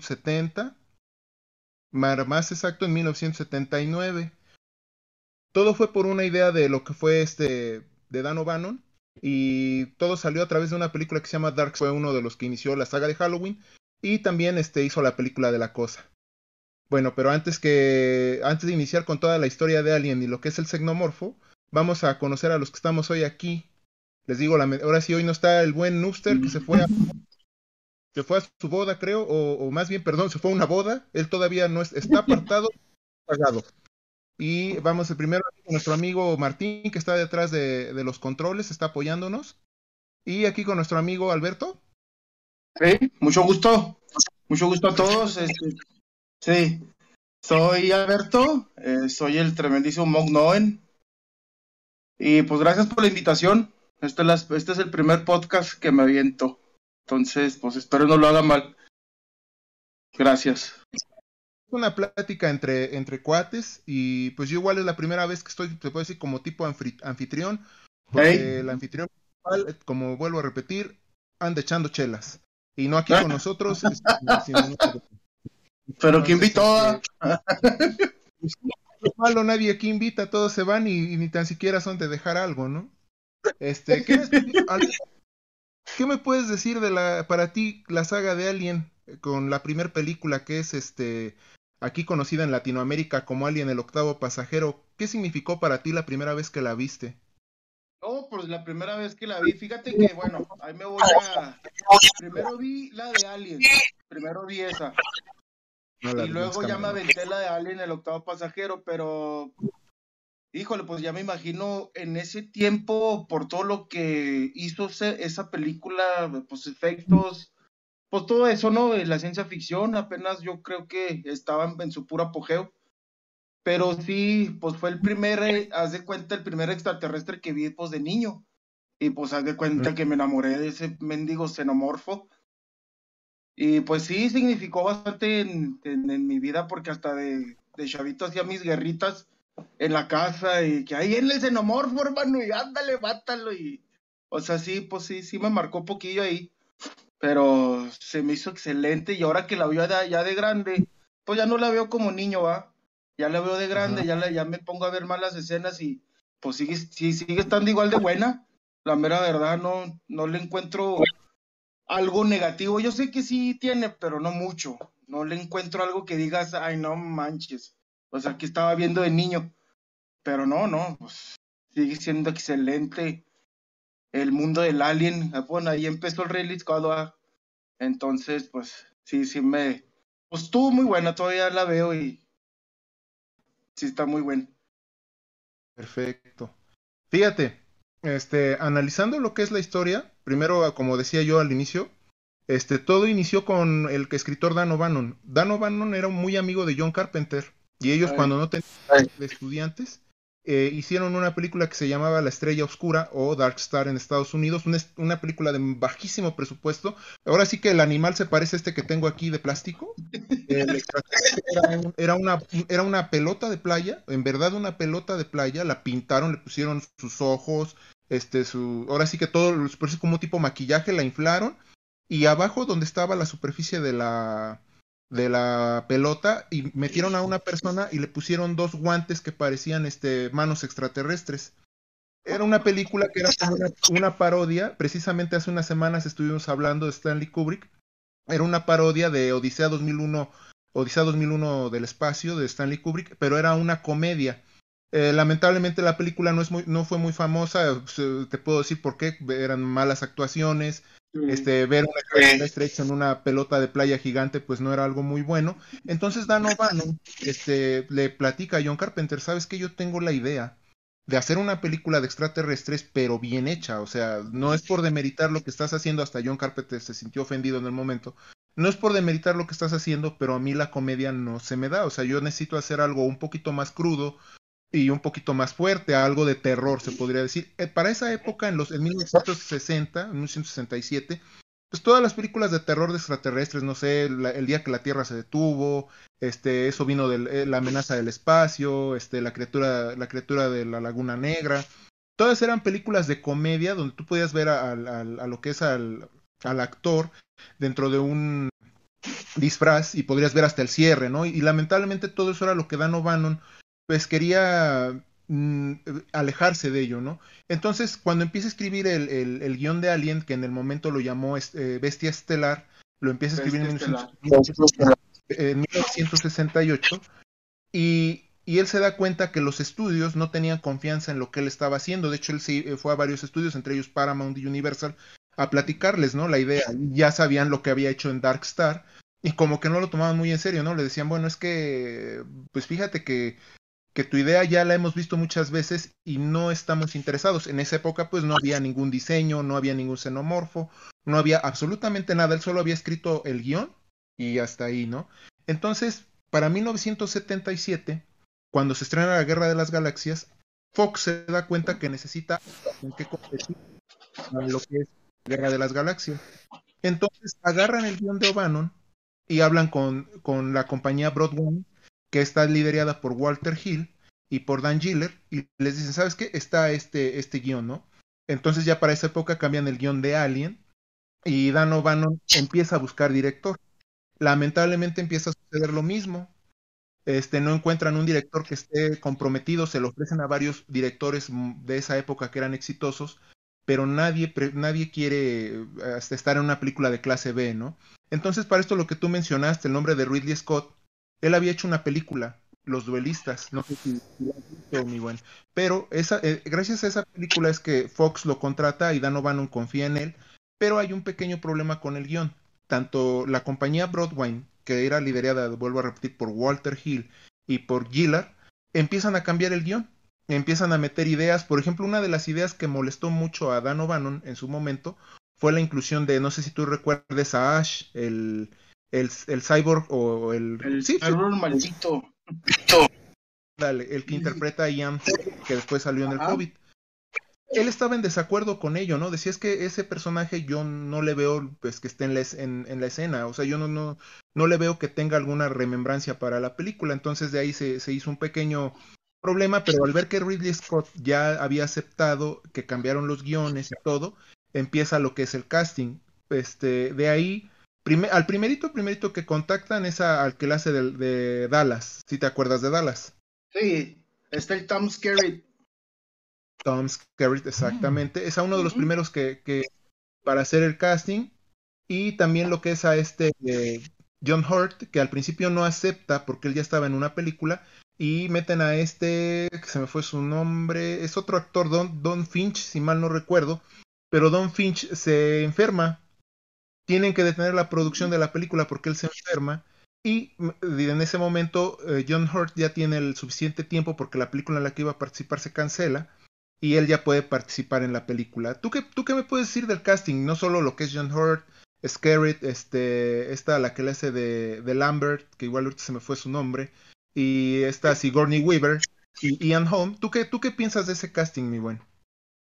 1970, más exacto en 1979. Todo fue por una idea de lo que fue este de Dan O'Bannon y todo salió a través de una película que se llama Dark, fue uno de los que inició la saga de Halloween y también este hizo la película de la cosa. Bueno, pero antes que antes de iniciar con toda la historia de Alien y lo que es el xenomorfo, vamos a conocer a los que estamos hoy aquí. Les digo, la, ahora sí hoy no está el buen Nooster que se fue a se fue a su boda, creo, o, más bien, perdón, se fue a una boda. Él todavía no está apartado, pagado. Y vamos, el primero, nuestro amigo Martín, que está detrás de, los controles, está apoyándonos. Y aquí con nuestro amigo Alberto. Sí, mucho gusto. Mucho gusto a todos. Este, sí, soy Alberto, eh, soy el tremendísimo Mog Noen. Y pues gracias por la invitación. Este es, este es el primer podcast que me aviento. Entonces, pues espero no lo haga mal. Gracias. Una plática entre, entre cuates y pues yo igual es la primera vez que estoy, te puedo decir, como tipo anfitrión. Porque el anfitrión, como vuelvo a repetir, anda echando chelas. Y no aquí con nosotros. Pero que invitó. Este, pues, malo, nadie aquí invita, todos se van y, ni tan siquiera son de dejar algo, ¿no? Este, ¿qué, ¿Qué me puedes decir de la, para ti, la saga de Alien, eh, con la primera película que es este, aquí conocida en Latinoamérica como Alien el octavo pasajero? ¿Qué significó para ti la primera vez que la viste? No, pues la primera vez que la vi, fíjate que, bueno, ahí me voy a... Primero vi la de Alien, primero vi esa. y luego ya me aventé la de Alien el octavo pasajero, pero Híjole, pues ya me imagino en ese tiempo, por todo lo que hizo esa película, pues efectos, pues todo eso, ¿no? La ciencia ficción, apenas yo creo que estaba en su puro apogeo. Pero sí, pues fue el primer, eh, haz de cuenta, el primer extraterrestre que vi, pues de niño. Y pues haz de cuenta que me enamoré de ese mendigo xenomorfo. Y pues sí, significó bastante en, en, mi vida porque hasta de, de chavito hacía mis guerritas en la casa y que ahí viene el xenomorfo, hermano, y ándale, mátalo. Y, o sea, sí, pues sí, sí me marcó poquillo ahí, pero se me hizo excelente y ahora que la veo ya de grande, pues ya no la veo como niño, va. Ya la veo de grande, ya, la, ya me pongo a ver más las escenas y pues sigue, sí, sigue estando igual de buena. La mera verdad, no, no le encuentro algo negativo. Yo sé que sí tiene, pero no mucho. No le encuentro algo que digas, ay, no manches. O sea, que estaba viendo de niño. Pero no, no, pues sigue siendo excelente. El mundo del alien, ah, bueno, ahí empezó el Rally Squad. Entonces, pues sí, sí me. Pues estuvo muy buena, todavía la veo y. Sí, está muy buena. Perfecto. Fíjate, este, analizando lo que es la historia, primero, como decía yo al inicio, este, todo inició con el escritor Dan O'Bannon. Dan O'Bannon era muy amigo de John Carpenter. Y ellos cuando no tenían de estudiantes, eh, hicieron una película que se llamaba La Estrella Oscura o Dark Star en Estados Unidos, una, película de bajísimo presupuesto. Ahora sí que el animal se parece a este que tengo aquí de plástico. era, una, era una pelota de playa, en verdad una pelota de playa, la pintaron, le pusieron sus ojos, este, su, ahora sí que todo, como tipo maquillaje, la inflaron y abajo donde estaba la superficie de la de la pelota y metieron a una persona y le pusieron dos guantes que parecían este, manos extraterrestres. Era una película que era una, parodia, precisamente hace unas semanas estuvimos hablando de Stanley Kubrick, era una parodia de Odisea 2001, Odisea 2001 del espacio de Stanley Kubrick, pero era una comedia. Eh, lamentablemente la película no, es muy, no fue muy famosa, te puedo decir por qué, eran malas actuaciones, este, ver una en una pelota de playa gigante, pues no era algo muy bueno. Entonces Dan O'Bannon este, le platica a John Carpenter, ¿sabes que Yo tengo la idea de hacer una película de extraterrestres, pero bien hecha. O sea, no es por demeritar lo que estás haciendo, hasta John Carpenter se sintió ofendido en el momento. No es por demeritar lo que estás haciendo, pero a mí la comedia no se me da. O sea, yo necesito hacer algo un poquito más crudo, y un poquito más fuerte, algo de terror se podría decir. Eh, para esa época, en los en 1960, en 1967, pues todas las películas de terror de extraterrestres, no sé, el día que la Tierra se detuvo, este, eso vino de eh, la amenaza del espacio, este, la criatura, la criatura de la Laguna Negra, todas eran películas de comedia donde tú podías ver a, lo que es al, al actor dentro de un disfraz y podrías ver hasta el cierre, ¿no? Y, lamentablemente todo eso era lo que Dan O'Bannon pues quería mm, alejarse de ello, ¿no? Entonces, cuando empieza a escribir el, el, guion de Alien, que en el momento lo llamó eh, Bestia Estelar, lo empieza a escribir en, en 1968 y, y él se da cuenta que los estudios no tenían confianza en lo que él estaba haciendo. De hecho, él sí, eh, fue a varios estudios, entre ellos Paramount y Universal, a platicarles, ¿no? La idea. Ya sabían lo que había hecho en Dark Star y como que no lo tomaban muy en serio, ¿no? Le decían, bueno, es que, pues fíjate que, que tu idea ya la hemos visto muchas veces y no estamos interesados. En esa época, pues no había ningún diseño, no había ningún xenomorfo, no había absolutamente nada. Él solo había escrito el guion y hasta ahí, ¿no? Entonces, para 1977, cuando se estrena la Guerra de las Galaxias, Fox se da cuenta que necesita en qué competir lo que es Guerra de las Galaxias. Entonces agarran el guion de O'Bannon y hablan con, con la compañía Broadway, que está liderada por Walter Hill y por Dan Giller, y les dicen, ¿sabes qué? Está este, este guion, ¿no? Entonces ya para esa época cambian el guion de Alien y Dan O'Bannon empieza a buscar director. Lamentablemente empieza a suceder lo mismo. Este, no encuentran un director que esté comprometido, se lo ofrecen a varios directores de esa época que eran exitosos, pero nadie, nadie quiere hasta estar en una película de clase B, ¿no? Entonces, para esto lo que tú mencionaste, el nombre de Ridley Scott, él había hecho una película, Los Duelistas, no sé si, visto, mi buen, pero esa, eh, gracias a esa película es que Fox lo contrata y Dan O'Bannon confía en él, pero hay un pequeño problema con el guion. Tanto la compañía Broadway que era liderada, vuelvo a repetir, por Walter Hill y por Gillard, empiezan a cambiar el guion, empiezan a meter ideas. Por ejemplo, una de las ideas que molestó mucho a Dan O'Bannon en su momento fue la inclusión de, no sé si tú recuerdes a Ash, el, el, el cyborg o el... El sí, maldito. Dale, el que interpreta a Ian, que después salió en el COVID él estaba en desacuerdo con ello, ¿no? Decía es que ese personaje yo no le veo pues que esté en la, en, la escena, o sea, yo no, no, no, le veo que tenga alguna remembrancia para la película, entonces de ahí se, se, hizo un pequeño problema, pero al ver que Ridley Scott ya había aceptado que cambiaron los guiones y todo, empieza lo que es el casting. Este, de ahí, al primerito, primerito que contactan es al que le hace de, de Dallas, si te acuerdas de Dallas. Sí, está el Tom Skerritt Tom Skerritt, exactamente. Es a uno de los primeros que, que, para hacer el casting. Y también lo que es a este eh, John Hurt, que al principio no acepta porque él ya estaba en una película. Y meten a este, que se me fue su nombre, es otro actor, Don, Don Finch, si mal no recuerdo. Pero Don Finch se enferma. Tienen que detener la producción de la película porque él se enferma. Y en ese momento eh, John Hurt ya tiene el suficiente tiempo porque la película en la que iba a participar se cancela y él ya puede participar en la película. ¿Tú qué, tú qué me puedes decir del casting? No solo lo que es John Hurt, Scarrett, este, esta la que le hace de, de, Lambert, que igual ahorita se me fue su nombre, y esta Sigourney Weaver y Ian Holm. ¿Tú qué, ¿Tú qué piensas de ese casting, mi buen?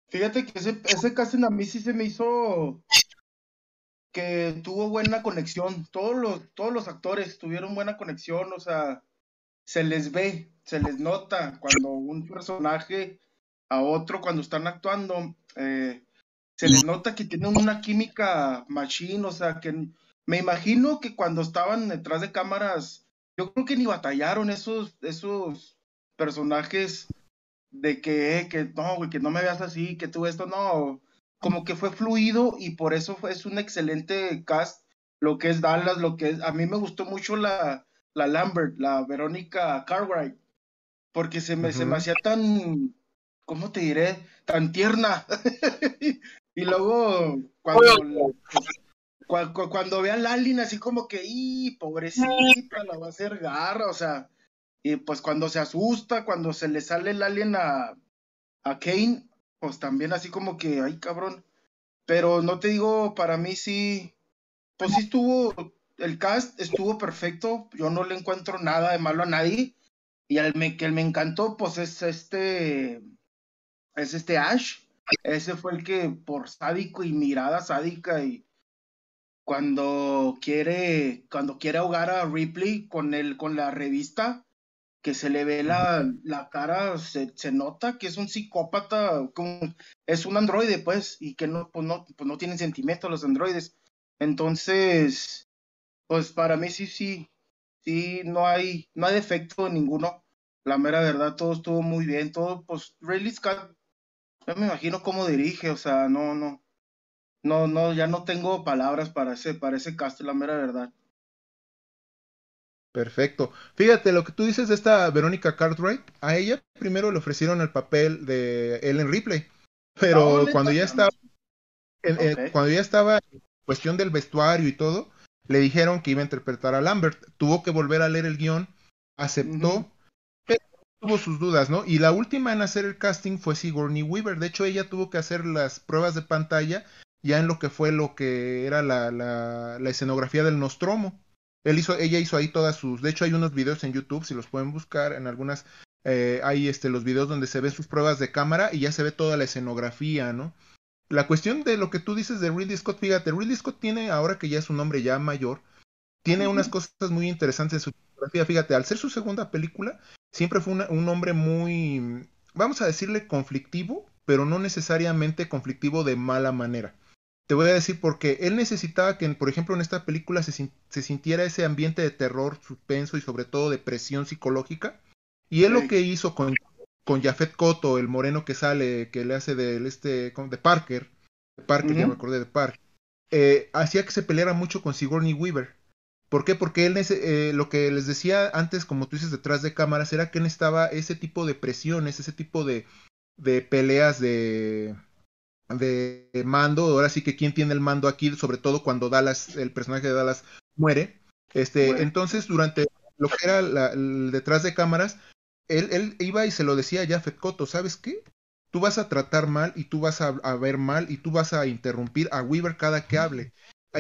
Fíjate que ese, ese casting a mí sí se me hizo que tuvo buena conexión. Todos los, todos los actores tuvieron buena conexión, o sea, se les ve, se les nota cuando un personaje a otro cuando están actuando, eh, se les nota que tienen una química machine, o sea, que me imagino que cuando estaban detrás de cámaras, yo creo que ni batallaron esos, esos personajes de que, eh, que no, que no me veas así, que tú esto, no, como que fue fluido y por eso fue, es un excelente cast, lo que es Dallas, lo que es, a mí me gustó mucho la, la Lambert, la Verónica Cartwright, porque se me, se me hacía tan, ¿cómo te diré? Tan tierna. y luego, cuando, cuando, cuando ve a Lalin así como que, ¡y pobrecita! La va a hacer garra, o sea, y pues cuando se asusta, cuando se le sale el alien a, a Kane, pues también así como que, ¡ay, cabrón! Pero no te digo, para mí sí, pues sí estuvo, el cast estuvo perfecto, yo no le encuentro nada de malo a nadie. Y al me, que me encantó, pues es este, es este Ash. Ese fue el que por sádico y mirada sádica y cuando quiere, cuando quiere ahogar a Ripley con el, con la revista, que se le ve la, la cara, se, se, nota que es un psicópata, es un androide, pues, y que no, pues no, pues no tienen sentimientos los androides. Entonces, Pues para mí sí, sí, sí, no hay, no hay defecto ninguno. La mera verdad, todo estuvo muy bien, todo, pues Ridley Scott, ya me imagino cómo dirige, o sea, no, no, no, no, ya no tengo palabras para ese, para ese cast, la mera verdad. Perfecto. Fíjate, lo que tú dices de esta Verónica Cartwright, a ella primero le ofrecieron el papel de Ellen Ripley, pero cuando ya estaba, cuando ya estaba en cuestión del vestuario y todo, le dijeron que iba a interpretar a Lambert. Tuvo que volver a leer el guion, aceptó, pero tuvo sus dudas, ¿no? Y la última en hacer el casting fue Sigourney Weaver. De hecho, ella tuvo que hacer las pruebas de pantalla ya en lo que fue lo que era la, la, la escenografía del Nostromo él hizo, ella hizo ahí todas sus, de hecho hay unos videos en YouTube, si los pueden buscar, en algunas, eh, hay este, los videos donde se ven sus pruebas de cámara y ya se ve toda la escenografía, ¿no? La cuestión de lo que tú dices de Ridley Scott, fíjate, Ridley Scott tiene, ahora que ya es un hombre ya mayor, tiene unas cosas muy interesantes en su fotografía. Fíjate, al ser su segunda película, siempre fue un hombre muy, vamos a decirle conflictivo, pero no necesariamente conflictivo de mala manera. Te voy a decir porque él necesitaba que, por ejemplo, en esta película se, sintiera ese ambiente de terror, suspenso y sobre todo de presión psicológica. Y él lo que hizo con, con Jafet Koto, el moreno que sale, que le hace del este, de Parker, de Parker, ya me acordé de Parker, eh, hacía que se peleara mucho con Sigourney Weaver. ¿Por qué? Porque él eh, lo que les decía antes, como tú dices, detrás de cámaras, era que necesitaba ese tipo de presiones, ese tipo de, de peleas de, de mando, ahora sí que quién tiene el mando aquí, sobre todo cuando Dallas, el personaje de Dallas muere. Este, entonces durante lo que era el detrás de cámaras, él, él, iba y se lo decía a Jafet Koto, ¿sabes qué? Tú vas a tratar mal y tú vas a, ver mal y tú vas a interrumpir a Weaver cada que hable.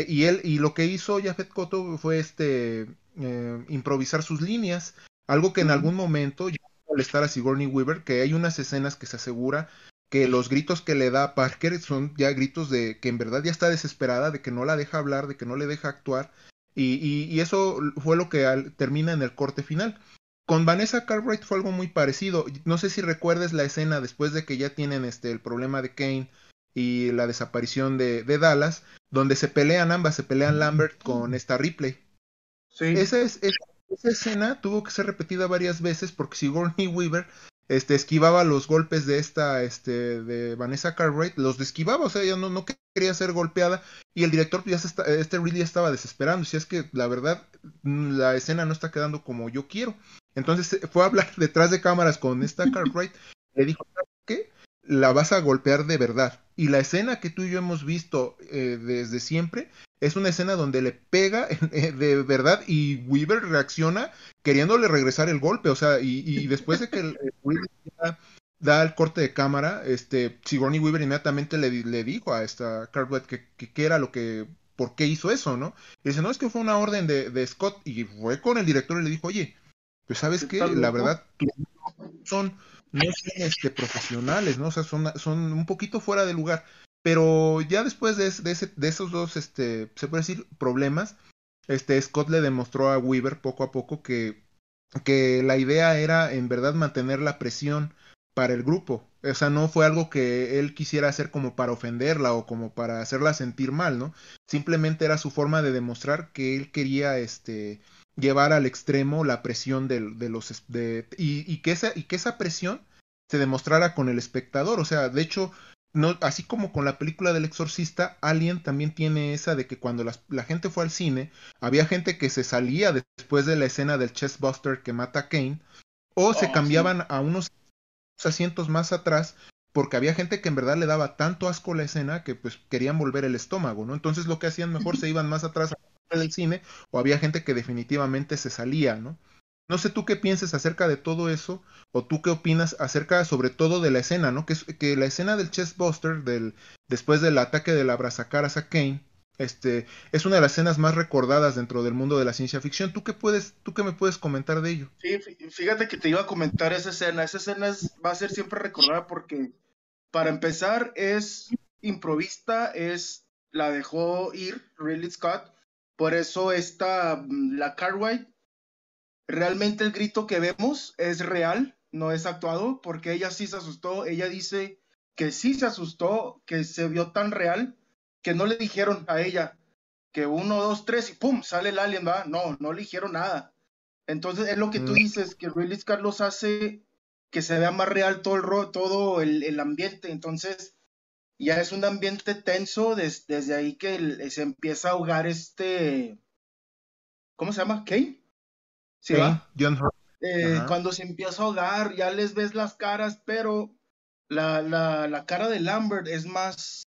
Y él, y lo que hizo Jafet Koto fue este eh, improvisar sus líneas, algo que en algún momento molestar a Sigourney Weaver, que hay unas escenas que se asegura que los gritos que le da Parker son ya gritos de que en verdad ya está desesperada, de que no la deja hablar, de que no le deja actuar, y, y, eso fue lo que termina en el corte final. Con Vanessa Cartwright fue algo muy parecido. No sé si recuerdes la escena después de que ya tienen este el problema de Kane y la desaparición de, de Dallas, donde se pelean ambas, se pelean Lambert con esta Ripley. Sí. Esa, es, esa escena tuvo que ser repetida varias veces porque Sigourney Weaver este, esquivaba los golpes de esta, este, de Vanessa Cartwright, los esquivaba, o sea, ella no, no quería ser golpeada, y el director, ya se está, este Ridley estaba desesperando, si es que la verdad, mm, la escena no está quedando como yo quiero. Entonces fue a hablar detrás de cámaras con esta Cartwright, le dijo, ¿qué? La vas a golpear de verdad. Y la escena que tú y yo hemos visto eh, desde siempre es una escena donde le pega eh, de verdad y Weaver reacciona queriéndole regresar el golpe, o sea, y, después de que el, Weaver da el corte de cámara, este, Sigourney Weaver inmediatamente le, le dijo a esta Cartwright que, que, era lo que, por qué hizo eso, ¿no? Y dice, no, es que fue una orden de, de Scott, y fue con el director y le dijo, oye, pues sabes que la verdad, son, no son este, profesionales, ¿no? O sea, son, un poquito fuera de lugar. Pero ya después de, de, esos dos, este, se puede decir, problemas, este, Scott le demostró a Weaver poco a poco que, la idea era en verdad mantener la presión para el grupo. O sea, no fue algo que él quisiera hacer como para ofenderla o como para hacerla sentir mal, ¿no? Simplemente era su forma de demostrar que él quería este, llevar al extremo la presión de, los... De, y que esa presión se demostrara con el espectador. O sea, de hecho, no, así como con la película del exorcista, Alien también tiene esa de que cuando la gente fue al cine, había gente que se salía después de la escena del chestbuster que mata a Kane, o se oh, cambiaban a unos asientos más atrás, porque había gente que en verdad le daba tanto asco la escena que pues querían volver el estómago, ¿no? Entonces lo que hacían mejor se iban más atrás del cine, o había gente que definitivamente se salía, ¿no? No sé tú qué pienses acerca de todo eso, o tú qué opinas acerca sobre todo de la escena, ¿no? Que, la escena del chestbuster, del, después del ataque de la brazacaras a Kane, este, es una de las escenas más recordadas dentro del mundo de la ciencia ficción. ¿Tú qué puedes, tú qué me puedes comentar de ello? Sí, fíjate que te iba a comentar esa escena. Esa escena va a ser siempre recordada porque, para empezar, es improvista, es la dejó ir Ridley Scott. Por eso está la Cartwright realmente el grito que vemos es real, no es actuado, porque ella sí se asustó, ella dice que sí se asustó, que se vio tan real, que no le dijeron a ella, que uno, dos, tres y pum, sale el alien, ¿va? No, no eligieron nada. Entonces es lo que tú mm. dices, que Ridley Carlos hace que se vea más real todo el, todo el, ambiente. Entonces ya es un ambiente tenso desde ahí que se empieza a ahogar este... ¿Cómo se llama? ¿Kane? Sí, va. John eh, cuando se empieza a ahogar, ya les ves las caras, pero la, la, la cara de Lambert es más,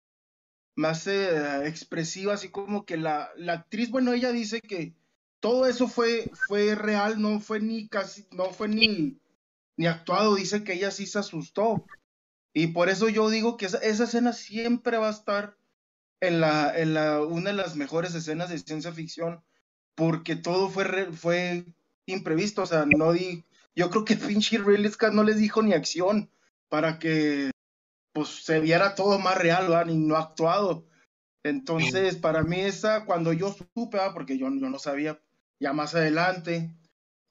más eh, expresiva, así como que la, la actriz, bueno, ella dice que todo eso fue, fue real, no fue ni casi, no fue ni, ni actuado, dice que ella sí se asustó. Y por eso yo digo que esa, esa escena siempre va a estar en la, en la, una de las mejores escenas de ciencia ficción, porque todo fue, fue imprevisto, o sea, no di, yo creo que Ridley Scott no les dijo ni acción para que pues se viera todo más real, ¿verdad? y no actuado. Entonces, para mí esa, cuando yo supe, porque yo, yo no sabía, ya más adelante,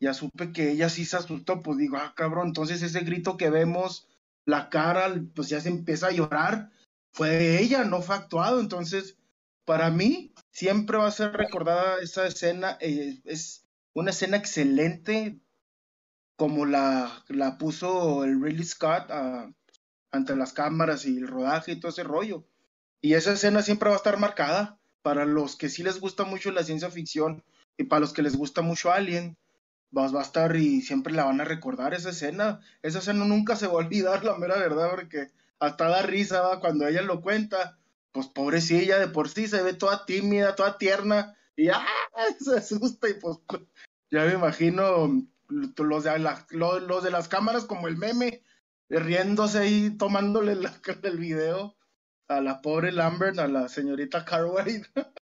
ya supe que ella sí se asustó, pues digo, ah, cabrón, entonces ese grito que vemos, la cara, pues ya se empieza a llorar, fue de ella, no fue actuado, entonces, para mí, siempre va a ser recordada esa escena, eh, es una escena excelente, como la, la puso el Ridley Scott ante las cámaras y el rodaje y todo ese rollo. Y esa escena siempre va a estar marcada para los que sí les gusta mucho la ciencia ficción y para los que les gusta mucho Alien. Va, va a estar y siempre la van a recordar esa escena. Esa escena nunca se va a olvidar, la mera verdad, porque hasta da risa ¿va? cuando ella lo cuenta. Pues pobrecilla, de por sí se ve toda tímida, toda tierna y ¡ah! se asusta y pues ya me imagino los de, los, de las cámaras como el meme, riéndose ahí, tomándole la, el video a la pobre Lambert, a la señorita Carway.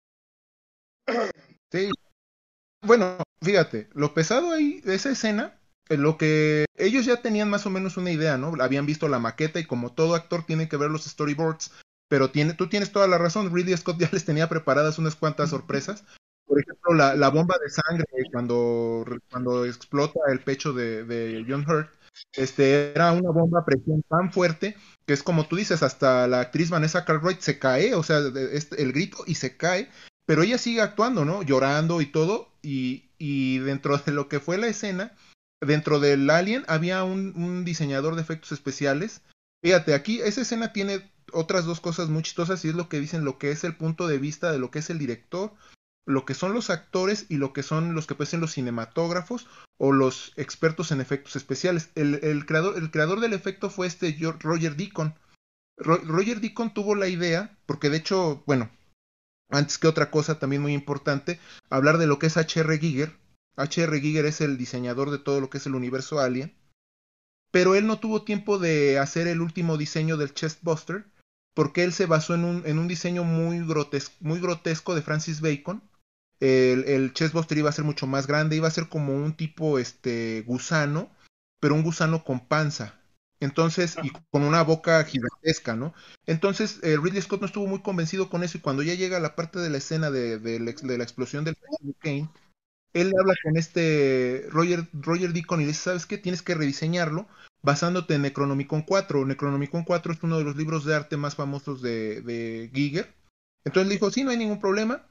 Sí. Bueno, fíjate, lo pesado ahí de esa escena, eh, lo que ellos ya tenían más o menos una idea, ¿no? Habían visto la maqueta y como todo actor tiene que ver los storyboards, pero tiene, tú tienes toda la razón, Ridley Scott ya les tenía preparadas unas cuantas sorpresas por ejemplo, la, la, bomba de sangre cuando, cuando explota el pecho de, de, John Hurt, este, era una bomba a presión tan fuerte que es como tú dices, hasta la actriz Vanessa Cartwright se cae, o sea, el grito y se cae, pero ella sigue actuando, ¿no? Llorando y todo, y, y dentro de lo que fue la escena, dentro del Alien había un, un diseñador de efectos especiales. Fíjate, aquí esa escena tiene otras dos cosas muy chistosas y es lo que dicen, lo que es el punto de vista de lo que es el director lo que son los actores y lo que son los que pueden los cinematógrafos o los expertos en efectos especiales. El, creador, el creador del efecto fue este Roger Deacon. Roger Deacon tuvo la idea, porque de hecho, bueno, antes que otra cosa también muy importante, hablar de lo que es H.R. Giger. H.R. Giger es el diseñador de todo lo que es el universo Alien, pero él no tuvo tiempo de hacer el último diseño del Chestbuster, porque él se basó en un, en un diseño muy, muy grotesco de Francis Bacon, el, el chestbuster iba a ser mucho más grande, iba a ser como un tipo este gusano, pero un gusano con panza. Entonces, y con una boca gigantesca, ¿no? Entonces, eh, Ridley Scott no estuvo muy convencido con eso y cuando ya llega a la parte de la escena de, de, la explosión del Kane, él habla con este Roger, Roger Deacon y le dice, ¿sabes qué? Tienes que rediseñarlo basándote en Necronomicon 4. Necronomicon 4 es uno de los libros de arte más famosos de, de Giger. Entonces le dijo, sí, no hay ningún problema.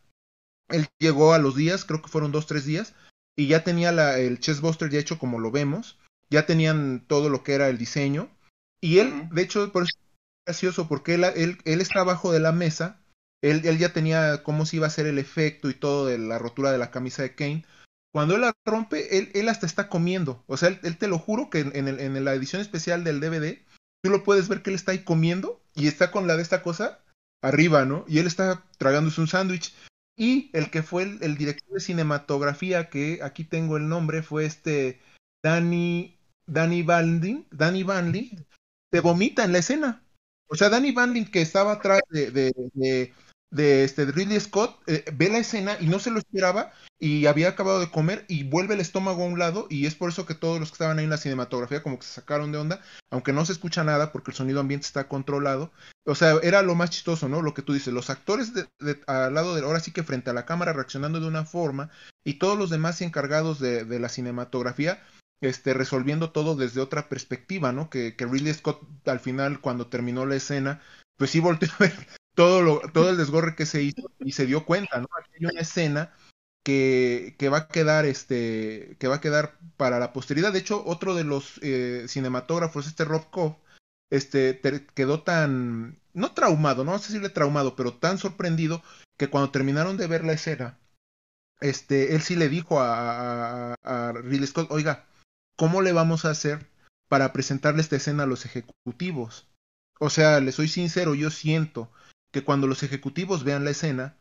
Él llegó a los días, creo que fueron dos, tres días, y ya tenía la, el chessbuster ya hecho como lo vemos, ya tenían todo lo que era el diseño, y él, de hecho, por eso es gracioso, porque él, él, él está abajo de la mesa, él, él, ya tenía cómo se iba a hacer el efecto y todo de la rotura de la camisa de Kane. Cuando él la rompe, él, él hasta está comiendo. O sea, él, te lo juro que en, en, la edición especial del DVD, tú lo puedes ver que él está ahí comiendo y está con la de esta cosa arriba, ¿no? Y él está tragándose un sándwich. Y el que fue el, director de cinematografía, que aquí tengo el nombre, fue este Danny, Danny Van Danny Van se vomita en la escena. O sea, Danny Van que estaba atrás de, este Ridley Scott, eh, ve la escena y no se lo esperaba y había acabado de comer y vuelve el estómago a un lado y es por eso que todos los que estaban ahí en la cinematografía como que se sacaron de onda, aunque no se escucha nada porque el sonido ambiente está controlado. O sea, era lo más chistoso, ¿no? Lo que tú dices, los actores de, al lado de ahora sí que frente a la cámara reaccionando de una forma y todos los demás encargados de, de la cinematografía este, resolviendo todo desde otra perspectiva, ¿no? Que, que Ridley Scott al final cuando terminó la escena pues sí volteó a ver todo, lo, todo el desgorre que se hizo y se dio cuenta, ¿no? Aquí hay una escena que, que, va a quedar este que va a quedar para la posteridad. De hecho, otro de los eh, cinematógrafos, este Rob Koff, este quedó tan no traumado, no sé si le traumado, pero tan sorprendido que cuando terminaron de ver la escena, este, él sí le dijo a, a, a Ridley Scott, oiga, ¿cómo le vamos a hacer para presentarle esta escena a los ejecutivos? O sea, le soy sincero, yo siento que cuando los ejecutivos vean la escena,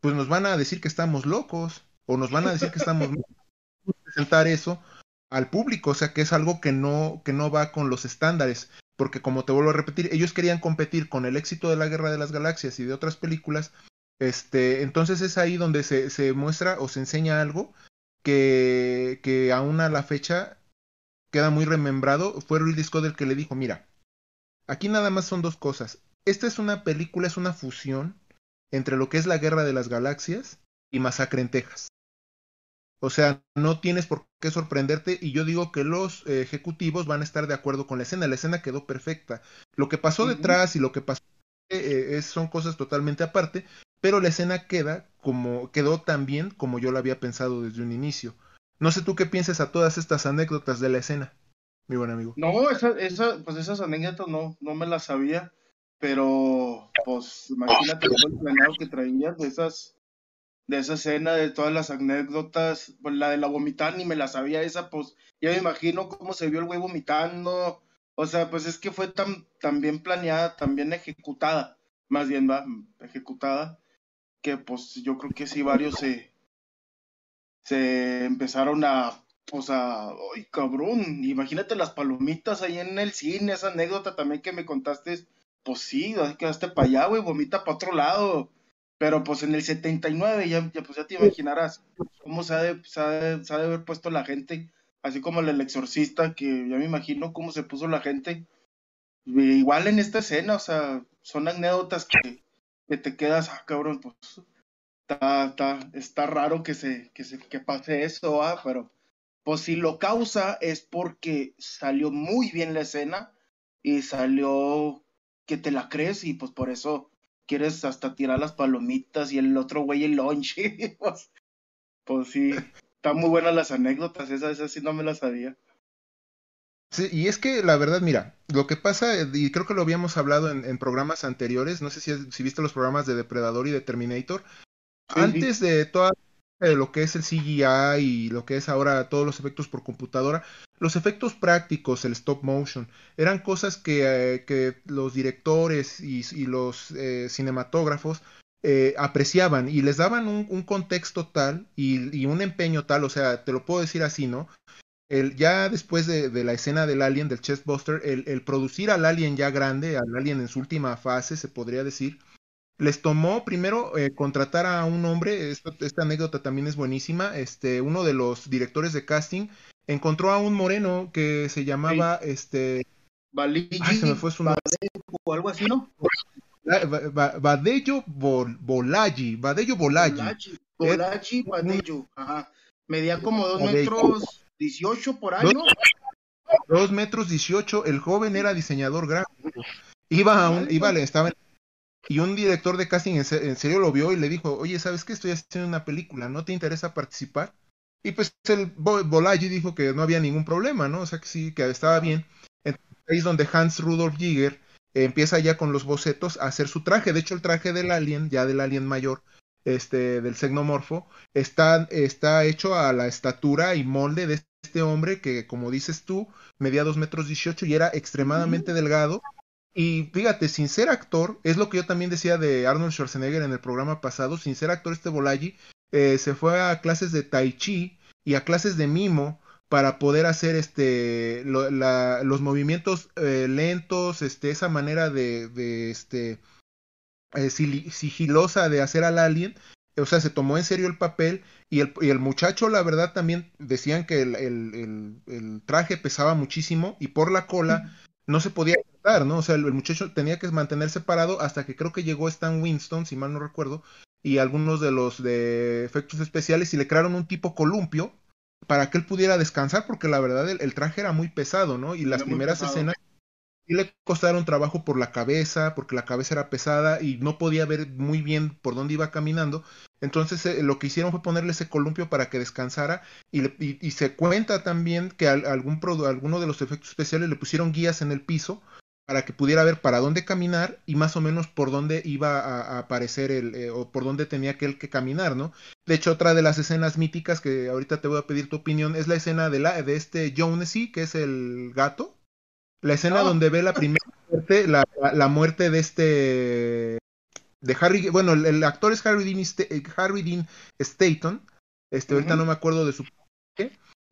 pues nos van a decir que estamos locos o nos van a decir que estamos presentar eso al público, o sea que es algo que no que no va con los estándares, porque como te vuelvo a repetir, ellos querían competir con el éxito de la Guerra de las Galaxias y de otras películas, este, entonces es ahí donde se, se muestra o se enseña algo que, que aún a la fecha queda muy remembrado, fue Ridley Scott el que le dijo, mira, aquí nada más son dos cosas, esta es una película, es una fusión entre lo que es la Guerra de las Galaxias y Masacre en Texas. O sea, no tienes por qué sorprenderte y yo digo que los eh, ejecutivos van a estar de acuerdo con la escena. La escena quedó perfecta. Lo que pasó detrás y lo que pasó eh, son cosas totalmente aparte, pero la escena queda como quedó tan bien como yo lo había pensado desde un inicio. No sé tú qué piensas a todas estas anécdotas de la escena, mi buen amigo. No, esa, esa, pues esas anécdotas no, no me las sabía, pero pues imagínate todo el planeado que traías de esas de esa escena, de todas las anécdotas, pues la de la vomitar ni me la sabía esa, pues ya me imagino cómo se vio el güey vomitando, o sea, pues es que fue tan, tan bien planeada, tan bien ejecutada, más bien va, ejecutada, que pues yo creo que sí varios se, se empezaron a, pues a, ay cabrón, imagínate las palomitas ahí en el cine, esa anécdota también que me contaste, pues sí, quedaste para allá, güey, vomita para otro lado, pero pues en el 79 ya, ya, pues ya te imaginarás cómo se ha, de, se, ha de, se ha de haber puesto la gente, así como el exorcista, que ya me imagino cómo se puso la gente. Igual en esta escena, o sea, son anécdotas que, que te quedas, ah, cabrón, pues está, está, está raro que se, que se que pase eso, ah, pero pues si lo causa es porque salió muy bien la escena y salió que te la crees y pues por eso quieres hasta tirar las palomitas y el otro güey el lonche. pues, pues, sí, están muy buenas las anécdotas, esas, esas sí no me las sabía. Sí, y es que la verdad, mira, lo que pasa, y creo que lo habíamos hablado en, en programas anteriores, no sé si, si, viste los programas de Depredador y de Terminator, sí, antes sí. de toda lo que es el CGI y lo que es ahora todos los efectos por computadora, los efectos prácticos, el stop motion, eran cosas que, eh, que los directores y, los eh, cinematógrafos eh, apreciaban y les daban un, un contexto tal y, y, un empeño tal, o sea, te lo puedo decir así, ¿no? El, ya después de, de, la escena del alien, del chestbuster, el, el producir al alien ya grande, al alien en su última fase, se podría decir, les tomó primero contratar a un hombre, esto, esta anécdota también es buenísima, este, uno de los directores de casting encontró a un moreno que se llamaba, sí. este... Baligi, Ay, se me fue su nombre. o algo así, ¿no? Badello Bol, Bolagi, Badello Bolagi. Bolagi, Badello, ajá. Medía como dos metros dieciocho por año. Dos, dos metros dieciocho, el joven era diseñador gráfico. Iba a un, iba, estaba en y un director de casting en serio lo vio y le dijo, oye, ¿sabes qué? Estoy haciendo una película, ¿no te interesa participar? Y pues el Bolagi dijo que no había ningún problema, ¿no? O sea que sí, que estaba bien. Entonces ahí es donde Hans Rudolf Giger empieza ya con los bocetos a hacer su traje. De hecho, el traje del alien, ya del alien mayor, este, del xenomorfo, está, está hecho a la estatura y molde de este hombre que, como dices tú, medía dos metros dieciocho y era extremadamente delgado y fíjate, sin ser actor, es lo que yo también decía de Arnold Schwarzenegger en el programa pasado, sin ser actor este Bolaji, eh, se fue a clases de tai chi y a clases de mimo para poder hacer este lo, la, los movimientos eh, lentos, este, esa manera de, de este eh, sigilosa de hacer al alien. O sea, se tomó en serio el papel y el, y el muchacho, la verdad, también decían que el, el, el, traje pesaba muchísimo y por la cola no se podía tratar, ¿no? O sea, el, el, muchacho tenía que mantenerse parado hasta que creo que llegó Stan Winston, si mal no recuerdo, y algunos de los de efectos especiales y le crearon un tipo columpio para que él pudiera descansar, porque la verdad el, el traje era muy pesado, ¿no? Y las era primeras escenas y le costaron trabajo por la cabeza, porque la cabeza era pesada y no podía ver muy bien por dónde iba caminando. Entonces eh, lo que hicieron fue ponerle ese columpio para que descansara y, se cuenta también que algún alguno de los efectos especiales le pusieron guías en el piso para que pudiera ver para dónde caminar y más o menos por dónde iba a, aparecer el, eh, o por dónde tenía aquel que caminar, ¿no? De hecho, otra de las escenas míticas que ahorita te voy a pedir tu opinión es la escena de, la, de este Jonesy, que es el gato. La escena ah. donde ve la primera muerte, la, muerte de este de Harry, bueno, el, actor es Harry Dean, eh, Harry Dean Staton, este, ahorita no me acuerdo de su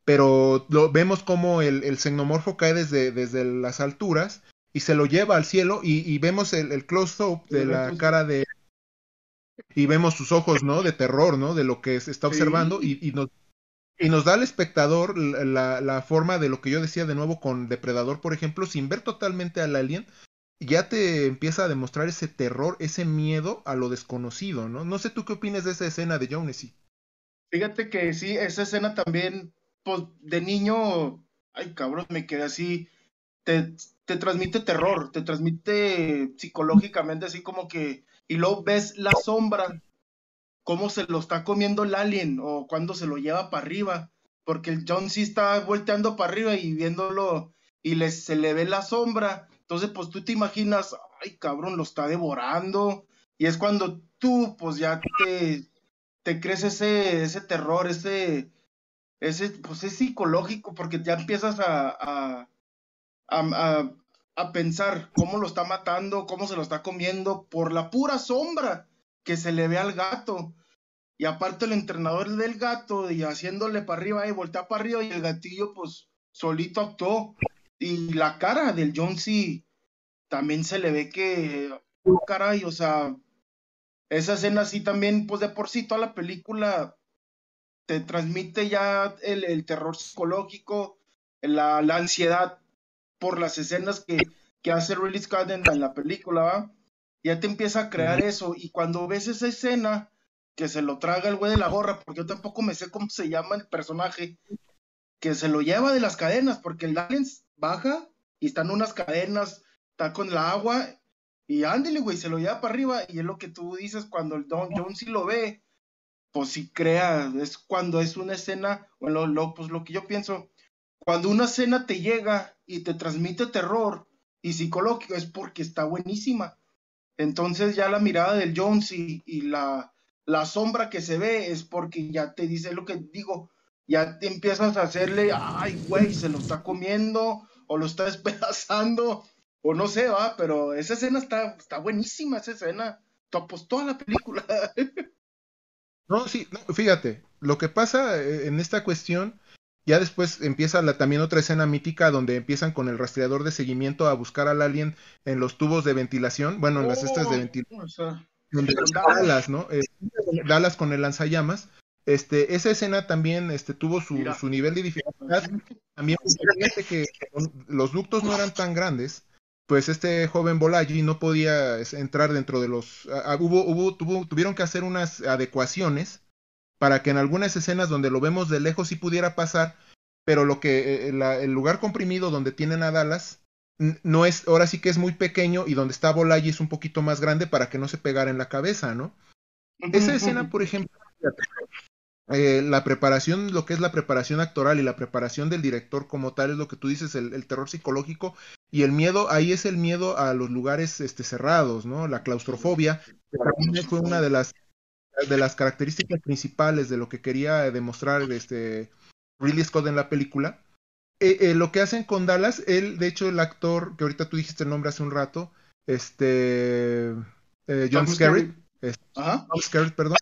pero lo, vemos como el, el xenomorfo cae desde, desde las alturas y se lo lleva al cielo y, vemos el, close-up de la cara de... Y vemos sus ojos, ¿no? De terror, ¿no? De lo que se está observando y, y, nos, y nos da al espectador la, la, forma de lo que yo decía de nuevo con Depredador, por ejemplo, sin ver totalmente al alien, ya te empieza a demostrar ese terror, ese miedo a lo desconocido, ¿no? No sé tú qué opinas de esa escena de Jonesy. Fíjate que sí, esa escena también, pues de niño, ay cabrón, me quedé así, te, te transmite terror, te transmite psicológicamente así como que, y luego ves la sombra, cómo se lo está comiendo el alien o cuando se lo lleva para arriba, porque el John sí está volteando para arriba y viéndolo y le, se le ve la sombra, entonces pues tú te imaginas, ay cabrón, lo está devorando, y es cuando tú pues ya te, te crees ese, ese terror, ese, ese, pues es psicológico, porque ya empiezas a a, pensar cómo lo está matando, cómo se lo está comiendo, por la pura sombra que se le ve al gato. Y aparte el entrenador del gato y haciéndole para arriba y voltea para arriba y el gatillo pues solito actuó. Y la cara del John C. también se le ve que, caray, o sea, esa escena así también, pues de por sí toda la película te transmite ya el, el terror psicológico, la, la ansiedad por las escenas que, que hace Ridley Scott en, la película, ya te empieza a crear eso. Y cuando ves esa escena que se lo traga el güey de la gorra, porque yo tampoco me sé cómo se llama el personaje, que se lo lleva de las cadenas, porque el Alien baja y están unas cadenas, está con el agua, y ándele, güey, se lo lleva para arriba, y es lo que tú dices cuando el Don Jones sí lo ve, pues sí crea, es cuando es una escena, bueno, lo, pues lo que yo pienso, cuando una escena te llega y te transmite terror y psicológico es porque está buenísima. Entonces ya la mirada del Jones y, la, la, sombra que se ve es porque ya te dice lo que digo, ya te empiezas a hacerle, ay, güey, se lo está comiendo o lo está despedazando o no sé, va, pero esa escena está, está buenísima, esa escena. Pues toda la película. No, sí, fíjate, lo que pasa eh, en esta cuestión ya después empieza la, también otra escena mítica donde empiezan con el rastreador de seguimiento a buscar al alien en los tubos de ventilación, bueno, en las estas de ventilación. Dallas, ¿no? Eh, Dallas con el lanzallamas. Este, esa escena también este, tuvo su, su nivel de dificultad. También fíjate que los ductos no eran tan grandes, pues este joven Bolaji no podía entrar dentro de los... hubo, hubo, tuvo, tuvieron que hacer unas adecuaciones para que en algunas escenas donde lo vemos de lejos sí pudiera pasar, pero lo que eh, el lugar comprimido donde tienen a Dallas no es, ahora sí que es muy pequeño y donde está Bolaji es un poquito más grande para que no se pegara en la cabeza, ¿no? Esa escena, por ejemplo, eh, la preparación, lo que es la preparación actoral y la preparación del director como tal es lo que tú dices, el, terror psicológico y el miedo, ahí es el miedo a los lugares este, cerrados, ¿no? La claustrofobia, que también fue una de las de las características principales de lo que quería demostrar este Ridley Scott en la película. Eh, eh, lo que hacen con Dallas, él, de hecho, el actor que ahorita tú dijiste el nombre hace un rato, este eh, John Scarrett, John Scarrett, perdón,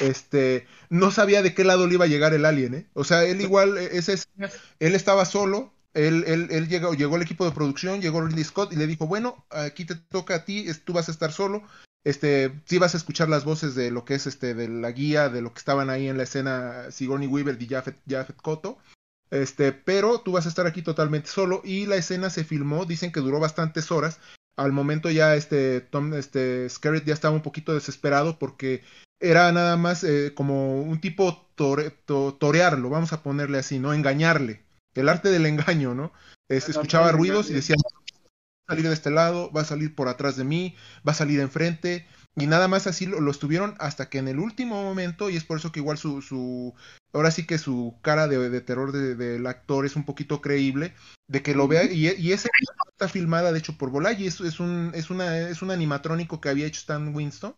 este, no sabía de qué lado le iba a llegar el alien, ¿eh? O sea, él igual, ese, él estaba solo, él, él, él llegó, llegó el equipo de producción, llegó Ridley Scott y le dijo, bueno, aquí te toca a ti, tú vas a estar solo, este, sí vas a escuchar las voces de lo que es este, de la guía, de lo que estaban ahí en la escena Sigourney Weaver y Jafet, Jafet Koto, este, pero tú vas a estar aquí totalmente solo y la escena se filmó, dicen que duró bastantes horas, al momento ya este, Tom, este, Scarrett ya estaba un poquito desesperado porque era nada más eh, como un tipo torearlo, vamos a ponerle así, ¿no? Engañarle, el arte del engaño, ¿no? escuchaba ruidos y decía, a salir de este lado, va a salir por atrás de mí, va a salir enfrente, y nada más así lo, estuvieron hasta que en el último momento, y es por eso que igual su, su ahora sí que su cara de, terror del actor es un poquito creíble, de que lo vea, y, y esa está filmada de hecho por Bolaji, es, es, un, es, una, es un animatrónico que había hecho Stan Winston,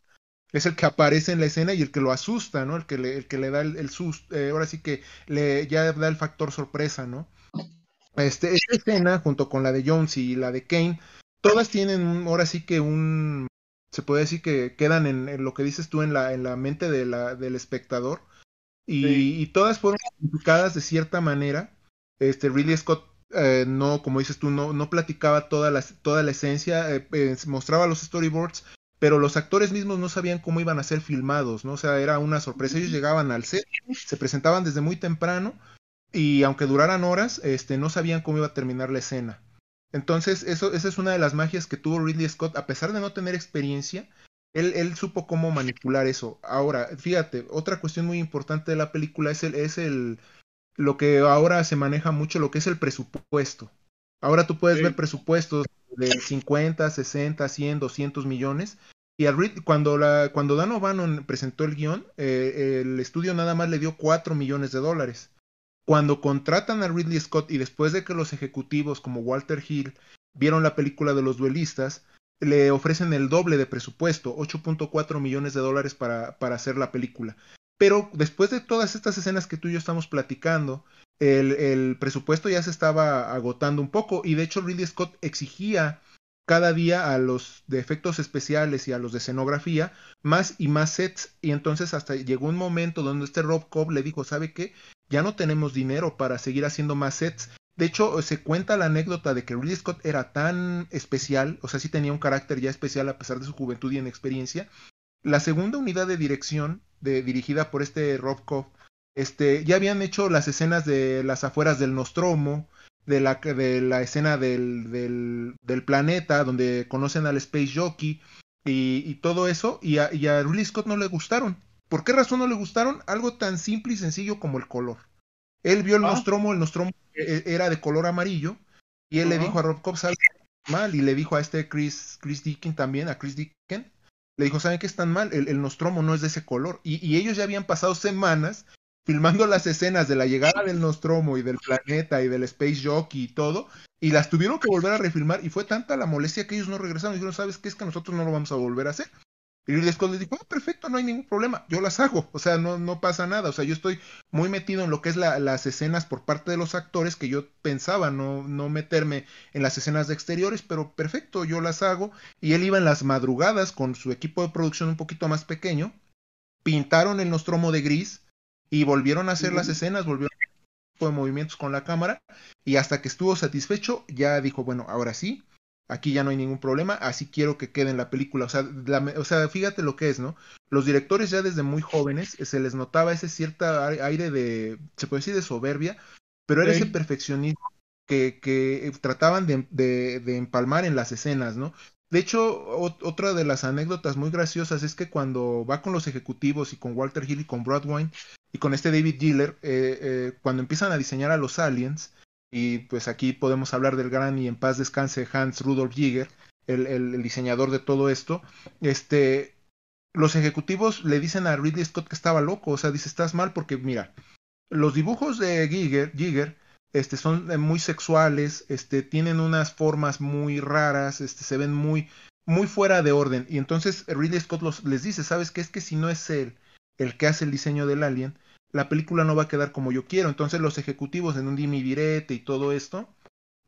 es el que aparece en la escena y el que lo asusta, ¿no? El que le, el que le da el, susto, eh, ahora sí que le ya da el factor sorpresa, ¿no? Este, esta escena, junto con la de Jones y la de Kane, todas tienen ahora sí que un, se puede decir que quedan en, lo que dices tú en la, en la mente de la, del espectador, y, todas fueron explicadas de cierta manera. Este, Ridley Scott eh, no, como dices tú, no, no platicaba toda la, toda la esencia, eh, mostraba los storyboards, pero los actores mismos no sabían cómo iban a ser filmados, ¿no? O sea, era una sorpresa. Ellos llegaban al set, se presentaban desde muy temprano y aunque duraran horas, este, no sabían cómo iba a terminar la escena. Entonces, eso, esa es una de las magias que tuvo Ridley Scott, a pesar de no tener experiencia, él, él supo cómo manipular eso. Ahora, fíjate, otra cuestión muy importante de la película es el, es el, lo que ahora se maneja mucho, lo que es el presupuesto. Ahora tú puedes ver presupuestos de 50, 60, 100, 200 millones. Y al cuando, la, cuando Dan O'Bannon presentó el guion, eh, el estudio nada más le dio 4 millones de dólares. Cuando contratan a Ridley Scott y después de que los ejecutivos como Walter Hill vieron la película de los duelistas, le ofrecen el doble de presupuesto, 8.4 millones de dólares para, para hacer la película. Pero después de todas estas escenas que tú y yo estamos platicando, el, presupuesto ya se estaba agotando un poco y de hecho Ridley Scott exigía cada día a los de efectos especiales y a los de escenografía más y más sets y entonces hasta llegó un momento donde este Rob Cobb le dijo, ¿sabe qué? Ya no tenemos dinero para seguir haciendo más sets. De hecho, se cuenta la anécdota de que Ridley Scott era tan especial, o sea, sí tenía un carácter ya especial a pesar de su juventud y inexperiencia. La segunda unidad de dirección, de, dirigida por este Rob Cobb, este, ya habían hecho las escenas de las afueras del Nostromo, de la, escena del, planeta, donde conocen al Space Jockey y, y todo eso, y a, y a Ridley Scott no le gustaron. ¿Por qué razón no le gustaron? Algo tan simple y sencillo como el color. Él vio el ah. Nostromo, el Nostromo e, e, era de color amarillo, y él le dijo a Rob Cobb, mal, y le dijo a este Chris, Chris Dicken también, a Chris Dicken, le dijo, ¿saben qué están mal? El, el Nostromo no es de ese color. Y, y, ellos ya habían pasado semanas filmando las escenas de la llegada del Nostromo y del planeta y del Space Jockey y todo, y las tuvieron que volver a refilmar, y fue tanta la molestia que ellos no regresaron, y dijeron, ¿sabes qué? Es que nosotros no lo vamos a volver a hacer. Y les dijo, ah, perfecto, no hay ningún problema, yo las hago, o sea, no, no pasa nada, o sea, yo estoy muy metido en lo que es las escenas por parte de los actores que yo pensaba no, no meterme en las escenas de exteriores, pero perfecto, yo las hago, y él iba en las madrugadas con su equipo de producción un poquito más pequeño, pintaron el Nostromo de gris, y volvieron a hacer las escenas, volvieron a hacer de movimientos con la cámara y hasta que estuvo satisfecho ya dijo, bueno, ahora sí, aquí ya no hay ningún problema, así quiero que quede en la película. O sea, o sea, fíjate lo que es, ¿no? Los directores ya desde muy jóvenes se les notaba ese cierto aire de, se puede decir, de soberbia, pero era ese perfeccionismo que, que trataban de, de, de, empalmar en las escenas, ¿no? De hecho, otra de las anécdotas muy graciosas es que cuando va con los ejecutivos y con Walter Hill y con Broadway y con este David Giller, eh, eh, cuando empiezan a diseñar a los aliens, y pues aquí podemos hablar del gran y en paz descanse Hans Rudolf Giger, el, el, diseñador de todo esto, este, los ejecutivos le dicen a Ridley Scott que estaba loco, o sea, dice, estás mal porque mira, los dibujos de Giger, Giger este, son eh, muy sexuales, este, tienen unas formas muy raras, este, se ven muy, muy fuera de orden. Y entonces Ridley Scott los, les dice, ¿sabes qué? Es que si no es él el que hace el diseño del alien, la película no va a quedar como yo quiero. Entonces los ejecutivos en un dimi direte y todo esto,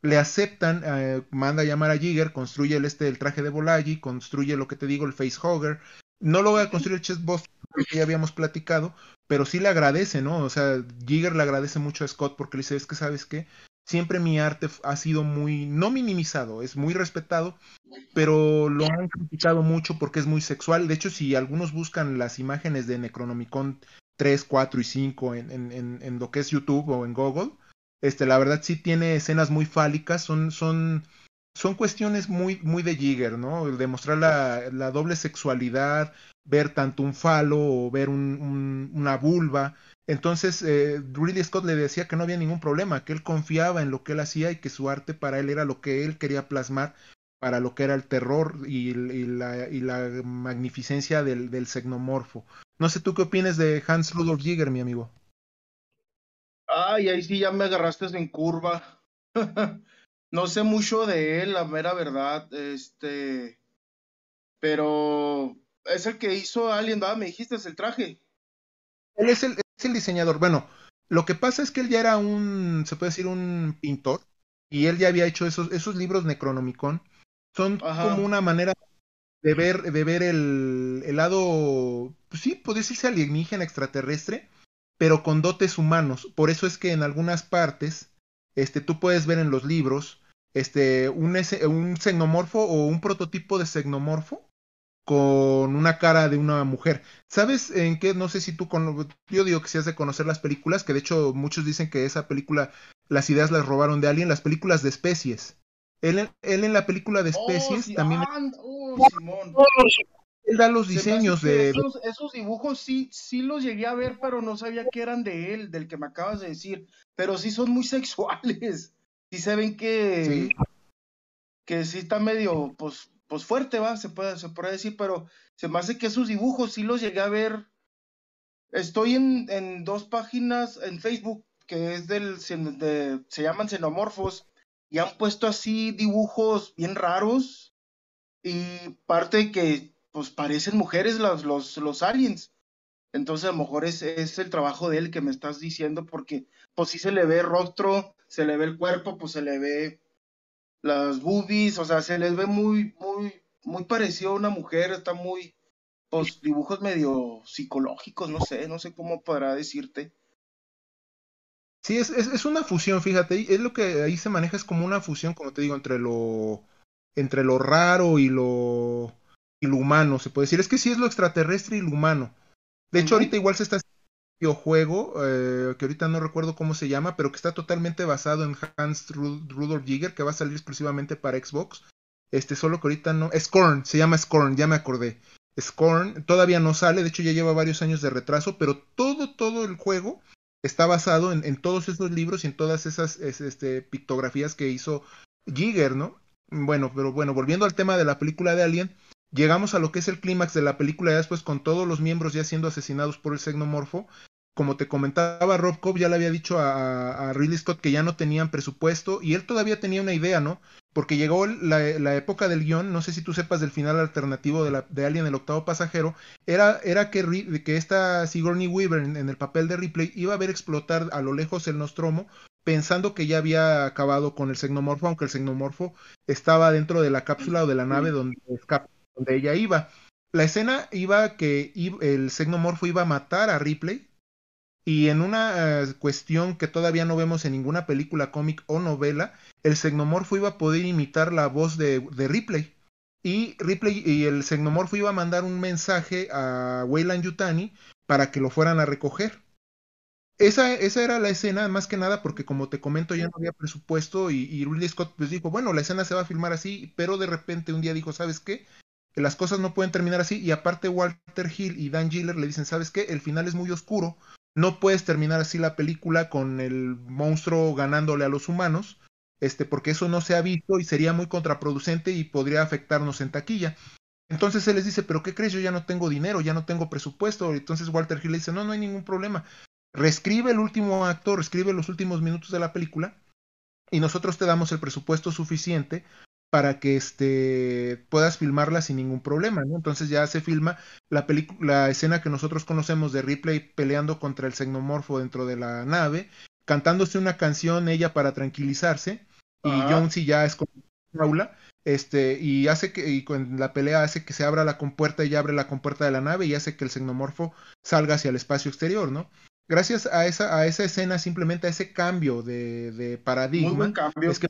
le aceptan, eh, manda a llamar a Jigger, construye el, este, traje de Volagi, construye lo que te digo, el facehugger. No lo voy a construir el chest boss que ya habíamos platicado, pero sí le agradece, ¿no? O sea, Jigger le agradece mucho a Scott porque le dice, es que sabes qué, siempre mi arte ha sido muy, no minimizado, es muy respetado, pero lo han criticado mucho porque es muy sexual. De hecho, si algunos buscan las imágenes de Necronomicon 3, 4 y 5 en, en, en, lo que es YouTube o en Google, este, la verdad sí tiene escenas muy fálicas, son, son, son cuestiones muy, muy de Jigger, ¿no? Demostrar la, la doble sexualidad, ver tanto un falo o ver un, una vulva. Entonces, eh, Ridley Scott le decía que no había ningún problema, que él confiaba en lo que él hacía y que su arte para él era lo que él quería plasmar para lo que era el terror y, la, y la, magnificencia del, del xenomorfo. No sé tú qué opinas de Hans Rudolf Jäger, mi amigo. Ay, ahí sí ya me agarraste en curva. no sé mucho de él, la mera verdad. Este. Pero es el que hizo Alien, ¿verdad? Me dijiste, es el traje. Él es el, es el diseñador. Bueno, lo que pasa es que él ya era un, se puede decir, un pintor. Y él ya había hecho esos, esos libros Necronomicon. Son como una manera de ver, de ver el, el lado, pues sí, puede decirse alienígena extraterrestre, pero con dotes humanos. Por eso es que en algunas partes, este, tú puedes ver en los libros, este, un, un xenomorfo o un prototipo de xenomorfo con una cara de una mujer. ¿Sabes en qué? No sé si tú con... Yo digo que si has de conocer las películas, que de hecho muchos dicen que esa película, las ideas las robaron de alguien, las películas de especies. Él, él en la película de oh, especies también... Oh, Simón él da los diseños de... Esos, dibujos sí, sí los llegué a ver, pero no sabía que eran de él, del que me acabas de decir. Pero sí son muy sexuales. Sí se ven que... Sí. Que sí está medio, pues, pues fuerte, va, se puede, se puede decir, pero se me hace que esos dibujos sí los llegué a ver. Estoy en, en dos páginas en Facebook que es del, de, se llaman xenomorfos, y han puesto así dibujos bien raros, y parte que pues parecen mujeres los, los, los aliens. Entonces a lo mejor es, es, el trabajo de él que me estás diciendo porque pues sí se le ve rostro, se le ve el cuerpo, pues se le ve las boobies, o sea, se les ve muy, muy, muy parecido a una mujer, está muy, pues dibujos medio psicológicos, no sé, no sé cómo podrá decirte. Sí, es, es, es una fusión, fíjate, es lo que ahí se maneja, es como una fusión, como te digo, entre lo, entre lo raro y lo y lo humano, se puede decir. Es que sí es lo extraterrestre y lo humano. De hecho, ahorita igual se está haciendo un videojuego, eh, que ahorita no recuerdo cómo se llama, pero que está totalmente basado en Hans Rudolf Jäger, que va a salir exclusivamente para Xbox. Este, solo que ahorita no. Scorn, se llama Scorn, ya me acordé. Scorn todavía no sale, de hecho ya lleva varios años de retraso, pero todo, todo el juego está basado en, en todos esos libros y en todas esas este, pictografías que hizo Giger, ¿no? Bueno, pero bueno, volviendo al tema de la película de Alien, Llegamos a lo que es el clímax de la película, ya después con todos los miembros ya siendo asesinados por el xenomorfo. Como te comentaba, Rob Cobb ya le había dicho a, a Ridley Scott que ya no tenían presupuesto y él todavía tenía una idea, ¿no? Porque llegó la, época del guion, no sé si tú sepas del final alternativo de, la, de Alien el octavo pasajero, era, era que, que esta Sigourney Weaver en, el papel de Ripley iba a ver explotar a lo lejos el Nostromo pensando que ya había acabado con el xenomorfo, aunque el xenomorfo estaba dentro de la cápsula o de la nave donde donde ella iba. La escena iba que el xenomorfo iba a matar a Ripley y en una eh, cuestión que todavía no vemos en ninguna película cómic o novela, el xenomorfo iba a poder imitar la voz de, Ripley. Y Ripley y el xenomorfo iba a mandar un mensaje a Weyland Yutani para que lo fueran a recoger. Esa, esa, era la escena, más que nada, porque como te comento, ya no había presupuesto y, y Ridley Scott pues dijo, bueno, la escena se va a filmar así, pero de repente un día dijo, ¿sabes qué? las cosas no pueden terminar así y aparte Walter Hill y Dan Giller le dicen, ¿sabes qué? El final es muy oscuro, no puedes terminar así la película con el monstruo ganándole a los humanos, este, porque eso no se ha visto y sería muy contraproducente y podría afectarnos en taquilla. Entonces él les dice, pero ¿qué crees? Yo ya no tengo dinero, ya no tengo presupuesto. Entonces Walter Hill le dice, no, no hay ningún problema. Reescribe el último acto, reescribe los últimos minutos de la película y nosotros te damos el presupuesto suficiente para que este, puedas filmarla sin ningún problema, ¿no? Entonces ya se filma la, la escena que nosotros conocemos de Ripley peleando contra el xenomorfo dentro de la nave, cantándose una canción ella para tranquilizarse, y Jonesy ya es como aula, este, y hace que, y con la pelea hace que se abra la compuerta y abre la compuerta de la nave y hace que el xenomorfo salga hacia el espacio exterior, ¿no? Gracias a esa, a esa escena, simplemente a ese cambio de, de paradigma, es que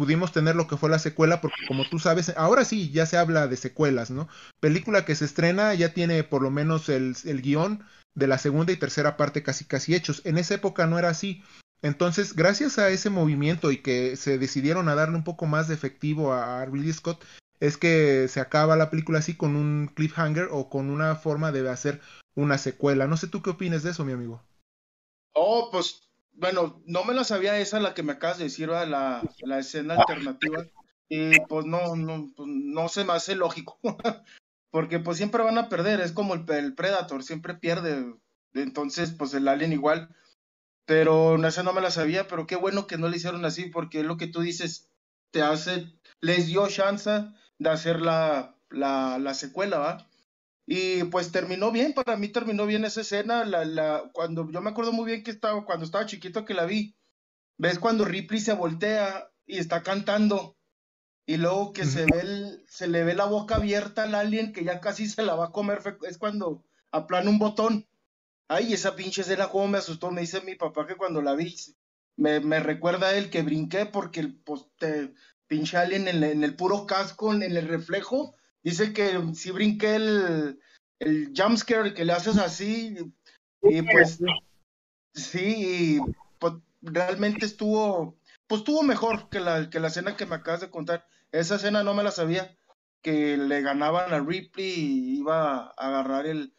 pudimos tener lo que fue la secuela, porque como tú sabes, ahora sí ya se habla de secuelas, ¿no? Película que se estrena ya tiene por lo menos el, el guion de la segunda y tercera parte casi casi hechos. En esa época no era así. Entonces, gracias a ese movimiento y que se decidieron a darle un poco más de efectivo a, a Scott, es que se acaba la película así con un cliffhanger o con una forma de hacer una secuela. No sé tú qué opinas de eso, mi amigo. Oh, pues bueno, no me la sabía esa, la que me acabas de decir, la, la escena alternativa. Y pues no, no, pues no se me hace lógico. Porque pues siempre van a perder, es como el, el, Predator, siempre pierde. Entonces, pues el Alien igual. Pero esa no me la sabía, pero qué bueno que no le hicieron así, porque es lo que tú dices, te hace, les dio chance de hacer la, la, la secuela, ¿va? Y pues terminó bien, para mí terminó bien esa escena, la, la, cuando yo me acuerdo muy bien que estaba, cuando estaba chiquito que la vi, ves cuando Ripley se voltea y está cantando, y luego que se ve se le ve la boca abierta al alien que ya casi se la va a comer, es cuando aplana un botón. Ay, esa pinche escena como me asustó, me dice mi papá que cuando la vi, me, me recuerda a él que brinqué porque el pues, pinche alien en, en, el puro casco, en el reflejo, Dice que si brinqué el, el jumpscare que le haces así, y pues sí, y, pues, realmente estuvo, pues estuvo mejor que la, que la escena que me acabas de contar. Esa escena no me la sabía, que le ganaban a Ripley y iba a agarrar el,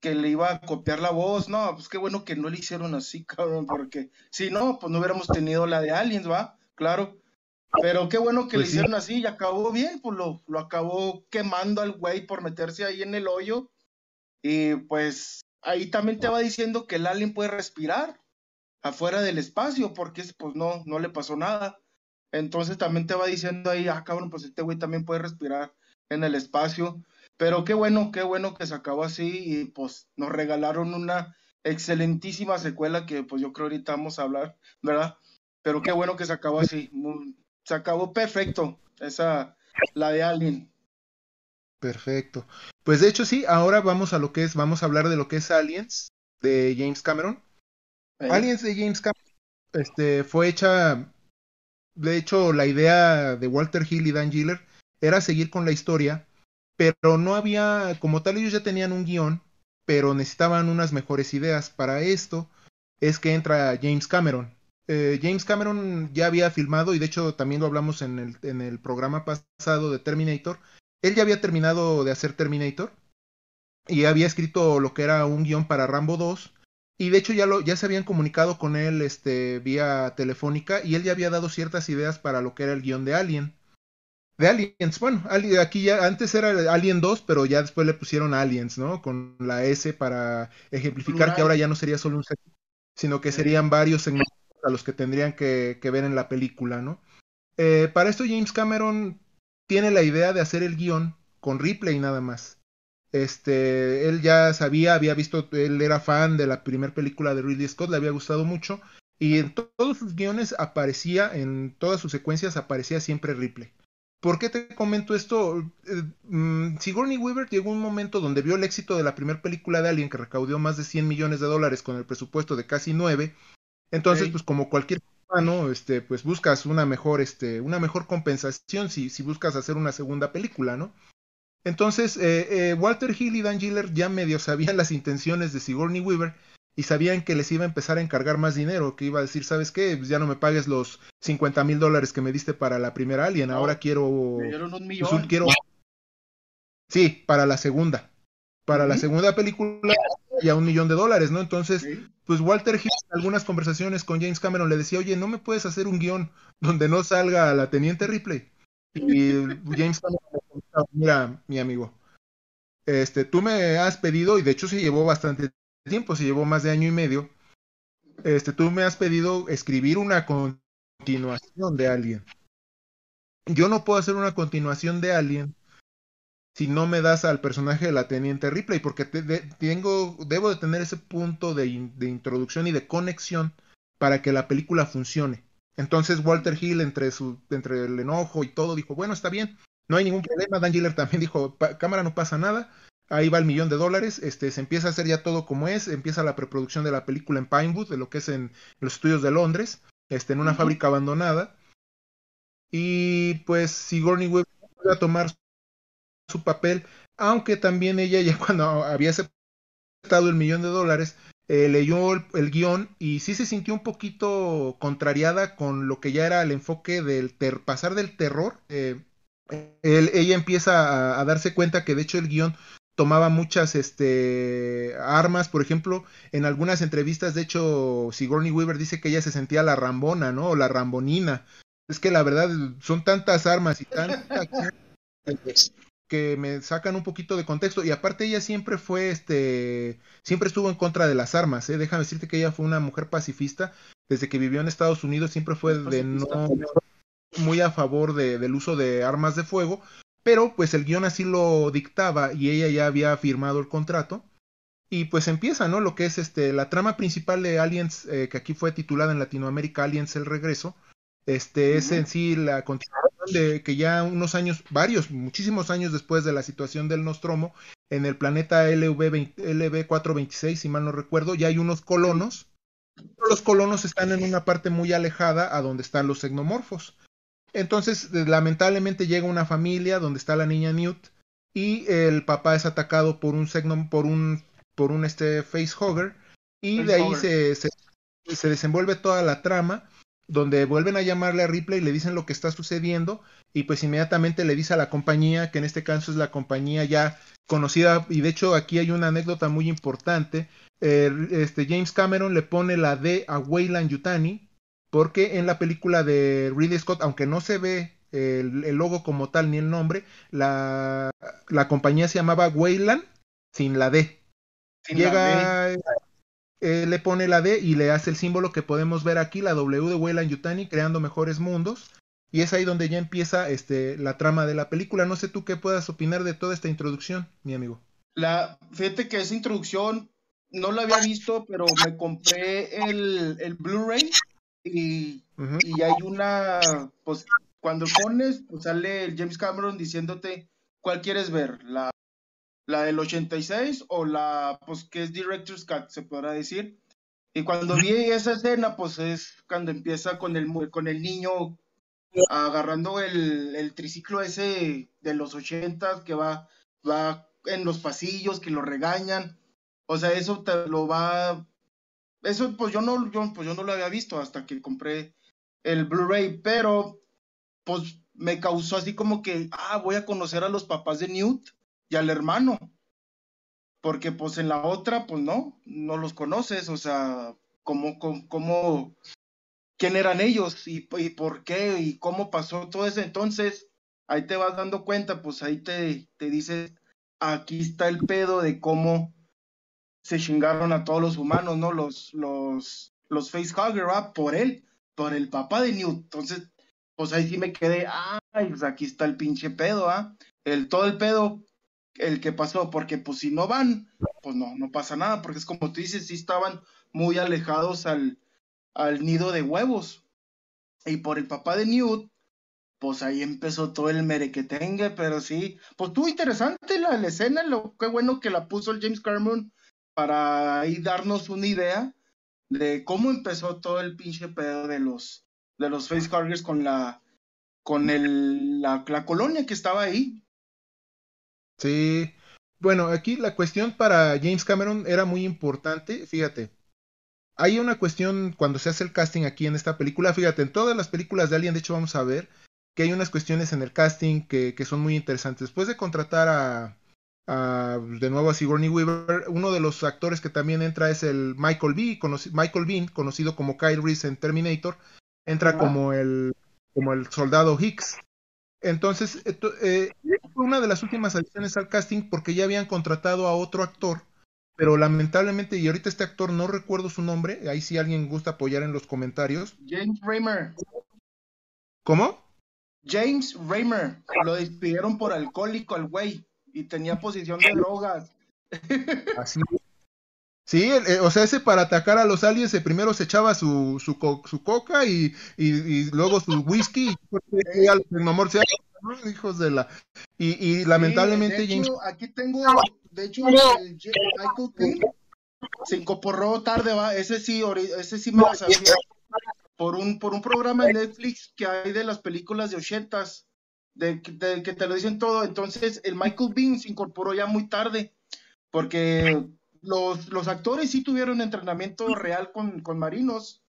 que le iba a copiar la voz. No, pues qué bueno que no le hicieron así, cabrón, porque si no, pues no hubiéramos tenido la de Aliens, ¿va? Claro. Pero qué bueno que le pues hicieron así y acabó bien, pues lo, lo acabó quemando al güey por meterse ahí en el hoyo. Y pues ahí también te va diciendo que el alien puede respirar afuera del espacio, porque pues no, no le pasó nada. Entonces también te va diciendo ahí, ah, cabrón, pues este güey también puede respirar en el espacio. Pero qué bueno, qué bueno que se acabó así y pues nos regalaron una excelentísima secuela que pues yo creo ahorita vamos a hablar, ¿verdad? Pero qué bueno que se acabó así. Muy, se acabó perfecto esa, la de Alien. Perfecto. Pues de hecho sí, ahora vamos a lo que es, vamos a hablar de lo que es Aliens de James Cameron. Aliens de James Cameron este, fue hecha, de hecho la idea de Walter Hill y Dan Giller era seguir con la historia, pero no había, como tal ellos ya tenían un guion, pero necesitaban unas mejores ideas. Para esto es que entra James Cameron. Eh, James Cameron ya había filmado, y de hecho también lo hablamos en el, en el programa pasado de Terminator, él ya había terminado de hacer Terminator y había escrito lo que era un guion para Rambo 2 y de hecho ya, lo, ya se habían comunicado con él este, vía telefónica y él ya había dado ciertas ideas para lo que era el guion de Alien. De Aliens, bueno, aquí ya antes era Alien 2, pero ya después le pusieron Aliens, ¿no? Con la S para ejemplificar que ahora ya no sería solo un sino que serían varios segmentos a los que tendrían que, ver en la película, ¿no? Eh, para esto James Cameron tiene la idea de hacer el guion con Ripley nada más. Este, él ya sabía, había visto, él era fan de la primera película de Ridley Scott, le había gustado mucho, y en todos sus guiones aparecía, en todas sus secuencias aparecía siempre Ripley. ¿Por qué te comento esto? Eh, mm, Sigourney Weaver llegó un momento donde vio el éxito de la primera película de Alien, que recaudó más de 100 millones de dólares con el presupuesto de casi 9, entonces, pues como cualquier humano, este, pues buscas una mejor, este, una mejor compensación si, si buscas hacer una segunda película, ¿no? Entonces, eh, eh, Walter Hill y Dan Giller ya medio sabían las intenciones de Sigourney Weaver y sabían que les iba a empezar a encargar más dinero, que iba a decir, ¿sabes qué? Pues ya no me pagues los 50 mil dólares que me diste para la primera Alien, ahora quiero... Me dieron un millón. Pues, quiero... Sí, para la segunda. Para la segunda película ya un millón de dólares, ¿no? Entonces, pues Walter Hill en algunas conversaciones con James Cameron le decía, oye, no me puedes hacer un guion donde no salga la teniente Ripley. Y James Cameron le mira, mi amigo, este, tú me has pedido, y de hecho se llevó bastante tiempo, se llevó más de año y medio, este, tú me has pedido escribir una continuación de Alien. Yo no puedo hacer una continuación de Alien si no me das al personaje de la teniente Ripley, porque tengo, debo de tener ese punto de, introducción y de conexión para que la película funcione. Entonces Walter Hill, entre, su, entre el enojo y todo, dijo, bueno, está bien, no hay ningún problema. Dan Giller también dijo, cámara, no pasa nada. Ahí va el millón de dólares, este, se empieza a hacer ya todo como es, empieza la preproducción de la película en Pinewood, de lo que es en los estudios de Londres, este, en una fábrica abandonada. Y pues Sigourney Weaver va a tomar su papel, aunque también ella ya cuando había aceptado el millón de dólares, eh, leyó el, guion y sí se sintió un poquito contrariada con lo que ya era el enfoque del pasar del terror. Eh, ella empieza a, darse cuenta que de hecho el guion tomaba muchas este, armas, por ejemplo, en algunas entrevistas, de hecho, Sigourney Weaver dice que ella se sentía la rambona, ¿no? O la rambonina, es que la verdad son tantas armas y tantas que me sacan un poquito de contexto y aparte ella siempre fue este siempre estuvo en contra de las armas ¿eh? déjame decirte que ella fue una mujer pacifista desde que vivió en Estados Unidos siempre fue de no muy a favor de, del uso de armas de fuego pero pues el guion así lo dictaba y ella ya había firmado el contrato y pues empieza no lo que es este la trama principal de Aliens eh, que aquí fue titulada en Latinoamérica Aliens el regreso este es en sí la continuación de que ya unos años, varios, muchísimos años después de la situación del Nostromo, en el planeta LV, LV426, si mal no recuerdo, ya hay unos colonos. Los colonos están en una parte muy alejada a donde están los xenomorfos. Entonces, lamentablemente llega una familia donde está la niña Newt y el papá es atacado por un por un por un este facehugger y de ahí se, se desenvuelve toda la trama donde vuelven a llamarle a Ripley y le dicen lo que está sucediendo y pues inmediatamente le dice a la compañía, que en este caso es la compañía ya conocida y de hecho aquí hay una anécdota muy importante, eh, este James Cameron le pone la D a Weyland Yutani porque en la película de Ridley Scott, aunque no se ve el, logo como tal ni el nombre, la, la compañía se llamaba Weyland sin la D. Llega eh, le pone la D y le hace el símbolo que podemos ver aquí, la W de Weyland Yutani, creando mejores mundos. Y es ahí donde ya empieza este, la trama de la película. No sé tú qué puedas opinar de toda esta introducción, mi amigo. La, fíjate que esa introducción no la había visto, pero me compré el, el Blu-ray y, y, hay una, pues cuando pones, pues sale el James Cameron diciéndote cuál quieres ver, la la del 86 o la, pues, que es Director's Cut, se podrá decir. Y cuando vi esa escena, pues es cuando empieza con el, con el niño agarrando el, el triciclo ese de los 80 que va, va en los pasillos, que lo regañan. O sea, eso te lo va... Eso pues yo no, yo, pues yo no lo había visto hasta que compré el Blu-ray, pero pues me causó así como que, ah, voy a conocer a los papás de Newt y al hermano. Porque pues en la otra, pues no, no los conoces, o sea, cómo, cómo, quién eran ellos y, por qué y cómo pasó todo eso. Entonces, ahí te vas dando cuenta, pues ahí te, te dice, aquí está el pedo de cómo se chingaron a todos los humanos, ¿no? Los, los, los facehugger, ¿va? Por él, por el papá de Newt. Entonces, pues ahí sí me quedé, ay, pues aquí está el pinche pedo, ¿ah? El, todo el pedo el que pasó, porque pues si no van, pues no, no pasa nada, porque es como tú dices, sí estaban muy alejados al, al nido de huevos. Y por el papá de Newt, pues ahí empezó todo el merequetengue, pero sí, pues tuvo interesante la, escena, lo qué bueno que la puso el James Cameron para ahí darnos una idea de cómo empezó todo el pinche pedo de los de los facehuggers con la con el la, la colonia que estaba ahí Sí. Bueno, aquí la cuestión para James Cameron era muy importante. Fíjate, hay una cuestión cuando se hace el casting aquí en esta película. Fíjate, en todas las películas de Alien, de hecho, vamos a ver que hay unas cuestiones en el casting que, que son muy interesantes. Después de contratar a, a, de nuevo a Sigourney Weaver, uno de los actores que también entra es el Michael, B, Michael Bean, conocido como Kyle Reese en Terminator. Entra como el, como el soldado Hicks. Entonces, eh, fue una de las últimas adiciones al casting porque ya habían contratado a otro actor, pero lamentablemente, y ahorita este actor no recuerdo su nombre, ahí si alguien gusta apoyar en los comentarios. James Raymer. ¿Cómo? James Raymer. Lo despidieron por alcohólico al güey y tenía posición de drogas. Así Sí, eh, o sea, ese para atacar a los aliens, primero se echaba su, su, su coca y, y, luego su whisky y al hijos de la... Y, y lamentablemente James... Aquí tengo, de hecho, el, Michael King se incorporó tarde, va, ese sí, ese sí me lo sabía, por un, por un programa de Netflix que hay de las películas de ochentas, de, de, que te lo dicen todo, entonces el Michael Bean se incorporó ya muy tarde, porque los, los actores sí tuvieron entrenamiento real con, con marinos.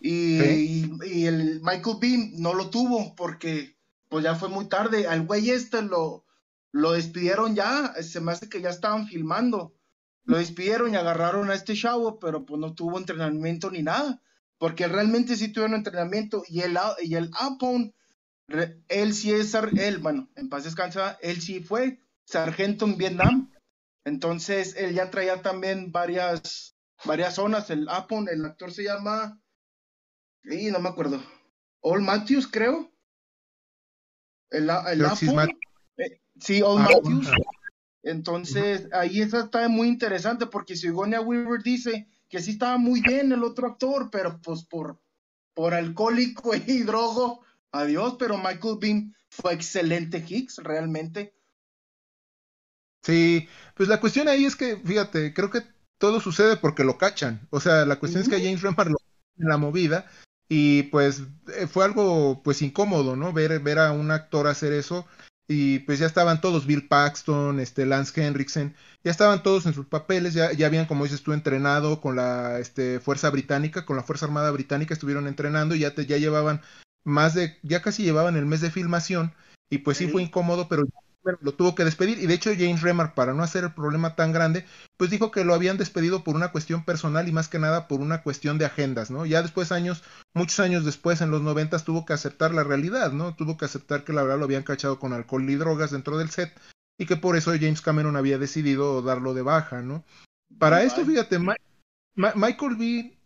Y, y, el Michael Bean no lo tuvo porque pues ya fue muy tarde. Al güey este lo, lo despidieron ya, se me hace que ya estaban filmando. Lo despidieron y agarraron a este chavo, pero pues no tuvo entrenamiento ni nada. porque realmente sí tuvieron entrenamiento. Y el, y el Apon, él sí es, él, bueno, en paz descansa, él sí fue sargento en Vietnam, entonces él ya traía también varias, varias zonas, el Apon, el actor se llama, y no me acuerdo, All Matthews creo, el, el Apon, eh, sí, All ah, Matthews, entonces ahí está muy interesante porque Sigourney Weaver dice que sí estaba muy bien el otro actor, pero pues por, por alcohólico y drogo, adiós, pero Michael Bean fue excelente Hicks, realmente. Sí, pues la cuestión ahí es que, fíjate, creo que todo sucede porque lo cachan. O sea, la cuestión es que James Remar lo en la movida y pues eh, fue algo pues incómodo, ¿no? Ver, ver a un actor hacer eso y pues ya estaban todos, Bill Paxton, este, Lance Henriksen, ya estaban todos en sus papeles, ya, ya habían, como dices tú, entrenado con la este, Fuerza Británica, con la Fuerza Armada Británica, estuvieron entrenando y ya, te, ya llevaban más de, ya casi llevaban el mes de filmación, y pues sí fue incómodo, pero lo tuvo que despedir. Y de hecho James Remar para no hacer el problema tan grande pues dijo que lo habían despedido por una cuestión personal y más que nada por una cuestión de agendas no ya después años muchos años después en los noventas tuvo que aceptar la realidad no tuvo que aceptar que la verdad lo habían cachado con alcohol y drogas dentro del set y que por eso James Cameron había decidido darlo de baja no para esto fíjate Michael B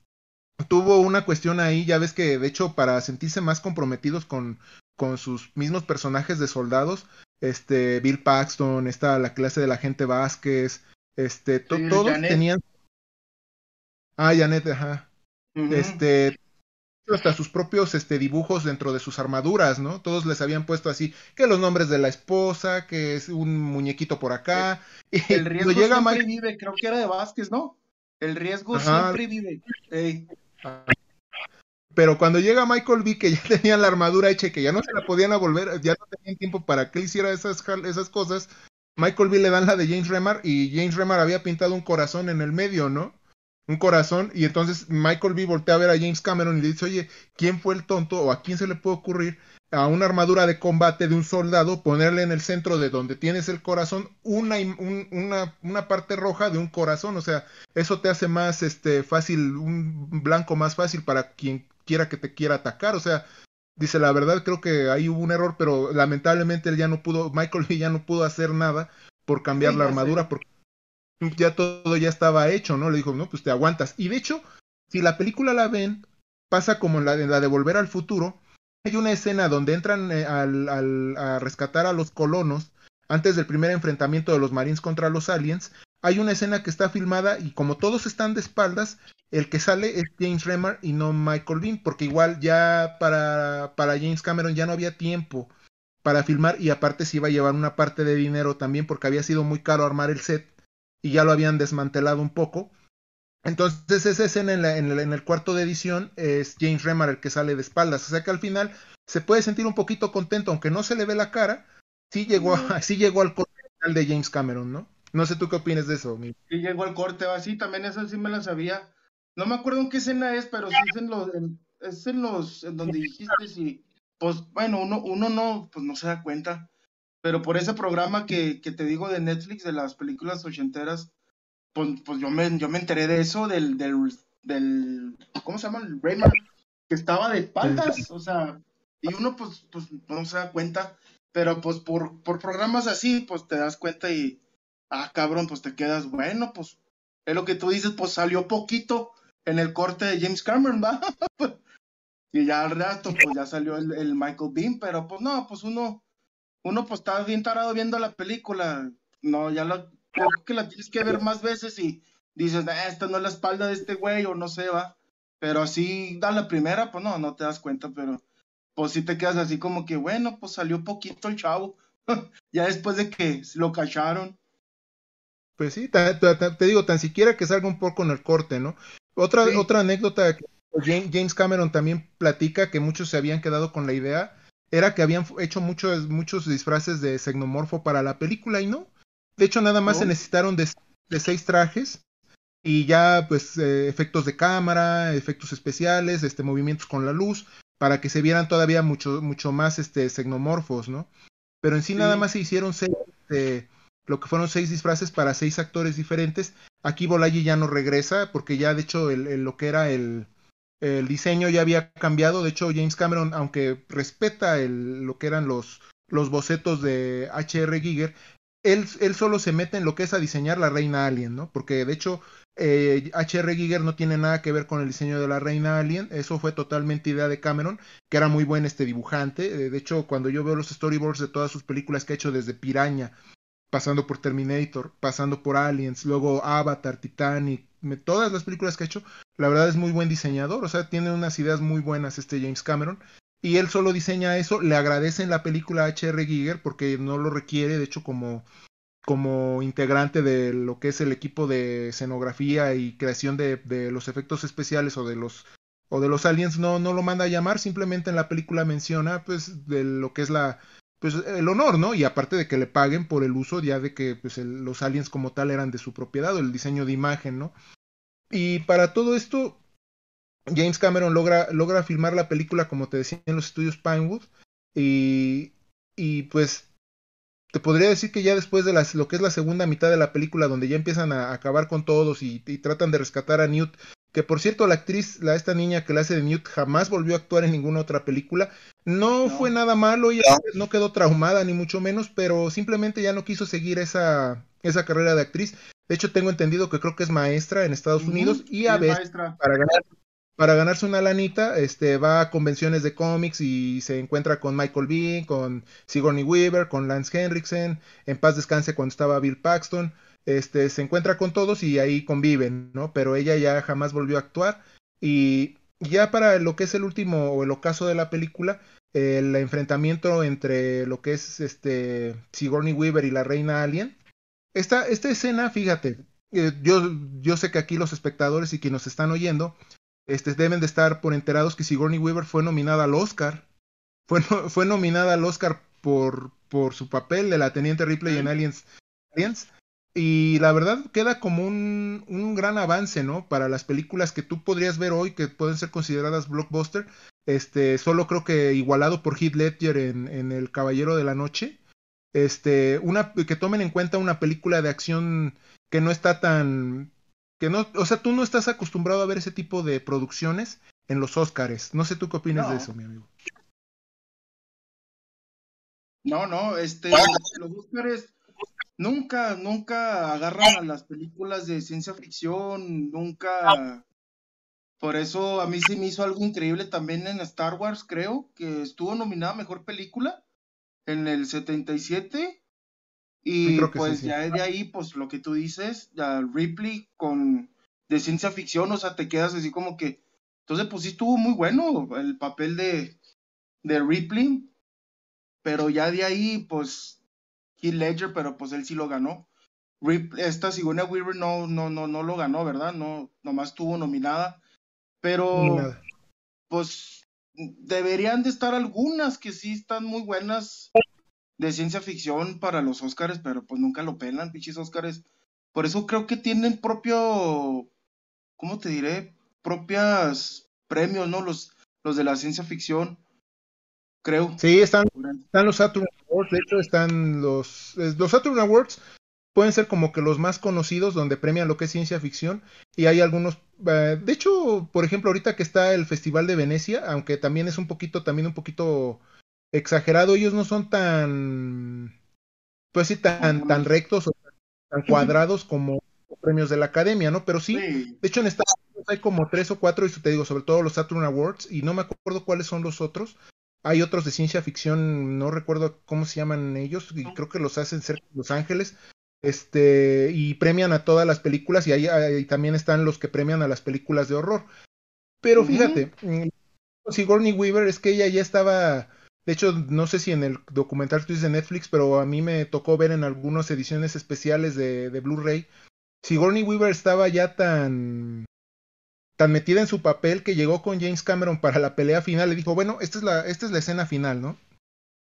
tuvo una cuestión ahí ya ves que de hecho para sentirse más comprometidos con con sus mismos personajes de soldados este Bill Paxton, está la clase de la gente Vázquez, este, todos tenían Ah, Janet, ajá. Este hasta sus propios este dibujos dentro de sus armaduras, ¿no? Todos les habían puesto así que los nombres de la esposa, que es un muñequito por acá. El, riesgo siempre vive, creo que era de Vázquez, ¿no? El riesgo siempre vive. Ah. Pero cuando llega Michael B, que ya tenían la armadura hecha y que ya no se la podían volver, ya no tenían tiempo para que él hiciera esas, esas cosas, Michael B le dan la de James Remar y James Remar había pintado un corazón en el medio, ¿no? Un corazón y entonces Michael B voltea a ver a James Cameron y le dice, oye, ¿quién fue el tonto o a quién se le puede ocurrir a una armadura de combate de un soldado ponerle en el centro de donde tienes el corazón una, una, una parte roja de un corazón? O sea, eso te hace más este, fácil, un blanco más fácil para quien quiera que te quiera atacar. O sea, dice la verdad, creo que ahí hubo un error, pero lamentablemente él ya no pudo, Michael ya no pudo hacer nada por cambiar la armadura, porque ya todo ya estaba hecho, ¿no? Le dijo, no, pues te aguantas. Y de hecho, si la película la ven, pasa como en la, la de Volver al Futuro. Hay una escena donde entran eh, al, al, a rescatar a los colonos antes del primer enfrentamiento de los Marines contra los aliens. Hay una escena que está filmada y como todos están de espaldas, el que sale es James Remar y no Michael Bean, porque igual ya para, para James Cameron ya no había tiempo para filmar y aparte se iba a llevar una parte de dinero también porque había sido muy caro armar el set y ya lo habían desmantelado un poco. Entonces esa escena en, en, el, en el cuarto de edición es James Remar el que sale de espaldas, o sea que al final se puede sentir un poquito contento, aunque no se le ve la cara, sí llegó, sí llegó al corte de James Cameron, ¿no? No sé tú qué opinas de eso. Sí llegó al corte, así también eso sí me la sabía no me acuerdo en qué escena es, pero sí es en los, es en los, en donde dijiste si, pues bueno, uno, uno no, pues no se da cuenta. Pero por ese programa que, que te digo de Netflix, de las películas ochenteras, pues, pues yo me, yo me enteré de eso, del, del, del, ¿cómo se llama? El Rayman, que estaba de espaldas, o sea, y uno pues, pues no se da cuenta, pero pues por, por programas así, pues te das cuenta y, ah, cabrón, pues te quedas, bueno, pues es lo que tú dices, pues salió poquito, en el corte de James Cameron, ¿va? y ya al rato, pues ya salió el, Michael Bean, pero pues no, pues uno, uno pues está bien tarado viendo la película. No, ya la, que la tienes que ver más veces y dices, ah, esta no es la espalda de este güey, o no sé, va. Pero así da la primera, pues no, no te das cuenta, pero pues sí te quedas así como que, bueno, pues salió poquito el chavo. ya después de que lo cacharon. Pues sí, te, te, digo, tan siquiera que salga un poco en el corte, ¿no? Otra, otra anécdota que James Cameron también platica que muchos se habían quedado con la idea era que habían hecho muchos, muchos disfraces de xenomorfo para la película y no. De hecho, nada más se necesitaron de, seis trajes y ya pues eh, efectos de cámara, efectos especiales, este movimientos con la luz para que se vieran todavía mucho mucho más este xenomorfos, ¿no? Pero en sí, nada más se hicieron seis este, lo que fueron seis disfraces para seis actores diferentes. Aquí Bolaji ya no regresa, porque ya de hecho el, lo que era el, el diseño ya había cambiado. De hecho, James Cameron, aunque respeta lo que eran los, los bocetos de H.R. Giger, él, él, solo se mete en lo que es a diseñar la reina alien, ¿no? Porque de hecho, H.R. Giger no tiene nada que ver con el diseño de la reina alien. Eso fue totalmente idea de Cameron, que era muy buen este dibujante. de hecho, cuando yo veo los storyboards de todas sus películas que ha hecho desde Piraña, pasando por Terminator, pasando por Aliens, luego Avatar, Titanic, todas las películas que ha hecho, la verdad es muy buen diseñador, o sea, tiene unas ideas muy buenas este James Cameron. Y él solo diseña eso, le agradecen la película H.R. Giger porque no lo requiere, de hecho como, como integrante de lo que es el equipo de escenografía y creación de, de los efectos especiales o de los o de los aliens no, no lo manda a llamar, simplemente en la película menciona pues de lo que es la, pues el honor, ¿no? Y aparte de que le paguen por el uso ya de que pues los aliens como tal eran de su propiedad o el diseño de imagen, ¿no? Y para todo esto, James Cameron logra, logra filmar la película, como te decía, en los estudios Pinewood. Y, y pues te podría decir que ya después de lo que es la segunda mitad de la película, donde ya empiezan a acabar con todos y tratan de rescatar a Newt que por cierto la actriz, la esta niña que la hace de Newt jamás volvió a actuar en ninguna otra película. No, fue nada malo, ella no. quedó traumada ni mucho menos, pero simplemente ya no quiso seguir esa, esa carrera de actriz. De hecho, tengo entendido que creo que es maestra en Estados Unidos y a veces para ganar para ganarse una lanita, este va a convenciones de cómics y se encuentra con Michael Bean, con Sigourney Weaver, con Lance Henriksen, en paz descanse cuando estaba Bill Paxton este, se encuentra con todos y ahí conviven, ¿no? Pero ella ya jamás volvió a actuar y ya para lo que es el último o el ocaso de la película, el enfrentamiento entre lo que es este Sigourney Weaver y la reina alien. Esta, esta escena, fíjate, eh, yo, yo sé que aquí los espectadores y quienes nos están oyendo este, deben de estar por enterados que Sigourney Weaver fue nominada al Oscar. Fue, fue nominada al Oscar por, por su papel de la Teniente Ripley en Aliens. Aliens y la verdad queda como un, un, gran avance, ¿no? Para las películas que tú podrías ver hoy, que pueden ser consideradas blockbuster. Este, solo creo que igualado por Heath Ledger en, en El Caballero de la Noche. Este, una, que tomen en cuenta una película de acción que no está tan, que no, o sea, tú no estás acostumbrado a ver ese tipo de producciones en los Oscars. No sé tú qué opinas de eso, mi amigo. No, no, este, los Oscars nunca, nunca agarran a las películas de ciencia ficción, nunca. Por eso a mí sí me hizo algo increíble también en Star Wars, creo, que estuvo nominada Mejor Película en el 77. Y pues ya de ahí, pues lo que tú dices, ya Ripley con de ciencia ficción, o sea, te quedas así como que. Entonces, pues sí estuvo muy bueno el papel de, de Ripley. Pero ya de ahí, pues Heath Ledger, pero pues él sí lo ganó. esta Sigourney Weaver no, no, no, no lo ganó, ¿verdad? No, nomás estuvo nominada. Pero, pues, deberían de estar algunas que sí están muy buenas de ciencia ficción para los Oscars, pero pues nunca lo pelan, pinches Oscars. Por eso creo que tienen propio, ¿cómo te diré? Propias premios, ¿no? Los, los de la ciencia ficción creo. Sí, están, están los Saturn Awards, de hecho están los, los Saturn Awards pueden ser como que los más conocidos donde premian lo que es ciencia ficción y hay algunos eh, de hecho por ejemplo ahorita que está el festival de Venecia aunque también es un poquito también un poquito exagerado ellos no son tan pues sí tan tan rectos o tan cuadrados como premios de la academia no pero sí, de hecho en Estados Unidos hay como tres o cuatro y te digo sobre todo los Saturn Awards y no me acuerdo cuáles son los otros hay otros de ciencia ficción, no recuerdo cómo se llaman ellos, y creo que los hacen cerca de Los Ángeles. Este, y premian a todas las películas, y ahí, también están los que premian a las películas de horror. Pero fíjate, mm, Sigourney Weaver es que ella ya estaba, de hecho, no sé si en el documental que de Netflix, pero a mí me tocó ver en algunas ediciones especiales de, de Blu-ray. Sigourney Weaver estaba ya tan tan metida en su papel que llegó con James Cameron para la pelea final y dijo, bueno, esta es la, esta es la escena final, ¿no?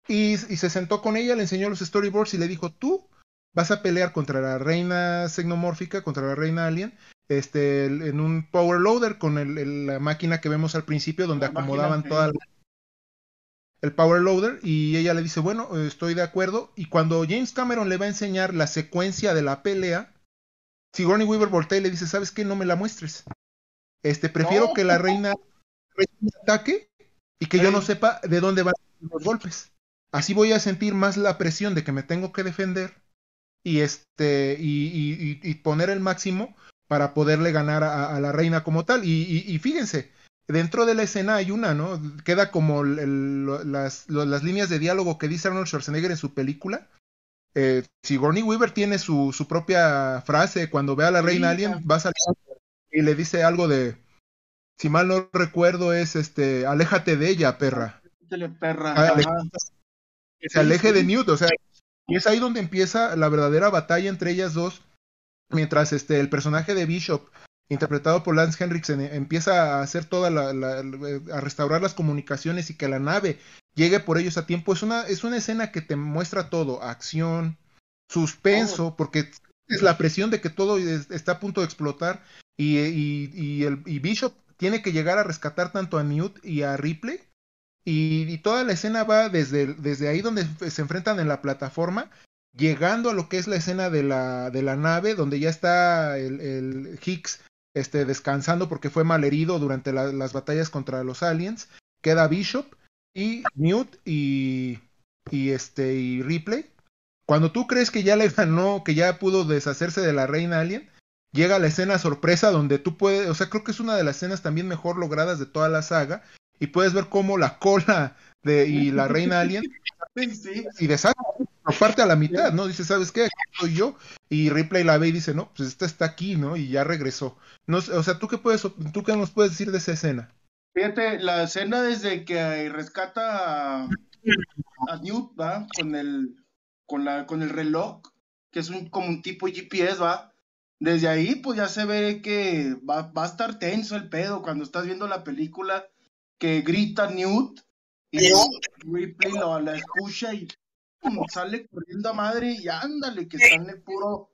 Y, se sentó con ella, le enseñó los storyboards y le dijo, tú vas a pelear contra la reina xenomórfica, contra la reina alien, este, en un power loader con el, la máquina que vemos al principio donde acomodaban toda el power loader y ella le dice, bueno, estoy de acuerdo. Y cuando James Cameron le va a enseñar la secuencia de la pelea, Sigourney Weaver voltea y le dice, ¿sabes qué? No me la muestres. Este, prefiero que la reina, ataque y que yo no sepa de dónde van los golpes. Así voy a sentir más la presión de que me tengo que defender y este y, poner el máximo para poderle ganar a, la reina como tal. Y, fíjense, dentro de la escena hay una, ¿no? Queda como las, las, líneas de diálogo que dice Arnold Schwarzenegger en su película. Eh, Sigourney Weaver tiene su, su, propia frase cuando ve a la reina alien, va a salir y le dice algo de, si mal no recuerdo, es este, aléjate de ella, perra. perra. Ah, que se aleje de Newt, o sea, y es ahí donde empieza la verdadera batalla entre ellas dos, mientras este, el personaje de Bishop, interpretado por Lance Henriksen, empieza a hacer toda la, a restaurar las comunicaciones y que la nave llegue por ellos a tiempo. Es una, es una escena que te muestra todo, acción, suspenso, oh. porque es la presión de que todo está a punto de explotar y, y, el, Bishop tiene que llegar a rescatar tanto a Newt y a Ripley y, toda la escena va desde, desde ahí donde se enfrentan en la plataforma, llegando a lo que es la escena de la, de la nave, donde ya está el, Higgs este, descansando porque fue malherido durante las batallas contra los aliens. Queda Bishop y Newt y, y, este, y Ripley. Cuando tú crees que ya le ganó, que ya pudo deshacerse de la reina alien, llega la escena sorpresa donde tú puedes, o sea, creo que es una de las escenas también mejor logradas de toda la saga, y puedes ver cómo la cola de y la reina alien y deshace parte a la mitad, ¿no? Dice, ¿sabes qué? Aquí soy yo. Y Ripley la ve y dice, no, pues esta está aquí, ¿no? Y ya regresó. No, o sea, ¿tú qué, puedes, ¿tú qué nos puedes decir de esa escena? Fíjate, la escena desde que rescata a, Newt, ¿va? Con el, con, la, con el reloj, que es un, como un tipo GPS, ¿va? Desde ahí, pues ya se ve que va, va a estar tenso el pedo cuando estás viendo la película que grita Newt y Ripley lo, la escucha y sale corriendo a madre y ándale, que está en el puro,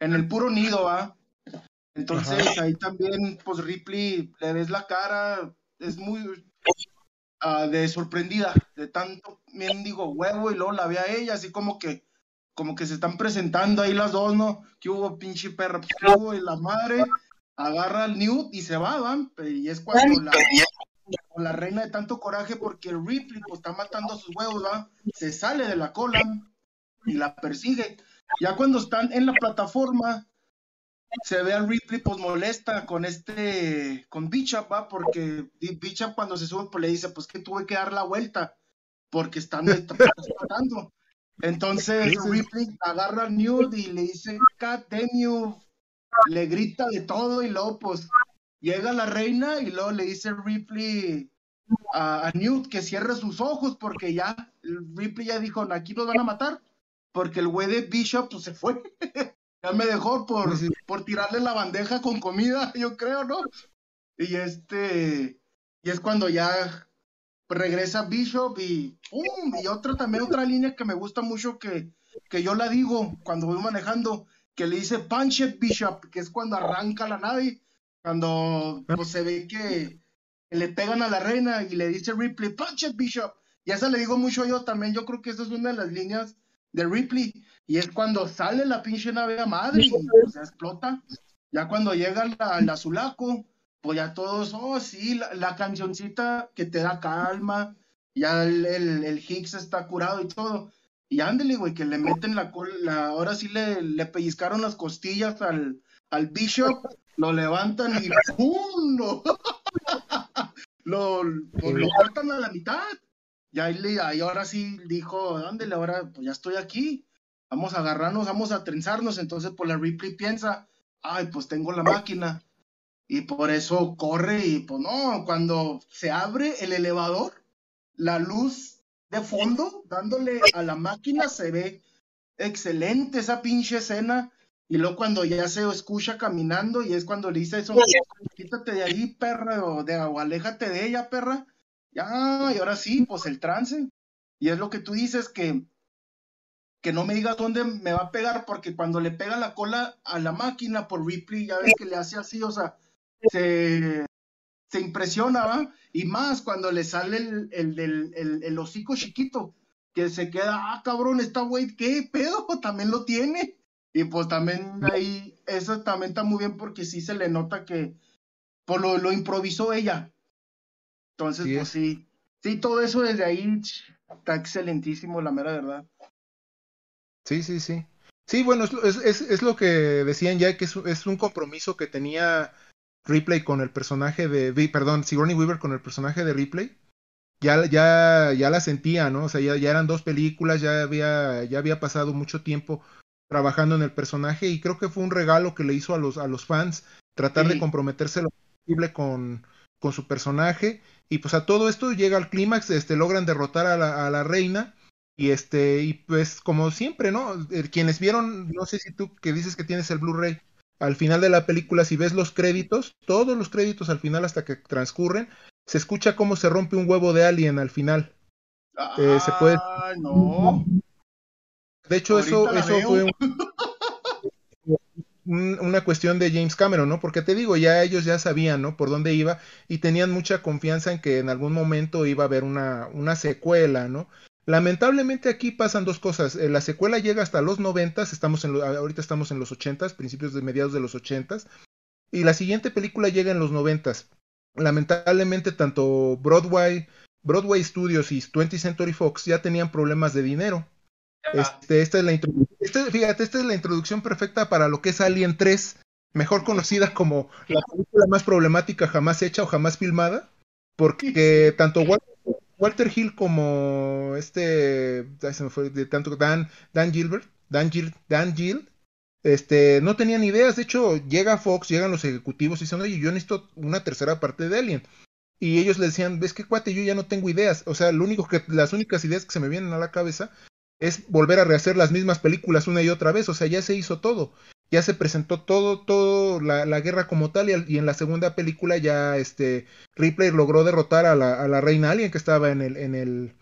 en el puro nido, ¿va? Entonces ahí también, pues Ripley le ves la cara, es muy uh, de sorprendida de tanto mendigo huevo y luego la ve a ella, así como que, como que se están presentando ahí las dos, ¿no? Que hubo pinche perra, pues, hubo? Y la madre agarra al Newt y se va, ¿va? Y es cuando la, la reina de tanto coraje porque el Ripley pues, está matando a sus huevos, ¿va? Se sale de la cola y la persigue. Ya cuando están en la plataforma, se ve al Ripley pues molesta con este, con Bishop, ¿va? Porque Bishop cuando se sube pues le dice pues que tuve que dar la vuelta porque están tratando. Entonces Ripley agarra a Newt y le dice, God damn you. Le grita de todo y luego pues Llega la reina y luego le dice Ripley a, Newt que cierre sus ojos porque ya Ripley ya dijo, aquí nos van a matar porque el güey de Bishop pues, se fue. ya me dejó por, por tirarle la bandeja con comida, yo creo, ¿no? Y este, y es cuando ya regresa Bishop y ¡pum! Y otra también, otra línea que me gusta mucho que, que yo la digo cuando voy manejando, que le dice Punch it Bishop, que es cuando arranca la nave cuando pues, se ve que le pegan a la reina y le dice Ripley, punch it, Bishop. Y esa le digo mucho yo también. Yo creo que esa es una de las líneas de Ripley. Y es cuando sale la pinche nave a madre y pues, se explota. Ya cuando llega la, Zulaco, pues ya todos, oh sí, la, cancioncita que te da calma. Ya el, el, Higgs está curado y todo. Y ándele, güey, que le meten la cola, ahora sí le, le pellizcaron las costillas al, al Bishop lo levantan y ¡pum! Lo, lo, cortan a la mitad. Y ahí, ahora sí dijo, ándale, ahora pues ya estoy aquí. Vamos a agarrarnos, vamos a trenzarnos. Entonces, pues la Ripley piensa, ay, pues tengo la máquina. Y por eso corre y pues no, cuando se abre el elevador, la luz de fondo dándole a la máquina se ve excelente esa pinche escena y luego cuando ya se escucha caminando y es cuando le dice eso, quítate de ahí, perra, o, de, o aléjate de ella, perra. Ya, y ahora sí, pues el trance. Y es lo que tú dices que, que no me digas dónde me va a pegar, porque cuando le pega la cola a la máquina por Ripley, ya ves que le hace así, o sea, se, se impresiona, ¿va? Y más cuando le sale el, el, el, el hocico chiquito, que se queda, ah, cabrón, esta güey, ¿qué pedo? También lo tiene. Y pues también ahí, eso también está muy bien porque sí se le nota que por lo, lo improvisó ella. Entonces, pues sí. Sí, todo eso desde ahí está excelentísimo, la mera verdad. Sí, sí, sí. Sí, bueno, es, es, es lo que decían ya, que es, es, un compromiso que tenía Ripley con el personaje de, perdón, Sigourney Weaver con el personaje de Ripley. Ya, ya, ya la sentía, ¿no? O sea, ya, ya eran dos películas, ya había, ya había pasado mucho tiempo trabajando en el personaje y creo que fue un regalo que le hizo a los, a los fans tratar de comprometerse lo posible con, con su personaje y pues a todo esto llega al clímax, este, logran derrotar a la, a la reina y este, y pues como siempre, ¿no? Eh, quienes vieron, no sé si tú que dices que tienes el Blu-ray, al final de la película, si ves los créditos, todos los créditos al final hasta que transcurren, se escucha cómo se rompe un huevo de alien al final. Eh, se puede. no. De hecho, eso, eso fue una cuestión de James Cameron, ¿no? Porque te digo, ya ellos ya sabían, ¿no? Por dónde iba y tenían mucha confianza en que en algún momento iba a haber una, una secuela, ¿no? Lamentablemente aquí pasan dos cosas. Eh, la secuela llega hasta los noventas, estamos en ahorita estamos en los ochentas, principios de mediados de los ochentas, y la siguiente película llega en los noventas. Lamentablemente tanto Broadway, Broadway Studios y 20th Century Fox ya tenían problemas de dinero. Este, esta es la este, esta es la introducción perfecta para lo que es Alien 3, mejor conocida como la película más problemática jamás hecha o jamás filmada, porque tanto Walter, Hill como este, me fue de tanto Dan, Dan Gilbert, Dan Gil, Dan Gil, este, no tenían ideas. De hecho, llega Fox, llegan los ejecutivos y dicen, oye, yo necesito una tercera parte de Alien. Y ellos le decían, ves que cuate, yo ya no tengo ideas. O sea, las únicas ideas que se me vienen a la cabeza es volver a rehacer las mismas películas una y otra vez. O sea, ya se hizo todo. Ya se presentó todo, todo la, la guerra como tal. Y, en la segunda película ya este Ripley logró derrotar a la, a la reina alien que estaba en el, en el,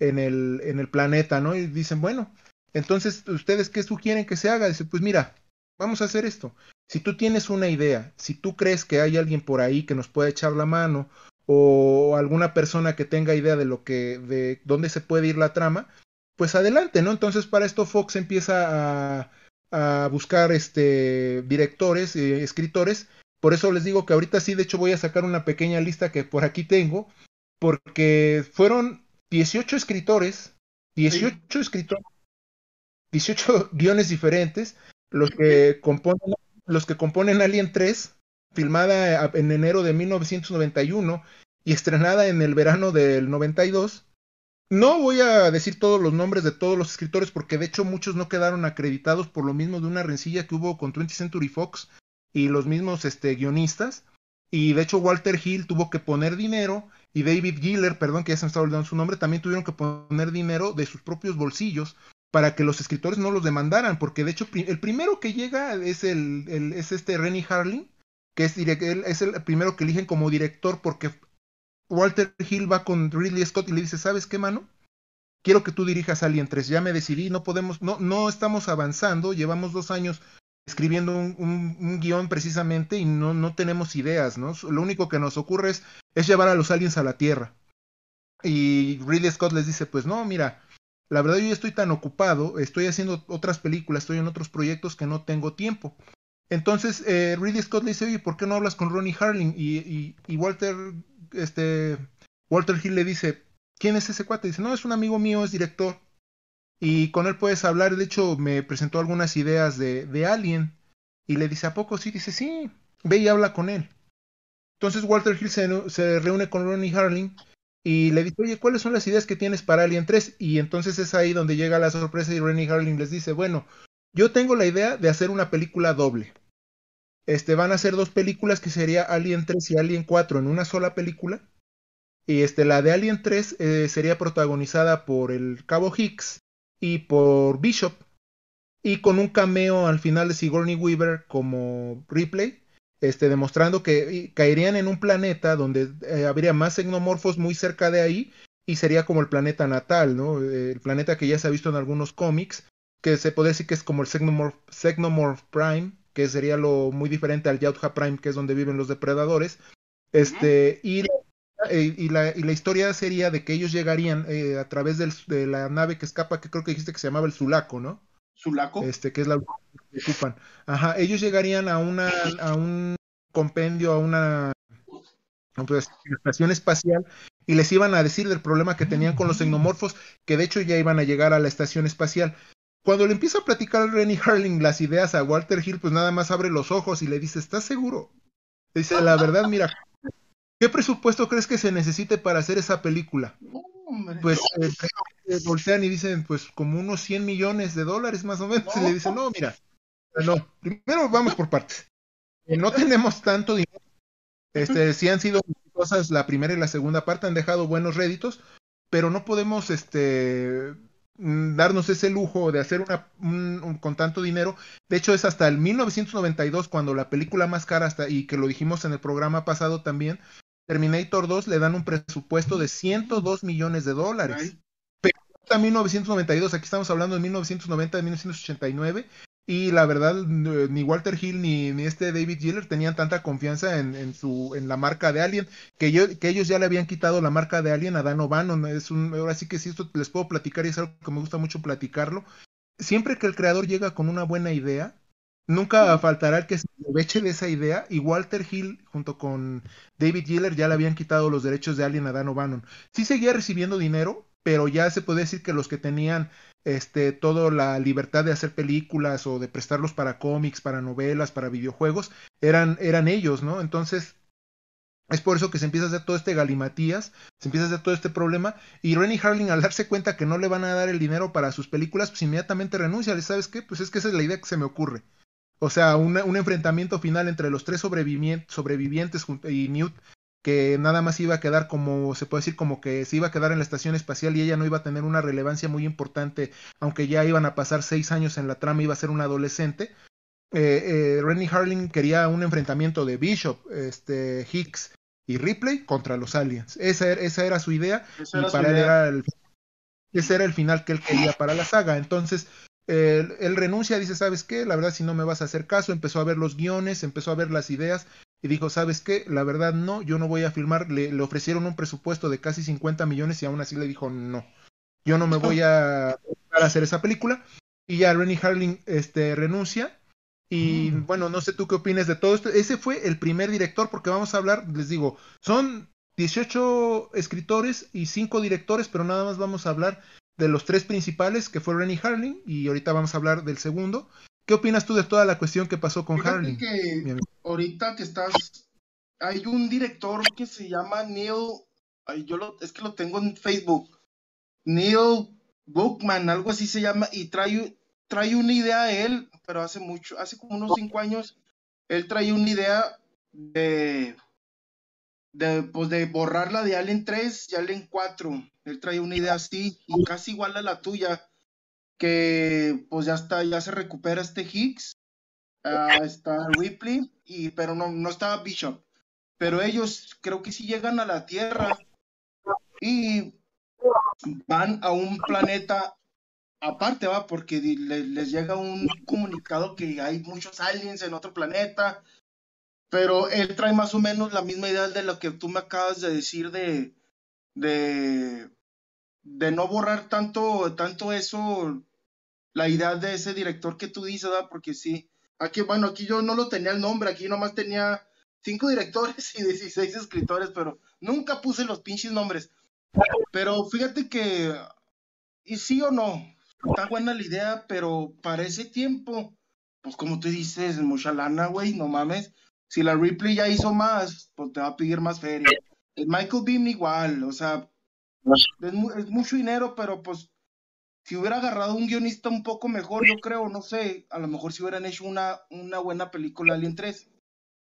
en el, en el planeta, ¿no? Y dicen, bueno, entonces, ¿ustedes qué sugieren que se haga? Dice, pues mira, vamos a hacer esto. Si tú tienes una idea, si tú crees que hay alguien por ahí que nos puede echar la mano, o alguna persona que tenga idea de lo que, de dónde se puede ir la trama, pues adelante, ¿no? Entonces para esto Fox empieza a, a buscar este directores, y escritores. Por eso les digo que ahorita sí, de hecho voy a sacar una pequeña lista que por aquí tengo, porque fueron 18 escritores, 18 escritores, 18 guiones diferentes, los que componen, los que componen Alien 3, filmada en enero de 1991 y estrenada en el verano del 92. No voy a decir todos los nombres de todos los escritores porque de hecho muchos no quedaron acreditados por lo mismo de una rencilla que hubo con 20th Century Fox y los mismos este, guionistas. Y de hecho Walter Hill tuvo que poner dinero y David Giller, perdón que ya se me estaba olvidando su nombre, también tuvieron que poner dinero de sus propios bolsillos para que los escritores no los demandaran, porque de hecho el primero que llega es el, es este Rennie Harling, que es, es el primero que eligen como director porque Walter Hill va con Ridley Scott y le dice, ¿sabes qué, mano? Quiero que tú dirijas Alien 3, ya me decidí, no podemos, no, no estamos avanzando, llevamos dos años escribiendo un, un, guion precisamente y no, no tenemos ideas, ¿no? Lo único que nos ocurre es, es llevar a los aliens a la Tierra. Y Ridley Scott les dice, pues no, mira, la verdad yo ya estoy tan ocupado, estoy haciendo otras películas, estoy en otros proyectos que no tengo tiempo. Entonces eh, Ridley Scott le dice, oye, ¿por qué no hablas con Ronnie Harling? Y, y, Walter, este, Walter Hill le dice, ¿quién es ese cuate? Dice, no, es un amigo mío, es director. Y con él puedes hablar, de hecho me presentó algunas ideas de, de Alien. Y le dice, ¿a poco sí? Dice, sí, ve y habla con él. Entonces Walter Hill se, se reúne con Ronnie Harling y le dice, oye, ¿cuáles son las ideas que tienes para Alien 3? Y entonces es ahí donde llega la sorpresa y Ronnie Harling les dice, bueno, yo tengo la idea de hacer una película doble. Este, van a ser dos películas que sería Alien 3 y Alien 4 en una sola película. Y este, la de Alien 3 eh, sería protagonizada por el Cabo Hicks y por Bishop. Y con un cameo al final de Sigourney Weaver como Ripley. Este, demostrando que caerían en un planeta donde eh, habría más xenomorfos muy cerca de ahí y sería como el planeta natal, ¿no? El planeta que ya se ha visto en algunos cómics, que se puede decir que es como el Xenomorph, Xenomorph Prime, que sería lo muy diferente al Yautja Prime, que es donde viven los depredadores. Este, y, eh, y, la, y la historia sería de que ellos llegarían eh, a través del, de la nave que escapa, que creo que dijiste que se llamaba el Sulaco, ¿no? Sulaco. Este, que es la que ocupan. Ajá, ellos llegarían a una, a un compendio, a una pues, estación espacial y les iban a decir del problema que tenían con los xenomorfos, que de hecho ya iban a llegar a la estación espacial. Cuando le empieza a platicar Rennie Harling las ideas a Walter Hill, pues nada más abre los ojos y le dice, ¿estás seguro? Dice, la verdad, mira, ¿qué presupuesto crees que se necesite para hacer esa película? Pues eh, eh, voltean y dicen, pues como unos 100 millones de dólares más o menos. Y le dicen, no, mira, no, primero vamos por partes. No tenemos tanto dinero. Este, sí han sido cosas la primera y la segunda parte, han dejado buenos réditos, pero no podemos este darnos ese lujo de hacer una con tanto dinero. De hecho, es hasta el 1992 cuando la película más cara hasta y que lo dijimos en el programa pasado también, Terminator 2 le dan un presupuesto de 102 millones de dólares. Pero hasta 1992, aquí estamos hablando de 1990, de 1989, y la verdad, ni Walter Hill ni, este David Giller tenían tanta confianza en, su, en la marca de Alien, que, yo, que ellos ya le habían quitado la marca de Alien a Dan O'Bannon. Es un, ahora sí que si esto les puedo platicar y es algo que me gusta mucho platicarlo. Siempre que el creador llega con una buena idea, nunca faltará el que se aproveche de esa idea. Y Walter Hill, junto con David Giller, ya le habían quitado los derechos de Alien a Dan O'Bannon. Sí seguía recibiendo dinero, pero ya se puede decir que los que tenían este, toda la libertad de hacer películas o de prestarlos para cómics, para novelas, para videojuegos, eran, eran ellos, ¿no? Entonces, es por eso que se empieza a hacer todo este galimatías, se empieza a hacer todo este problema, y Rennie Harling al darse cuenta que no le van a dar el dinero para sus películas, pues inmediatamente renuncia, ¿sabes qué? Pues es que esa es la idea que se me ocurre. O sea, un enfrentamiento final entre los tres sobrevivientes y Newt que nada más iba a quedar como, se puede decir, como que se iba a quedar en la estación espacial y ella no iba a tener una relevancia muy importante, aunque ya iban a pasar seis años en la trama, iba a ser una adolescente. Eh, eh, Rennie Harling quería un enfrentamiento de Bishop, este, Hicks y Ripley contra los aliens. Esa, esa era su idea y para él era el, ese era el final que él quería para la saga. Entonces, él, él, renuncia, dice, ¿sabes qué? La verdad, si no me vas a hacer caso, empezó a ver los guiones, empezó a ver las ideas y dijo, ¿sabes qué? La verdad no, yo no voy a filmar. Le, le, ofrecieron un presupuesto de casi 50 millones y aún así le dijo, no, yo no me voy a, a hacer esa película. Y ya Rennie Harling este, renuncia. Y mm. bueno, no sé tú qué opinas de todo esto. Ese fue el primer director, porque vamos a hablar, les digo, son 18 escritores y 5 directores, pero nada más vamos a hablar de los tres principales, que fue Rennie Harling, y ahorita vamos a hablar del segundo. ¿Qué opinas tú de toda la cuestión que pasó con Harley? Que ahorita que estás, hay un director que se llama Neil, yo lo, es que lo tengo en Facebook, Neil Bookman, algo así se llama, y trae, trae una idea a él, pero hace mucho, hace como unos cinco años, él trae una idea de, de, pues de borrarla de Alien 3 y Alien 4. Él trae una idea así, y casi igual a la tuya que pues ya está, ya se recupera este Higgs, ah, está Ripley, y, pero no, no estaba Bishop. Pero ellos creo que sí llegan a la Tierra y van a un planeta aparte, va, porque les llega un comunicado que hay muchos aliens en otro planeta, pero él trae más o menos la misma idea de lo que tú me acabas de decir de, de, de no borrar tanto, tanto eso la idea de ese director que tú dices, ¿verdad? Porque sí, aquí, bueno, aquí yo no lo tenía el nombre, aquí nomás tenía cinco directores y 16 escritores, pero nunca puse los pinches nombres. Pero fíjate que, y sí o no, está buena la idea, pero para ese tiempo, pues como tú dices, mucha lana, güey, no mames. Si la Ripley ya hizo más, pues te va a pedir más feria. El Michael Beam igual, o sea, es, es mucho dinero, pero pues si hubiera agarrado un guionista un poco mejor, yo creo, no sé, a lo mejor si hubieran hecho una, una buena película Alien 3.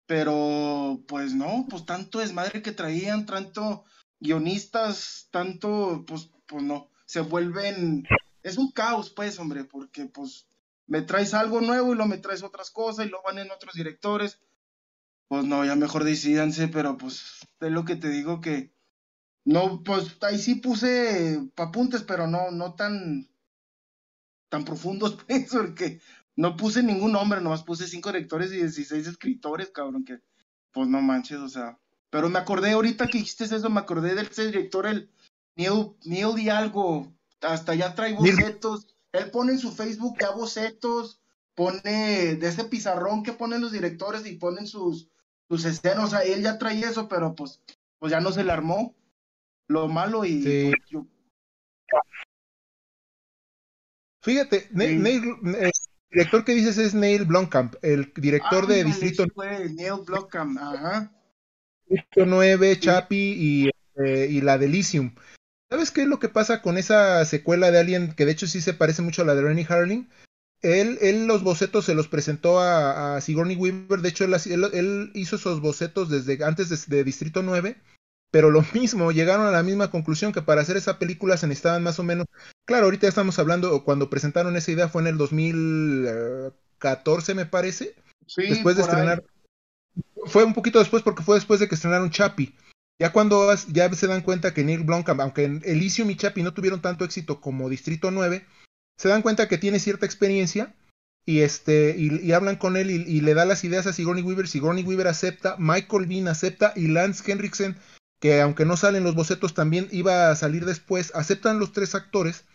Pero, pues no, pues tanto desmadre que traían, tanto guionistas, tanto, pues, pues no, se vuelven, es un caos, pues, hombre, porque, pues, me traes algo nuevo y lo me traes otras cosas y lo van en otros directores. Pues no, ya mejor decidanse, pero pues es lo que te digo que no, pues ahí sí puse apuntes, pero no, no tan, tan profundos, pues, porque no puse ningún nombre, nomás puse cinco directores y 16 escritores, cabrón, que, pues no manches, o sea. Pero me acordé ahorita que dijiste eso, me acordé del ese director, el Neil, Neil y algo, hasta ya trae bocetos, él pone en su Facebook ya bocetos, pone de ese pizarrón que ponen los directores y ponen sus, sus escenas, o sea, él ya trae eso, pero pues, pues ya no se le armó lo malo y Fíjate, el director que dices es Neil Blomkamp, el director de Distrito Neil Blomkamp, ajá. Distrito 9, Chapi y, eh, y la de Elysium. ¿Sabes qué es lo que pasa con esa secuela de Alien que de hecho sí se parece mucho a la de Rennie Harling? Él, él los bocetos se los presentó a, Sigourney Weaver, de hecho él, hizo esos bocetos desde antes de, Distrito 9, pero lo mismo, llegaron a la misma conclusión que para hacer esa película se necesitaban más o menos, claro, ahorita estamos hablando, cuando presentaron esa idea fue en el 2014 me parece, sí, después de estrenar, fue un poquito después porque fue después de que estrenaron Chappie. Ya cuando ya se dan cuenta que Neil Blomkamp, aunque Elysium y Chappie no tuvieron tanto éxito como Distrito 9, se dan cuenta que tiene cierta experiencia y este y, hablan con él y, le da las ideas a Sigourney Weaver, Sigourney Weaver acepta, Michael Bean acepta y Lance Henriksen, que aunque no salen los bocetos también iba a salir después, aceptan los tres actores,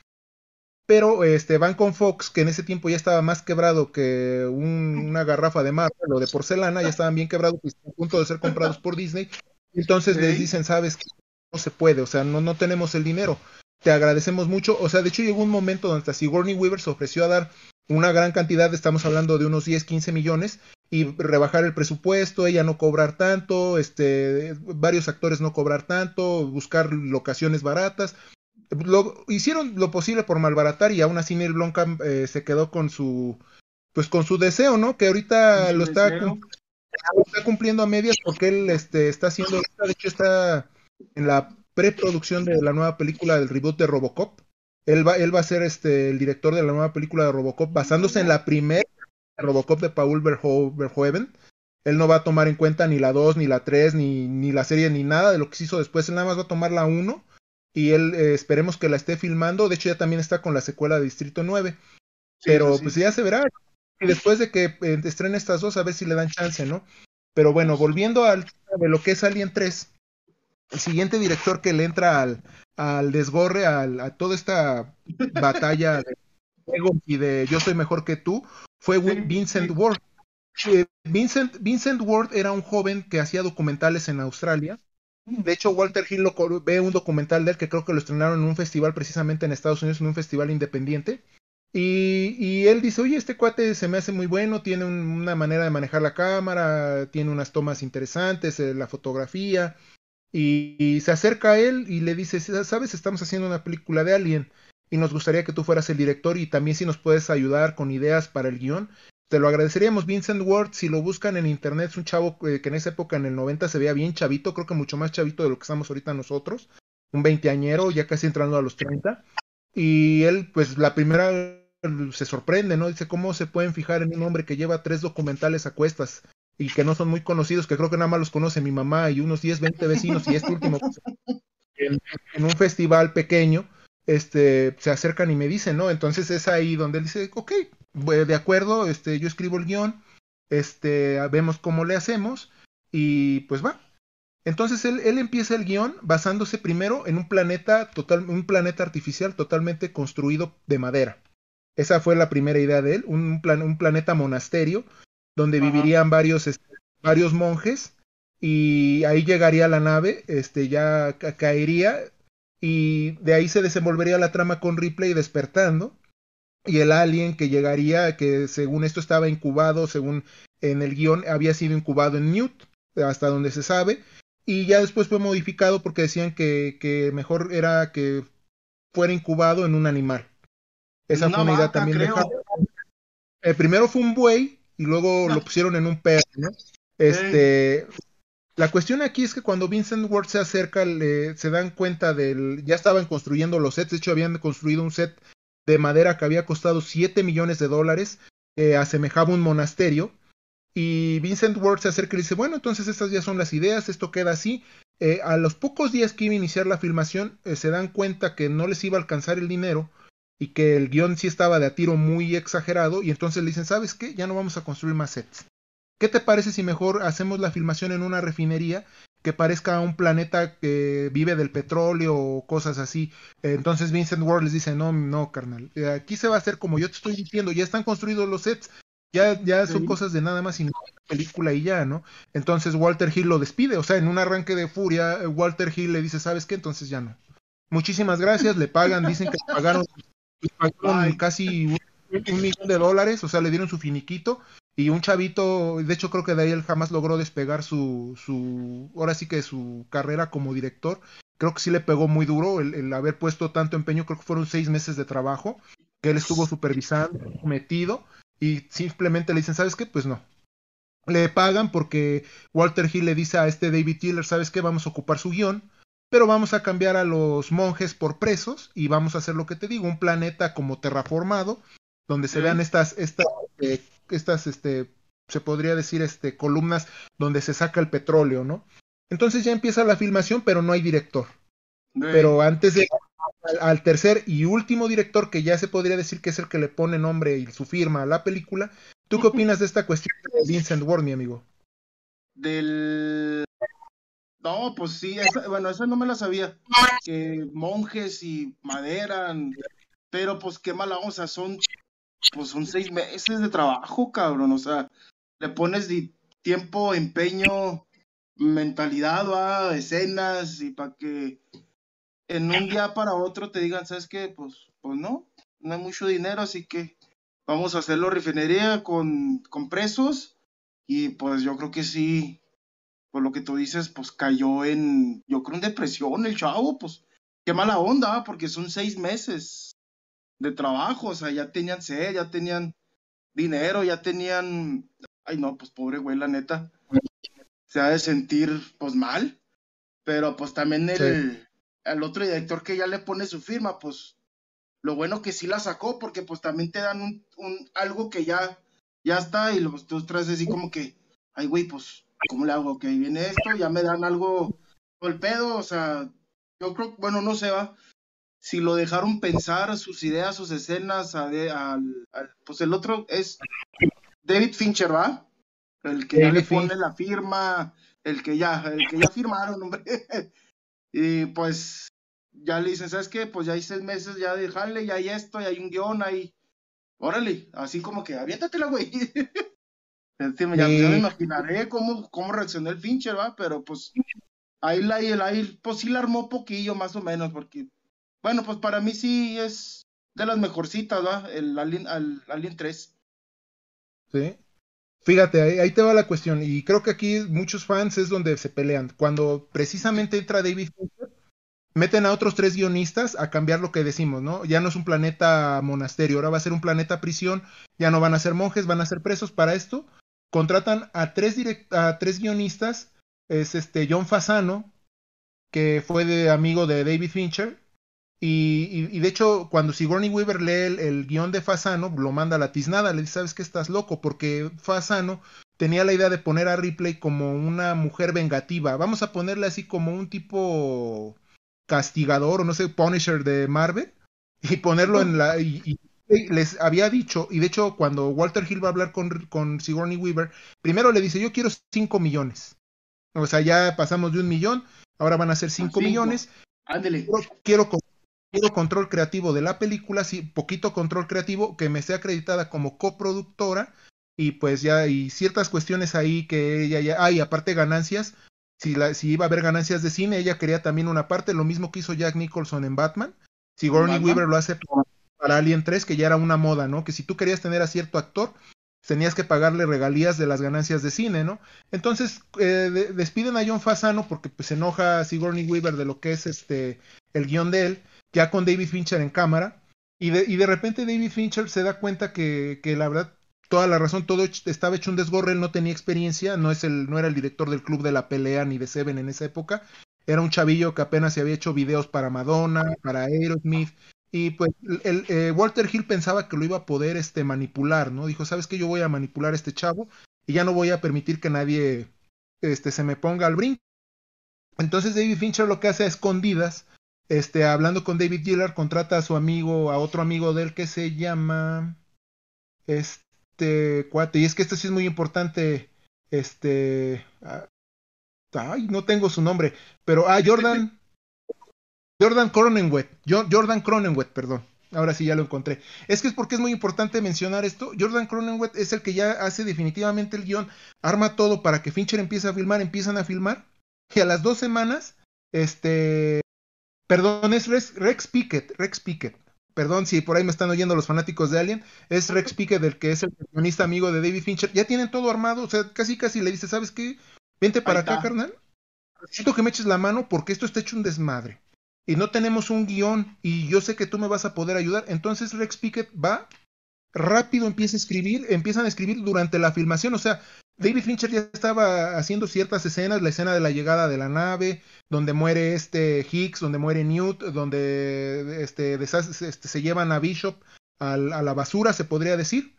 pero este van con Fox, que en ese tiempo ya estaba más quebrado que una garrafa de mar o de porcelana, ya estaban bien quebrados y a punto de ser comprados por Disney. Entonces les dicen, sabes que no se puede, o sea, no, no tenemos el dinero te agradecemos mucho. O sea, de hecho llegó un momento donde hasta Sigourney Weaver se ofreció a dar una gran cantidad, estamos hablando de unos 10, 15 millones, y rebajar el presupuesto, ella no cobrar tanto, este, varios actores no cobrar tanto, buscar locaciones baratas. Lo, hicieron lo posible por malbaratar y aún así Neil Blomkamp eh, se quedó con su pues con su deseo, ¿no? Que ahorita lo está, está, cumpliendo a medias porque él este, está haciendo, de hecho está en la preproducción de la nueva película del reboot de Robocop. Él va, él va a ser este, el director de la nueva película de Robocop, basándose en la primera Robocop de Paul Verhoeven. Él no va a tomar en cuenta ni la 2, ni la 3, ni, ni la serie, ni nada de lo que se hizo después. Él nada más va a tomar la 1 y él eh, esperemos que la esté filmando. De hecho, ya también está con la secuela de Distrito 9. Pero pues ya se verá. Y después de que eh, estrene estas dos, a ver si le dan chance, ¿no? Pero bueno, volviendo al de lo que es Alien 3, el siguiente director que le entra al, al desgorre, a toda esta batalla de y de yo soy mejor que tú, fue Vincent Ward. Eh, Vincent, Vincent Ward era un joven que hacía documentales en Australia. De hecho, Walter Hill lo, ve un documental de él que creo que lo estrenaron en un festival precisamente en Estados Unidos, en un festival independiente. Y, y él dice, oye, este cuate se me hace muy bueno, tiene una manera de manejar la cámara, tiene unas tomas interesantes, eh, la fotografía, y, se acerca a él y le dice, sabes, estamos haciendo una película de Alien y nos gustaría que tú fueras el director y también si nos puedes ayudar con ideas para el guion. Te lo agradeceríamos, Vincent Ward, si lo buscan en internet, es un chavo eh, que en esa época, en el 90, se veía bien chavito, creo que mucho más chavito de lo que estamos ahorita nosotros, un veinteañero, ya casi entrando a los 30. Y él, pues la primera se sorprende, ¿no? Dice, ¿cómo se pueden fijar en un hombre que lleva tres documentales a cuestas? y que no son muy conocidos, que creo que nada más los conoce mi mamá y unos 10, 20 vecinos, y este último, en, un festival pequeño, este, se acercan y me dicen, ¿no? Entonces es ahí donde él dice, ok, de acuerdo, este, yo escribo el guion, este, vemos cómo le hacemos, y pues va. Entonces él, él empieza el guion basándose primero en un planeta total, un planeta artificial totalmente construido de madera. Esa fue la primera idea de él, un, plan, un planeta monasterio donde vivirían varios, este, varios monjes y ahí llegaría la nave, este, ya caería y de ahí se desenvolvería la trama con Ripley despertando y el alien que llegaría, que según esto estaba incubado, según en el guion había sido incubado en Newt, hasta donde se sabe, y ya después fue modificado porque decían que, que mejor era que fuera incubado en un animal. Esa fue una idea también de El primero fue un buey y luego lo pusieron en un perro, ¿no? Este, la cuestión aquí es que cuando Vincent Ward se acerca, le, se dan cuenta del, ya estaban construyendo los sets, de hecho habían construido un set de madera que había costado 7 millones de dólares, eh, asemejaba un monasterio, y Vincent Ward se acerca y dice, bueno, entonces estas ya son las ideas, esto queda así. Eh, a los pocos días que iba a iniciar la filmación, eh, se dan cuenta que no les iba a alcanzar el dinero y que el guion sí estaba de a tiro muy exagerado y entonces le dicen, ¿sabes qué? Ya no vamos a construir más sets. ¿Qué te parece si mejor hacemos la filmación en una refinería que parezca un planeta que vive del petróleo o cosas así? Entonces Vincent Ward les dice, no, no, carnal, aquí se va a hacer como yo te estoy diciendo, ya están construidos los sets, Ya, ya son cosas de nada más y película y ya, ¿no? Entonces Walter Hill lo despide, o sea, en un arranque de furia, Walter Hill le dice, ¿sabes qué? Entonces ya no. Muchísimas gracias, le pagan, dicen que le pagaron, casi un, millón de dólares, o sea, le dieron su finiquito y un chavito, de hecho creo que de ahí él jamás logró despegar su, su, ahora sí que su carrera como director, creo que sí le pegó muy duro el, el haber puesto tanto empeño, creo que fueron seis meses de trabajo, que él estuvo supervisando, metido, y simplemente le dicen, ¿sabes qué? Pues no. Le pagan porque Walter Hill le dice a este David Tiller, ¿sabes qué? Vamos a ocupar su guion, pero vamos a cambiar a los monjes por presos y vamos a hacer lo que te digo, un planeta como terraformado, donde se vean estas, estas, eh, estas, este, se podría decir, este, columnas donde se saca el petróleo, ¿no? Entonces ya empieza la filmación, pero no hay director. Pero antes de al, tercer y último director, que ya se podría decir que es el que le pone nombre y su firma a la película, ¿tú qué opinas de esta cuestión de Vincent Ward, mi amigo? Del no, pues sí, bueno, eso no me la sabía. Que monjes y madera, pero pues qué mala onza, son, pues son seis meses de trabajo, cabrón, o sea, le pones tiempo, empeño, mentalidad, ¿va? escenas, y para que en un día para otro te digan, ¿sabes qué? Pues, pues no, no hay mucho dinero, así que vamos a hacerlo refinería con, con presos, y pues yo creo que sí, por lo que tú dices, pues cayó en, yo creo en depresión el chavo, pues qué mala onda, porque son seis meses de trabajo, o sea, ya tenían sed, ya tenían dinero, ya tenían, ay no, pues pobre güey, la neta, se ha de sentir pues mal, pero pues también el, el otro director que ya le pone su firma, pues lo bueno que sí la sacó, porque pues también te dan un, un algo que ya, ya está, y los tú traes así como que, ay güey, pues ¿cómo le hago? Ok, viene esto, ya me dan algo el pedo, o sea, yo creo, bueno, no sé, va. Si lo dejaron pensar sus ideas, sus escenas, al, pues el otro es David Fincher, ¿va? El que ya le pone la firma, el que ya, el que ya firmaron, hombre. y pues ya le dicen, ¿sabes qué? Pues ya hay seis meses ya de jale, ya hay esto, ya hay un guion ahí. Órale, así como que aviéntatela, güey. ya, me imaginaré cómo, cómo reaccionó el Fincher, ¿va? Pero pues ahí, la, ahí, pues sí la armó poquillo más o menos, porque, bueno, pues para mí sí es de las mejorcitas, ¿va? El Alien, al, Alien 3. Sí. Fíjate, ahí, te va la cuestión, y creo que aquí muchos fans es donde se pelean. Cuando precisamente entra David Fincher, meten a otros tres guionistas a cambiar lo que decimos, ¿no? Ya no es un planeta monasterio, ahora va a ser un planeta prisión, ya no van a ser monjes, van a ser presos para esto contratan a tres, a tres guionistas, es este John Fasano, que fue de amigo de David Fincher, y, y, de hecho cuando Sigourney Weaver lee el, guion de Fasano, lo manda a la tiznada, le dice, ¿sabes que estás loco? Porque Fasano tenía la idea de poner a Ripley como una mujer vengativa, vamos a ponerle así como un tipo castigador o no sé, Punisher de Marvel, y ponerlo en la... Y, les había dicho, y de hecho cuando Walter Hill va a hablar con, con Sigourney Weaver, primero le dice, yo quiero 5 millones. O sea, ya pasamos de un millón, ahora van a ser 5 millones. Ándele. Quiero, quiero, control creativo de la película, sí, poquito control creativo, que me sea acreditada como coproductora, y pues ya hay ciertas cuestiones ahí que ella ya, hay, aparte ganancias, si, la, si iba a haber ganancias de cine, ella quería también una parte, lo mismo que hizo Jack Nicholson en Batman. Sigourney Weaver lo hace para Alien 3, que ya era una moda, ¿no? Que si tú querías tener a cierto actor, tenías que pagarle regalías de las ganancias de cine, ¿no? Entonces eh, despiden a John Fasano porque pues, se enoja Sigourney Weaver de lo que es este el guion de él, ya con David Fincher en cámara, y de, y de repente David Fincher se da cuenta que, que la verdad toda la razón, todo estaba hecho un desgorre, él no tenía experiencia, no, es el, no era el director del club de la pelea ni de Seven en esa época, era un chavillo que apenas se había hecho videos para Madonna, para Aerosmith, y pues el, eh, Walter Hill pensaba que lo iba a poder este, manipular, ¿no? Dijo, ¿sabes qué? Yo voy a manipular a este chavo y ya no voy a permitir que nadie este, se me ponga al brinco. Entonces David Fincher lo que hace a escondidas, este, hablando con David Gillard, contrata a su amigo, a otro amigo de él que se llama, este, cuate, y es que este sí es muy importante, este, ay, no tengo su nombre, pero, ah, Jordan, Jordan Cronenweth, Jordan Cronenweth, perdón. Ahora sí ya lo encontré. Es que es porque es muy importante mencionar esto. Jordan Cronenweth es el que ya hace definitivamente el guion, arma todo para que Fincher empiece a filmar, empiezan a filmar. Y a las dos semanas, este, perdón, es Rex, Pickett, Rex Pickett. Perdón si por ahí me están oyendo los fanáticos de Alien. Es Rex Pickett, el que es el guionista amigo de David Fincher. Ya tienen todo armado, o sea, casi casi le dice, ¿sabes qué? Vente para acá, carnal. Necesito que me eches la mano porque esto está hecho un desmadre y no tenemos un guion y yo sé que tú me vas a poder ayudar. Entonces Rex Pickett va rápido, empieza a escribir, empiezan a escribir durante la filmación, o sea, David Fincher ya estaba haciendo ciertas escenas, la escena de la llegada de la nave, donde muere este Hicks, donde muere Newt, donde este, este se llevan a Bishop a, la basura, se podría decir.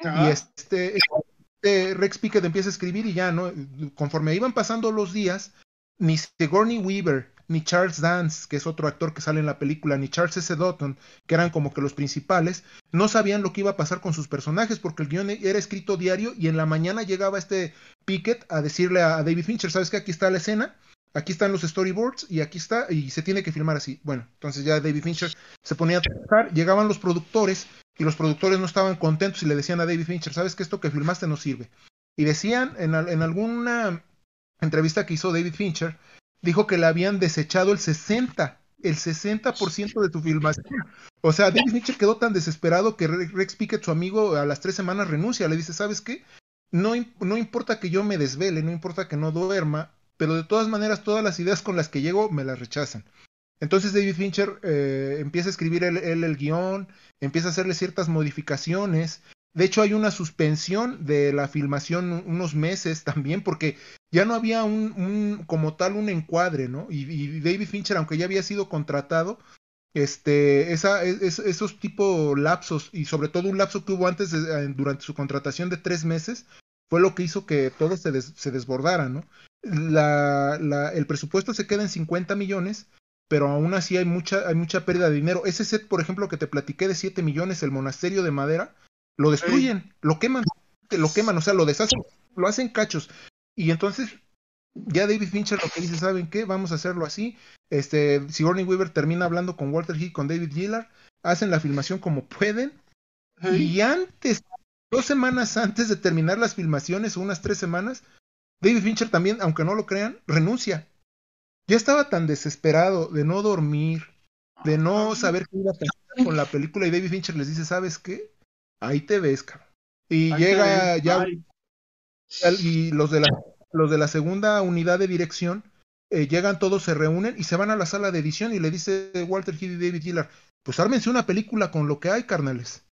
Y este, este, Rex Pickett empieza a escribir y ya, ¿no? Conforme iban pasando los días, ni Sigourney Weaver, ni Charles Dance, que es otro actor que sale en la película, ni Charles S. Dotton, que eran como que los principales, no sabían lo que iba a pasar con sus personajes porque el guion era escrito diario y en la mañana llegaba este Pickett a decirle a David Fincher, ¿sabes que aquí está la escena? Aquí están los storyboards y aquí está, y se tiene que filmar así. Bueno, entonces ya David Fincher se ponía a trabajar, llegaban los productores y los productores no estaban contentos y le decían a David Fincher, ¿sabes que esto que filmaste no sirve? Y decían en alguna entrevista que hizo David Fincher, dijo que le habían desechado el 60, el 60% de tu filmación. O sea, David Fincher quedó tan desesperado que Rex Pickett, su amigo, a las tres semanas renuncia. Le dice, ¿sabes qué? No, no importa que yo me desvele, no importa que no duerma, pero de todas maneras todas las ideas con las que llego me las rechazan. Entonces David Fincher eh, empieza a escribir el guion, empieza a hacerle ciertas modificaciones, de hecho, hay una suspensión de la filmación unos meses también, porque ya no había un, como tal un encuadre, ¿no? Y, David Fincher, aunque ya había sido contratado, este, esa, esos tipo lapsos, y sobre todo un lapso que hubo antes, durante su contratación de tres meses, fue lo que hizo que todo se, se desbordara, ¿no? La, la, el presupuesto se queda en 50 millones, pero aún así hay mucha, hay mucha pérdida de dinero. Ese set, por ejemplo, que te platiqué de 7 millones, el monasterio de madera, lo destruyen, lo queman, lo queman, o sea, lo deshacen, lo hacen cachos. Y entonces ya David Fincher lo que dice, ¿saben qué? Vamos a hacerlo así. Este, Sigourney Weaver termina hablando con Walter Hill, con David Gillard, hacen la filmación como pueden. Y antes, dos semanas antes de terminar las filmaciones, unas tres semanas, David Fincher también, aunque no lo crean, renuncia. Ya estaba tan desesperado de no dormir, de no saber qué iba a pasar con la película, y David Fincher les dice, ¿sabes qué? Ahí te ves, cabrón. Y llega ya y los de la los de la segunda unidad de dirección eh, llegan todos, se reúnen y se van a la sala de edición y le dice Walter Hill y David Gillard, pues ármense una película con lo que hay, carnales.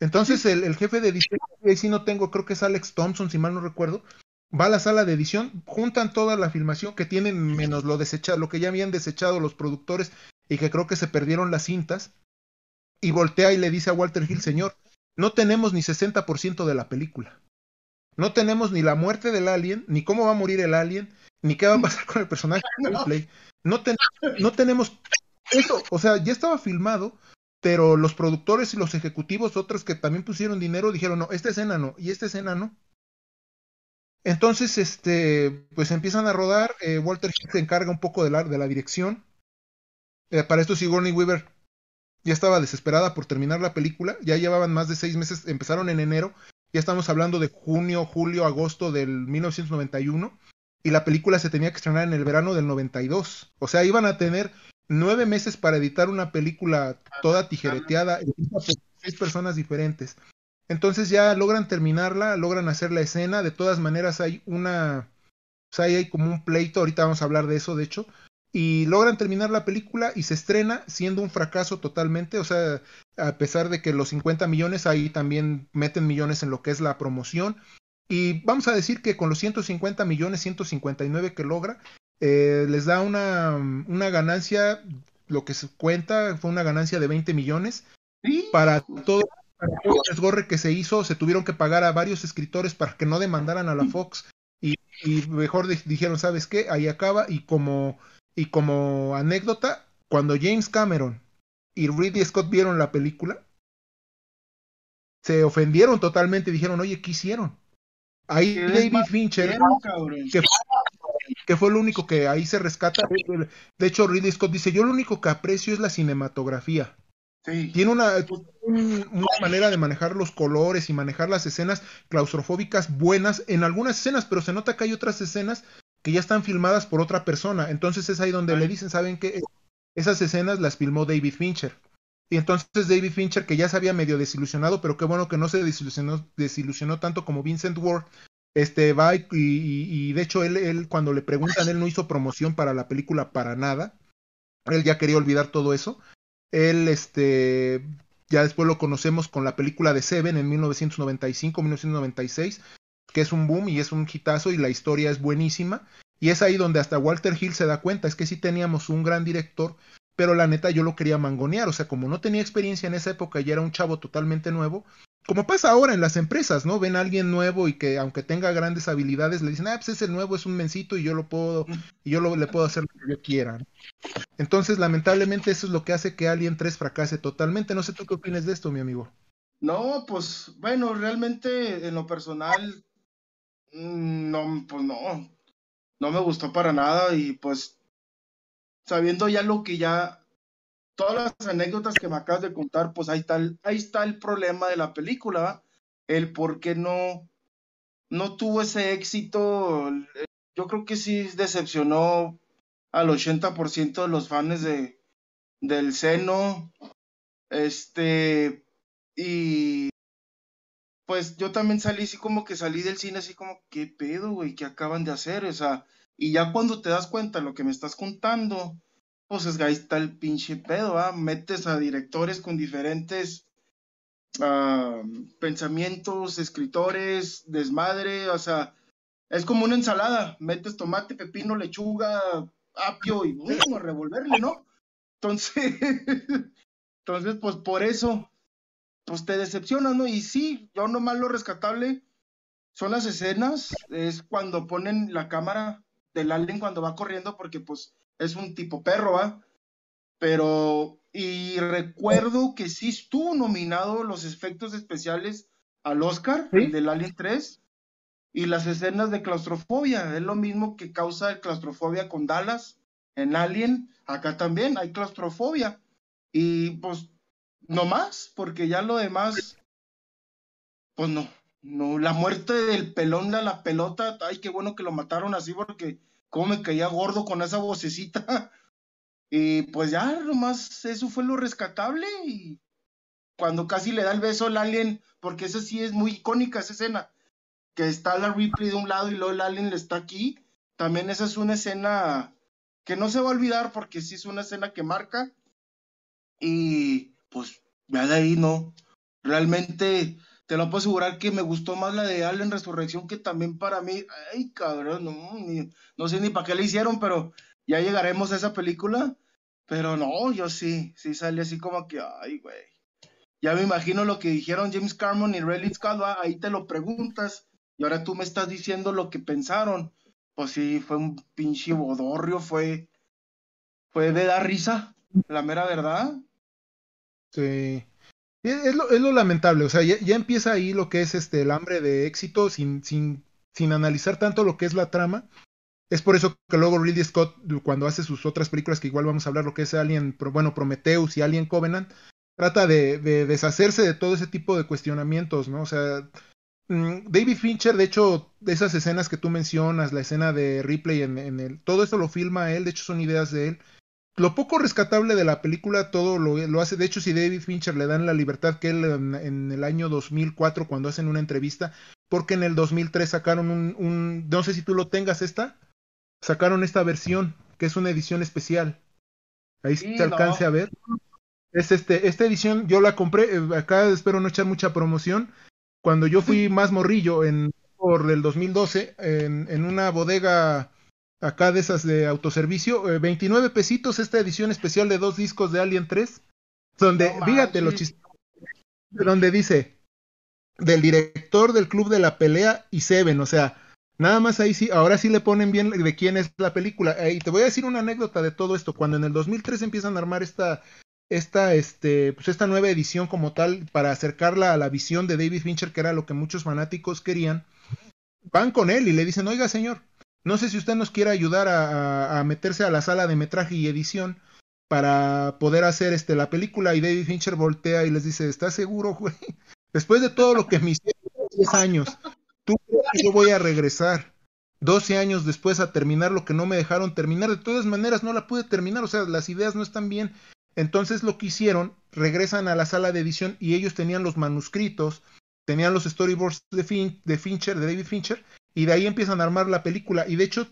Entonces el, el, jefe de edición, ahí sí no tengo, creo que es Alex Thompson, si mal no recuerdo, va a la sala de edición, juntan toda la filmación que tienen menos lo desechado, lo que ya habían desechado los productores y que creo que se perdieron las cintas, y voltea y le dice a Walter Hill, señor, no tenemos ni 60% de la película. No tenemos ni la muerte del alien, ni cómo va a morir el alien, ni qué va a pasar con el personaje de Play. No, no tenemos eso, o sea, ya estaba filmado, pero los productores y los ejecutivos, otros que también pusieron dinero, dijeron, no, esta escena no, y esta escena no. Entonces, este, pues empiezan a rodar, eh, Walter se encarga un poco de la, de la dirección. Eh, para esto Sigourney Weaver ya estaba desesperada por terminar la película, ya llevaban más de seis meses, empezaron en enero, ya estamos hablando de junio, julio, agosto del 1991, y la película se tenía que estrenar en el verano del 92, o sea, iban a tener nueve meses para editar una película toda tijereteada, por seis personas diferentes. Entonces ya logran terminarla, logran hacer la escena, de todas maneras hay una, o sea, hay como un pleito, ahorita vamos a hablar de eso, de hecho, y logran terminar la película y se estrena siendo un fracaso totalmente, o sea, a pesar de que los 50 millones ahí también meten millones en lo que es la promoción. Y vamos a decir que con los 150 millones, 159 que logra, eh, les da una, una, ganancia, lo que se cuenta fue una ganancia de 20 millones. Para todo el desgorre que se hizo, se tuvieron que pagar a varios escritores para que no demandaran a la Fox. Y, y mejor dijeron, ¿sabes qué? Ahí acaba. Y como y como anécdota, cuando James Cameron y Ridley Scott vieron la película, se ofendieron totalmente y dijeron, oye, ¿qué hicieron? Ahí David Fincher, que fue, que fue, lo único que ahí se rescata. De hecho, Ridley Scott dice, yo lo único que aprecio es la cinematografía. Tiene una, una, manera de manejar los colores y manejar las escenas claustrofóbicas buenas en algunas escenas, pero se nota que hay otras escenas que ya están filmadas por otra persona. Entonces es ahí donde le dicen, ¿saben qué? Esas escenas las filmó David Fincher. Y entonces David Fincher, que ya se había medio desilusionado, pero qué bueno que no se desilusionó, desilusionó tanto como Vincent Ward, este va y, y, de hecho él, él, cuando le preguntan, él no hizo promoción para la película para nada. Él ya quería olvidar todo eso. Él, este, ya después lo conocemos con la película de Seven en 1995-1996, que es un boom y es un hitazo y la historia es buenísima. Y es ahí donde hasta Walter Hill se da cuenta, es que sí teníamos un gran director, pero la neta yo lo quería mangonear, o sea, como no tenía experiencia en esa época y era un chavo totalmente nuevo, como pasa ahora en las empresas, ¿no? Ven a alguien nuevo y que aunque tenga grandes habilidades le dicen, ah, pues es el nuevo, es un mencito y yo lo puedo, y yo lo, le puedo hacer lo que yo quiera. Entonces, lamentablemente eso es lo que hace que Alien 3 fracase totalmente. No sé tú qué opinas de esto, mi amigo. No, pues bueno, realmente en lo personal, mm, no, pues no, no me gustó para nada y pues sabiendo ya lo que ya todas las anécdotas que me acabas de contar, pues ahí está el, ahí está el problema de la película, el por qué no, no tuvo ese éxito. Yo creo que sí decepcionó al 80% de los fans de, del seno. Este, y pues yo también salí así como que salí del cine así como, ¿qué pedo, güey? ¿Qué acaban de hacer? O sea, y ya cuando te das cuenta de lo que me estás contando, pues es ahí está el pinche pedo, ¿ah? Metes a directores con diferentes pensamientos, escritores, desmadre, o sea, es como una ensalada, metes tomate, pepino, lechuga, apio y bueno, a revolverle, ¿no? Entonces, entonces, pues por eso, pues te decepciona, ¿no? Y sí, yo nomás lo rescatable son las escenas, es cuando ponen la cámara del alien cuando va corriendo, porque pues es un tipo perro, ¿va? Pero, y recuerdo que sí estuvo nominado los efectos especiales al Oscar, el del Alien 3, y las escenas de claustrofobia, es lo mismo que causa claustrofobia con Dallas en Alien, acá también hay claustrofobia. Y pues, no más, porque ya lo demás, pues no, no, la muerte del pelón de la pelota, ay, qué bueno que lo mataron así porque cómo me caía gordo con esa vocecita. Y pues ya, nomás eso fue lo rescatable. Y cuando casi le da el beso al alien, porque esa sí es muy icónica esa escena, que está la Ripley de un lado y luego el alien le está aquí. También esa es una escena que no se va a olvidar porque sí es una escena que marca. Y pues ya de ahí no. Realmente te lo puedo asegurar que me gustó más la de Alien Resurrección que también para mí, ay cabrón, no, no sé ni para qué le hicieron, pero ya llegaremos a esa película. Pero no, yo sí, sí sale así como que, ay, güey. Ya me imagino lo que dijeron James Carmon y Riley Scott, ahí te lo preguntas. Y ahora tú me estás diciendo lo que pensaron. Pues sí, fue un pinche bodorrio, fue, fue de dar risa, la mera verdad. Es lo, es lo lamentable, o sea, ya, empieza ahí lo que es este el hambre de éxito sin, sin, sin analizar tanto lo que es la trama. Es por eso que luego Ridley Scott, cuando hace sus otras películas, que igual vamos a hablar lo que es Alien, bueno, Prometheus y Alien Covenant, trata de, de deshacerse de todo ese tipo de cuestionamientos, ¿no? O sea, mm, David Fincher, de hecho, esas escenas que tú mencionas, la escena de Ripley en el, todo eso lo filma él, de hecho son ideas de él lo poco rescatable de la película todo lo, hace. De hecho, si David Fincher le dan la libertad que él en, el año 2004 cuando hacen una entrevista, porque en el 2003 sacaron un, no sé si tú lo tengas esta, sacaron esta versión que es una edición especial. Ahí se alcance a ver. Es este, esta edición yo la compré, eh, acá espero no echar mucha promoción. Cuando yo fui más morrillo en por el 2012 en, en una bodega acá de esas de autoservicio, 29 eh, pesitos esta edición especial de dos discos de Alien 3, donde, fíjate lo donde dice, del director del Club de la Pelea y Seven, o sea, nada más ahí sí, ahora sí le ponen bien de quién es la película. Y te voy a decir una anécdota de todo esto, cuando en el 2003 empiezan a armar esta, esta, este, pues esta nueva edición como tal, para acercarla a la visión de David Fincher, que era lo que muchos fanáticos querían, van con él y le dicen, oiga señor, no sé si usted nos quiere ayudar a, meterse a la sala de metraje y edición para poder hacer este, la película y David Fincher voltea y les dice, ¿estás seguro, güey? Después de todo lo que me hicieron 10 años, tú yo voy a regresar 12 años después a terminar lo que no me dejaron terminar. De todas maneras, no la pude terminar, o sea, las ideas no están bien. Entonces lo que hicieron, regresan a la sala de edición y ellos tenían los manuscritos, tenían los storyboards de, de Fincher, de David Fincher, y de ahí empiezan a armar la película. Y de hecho,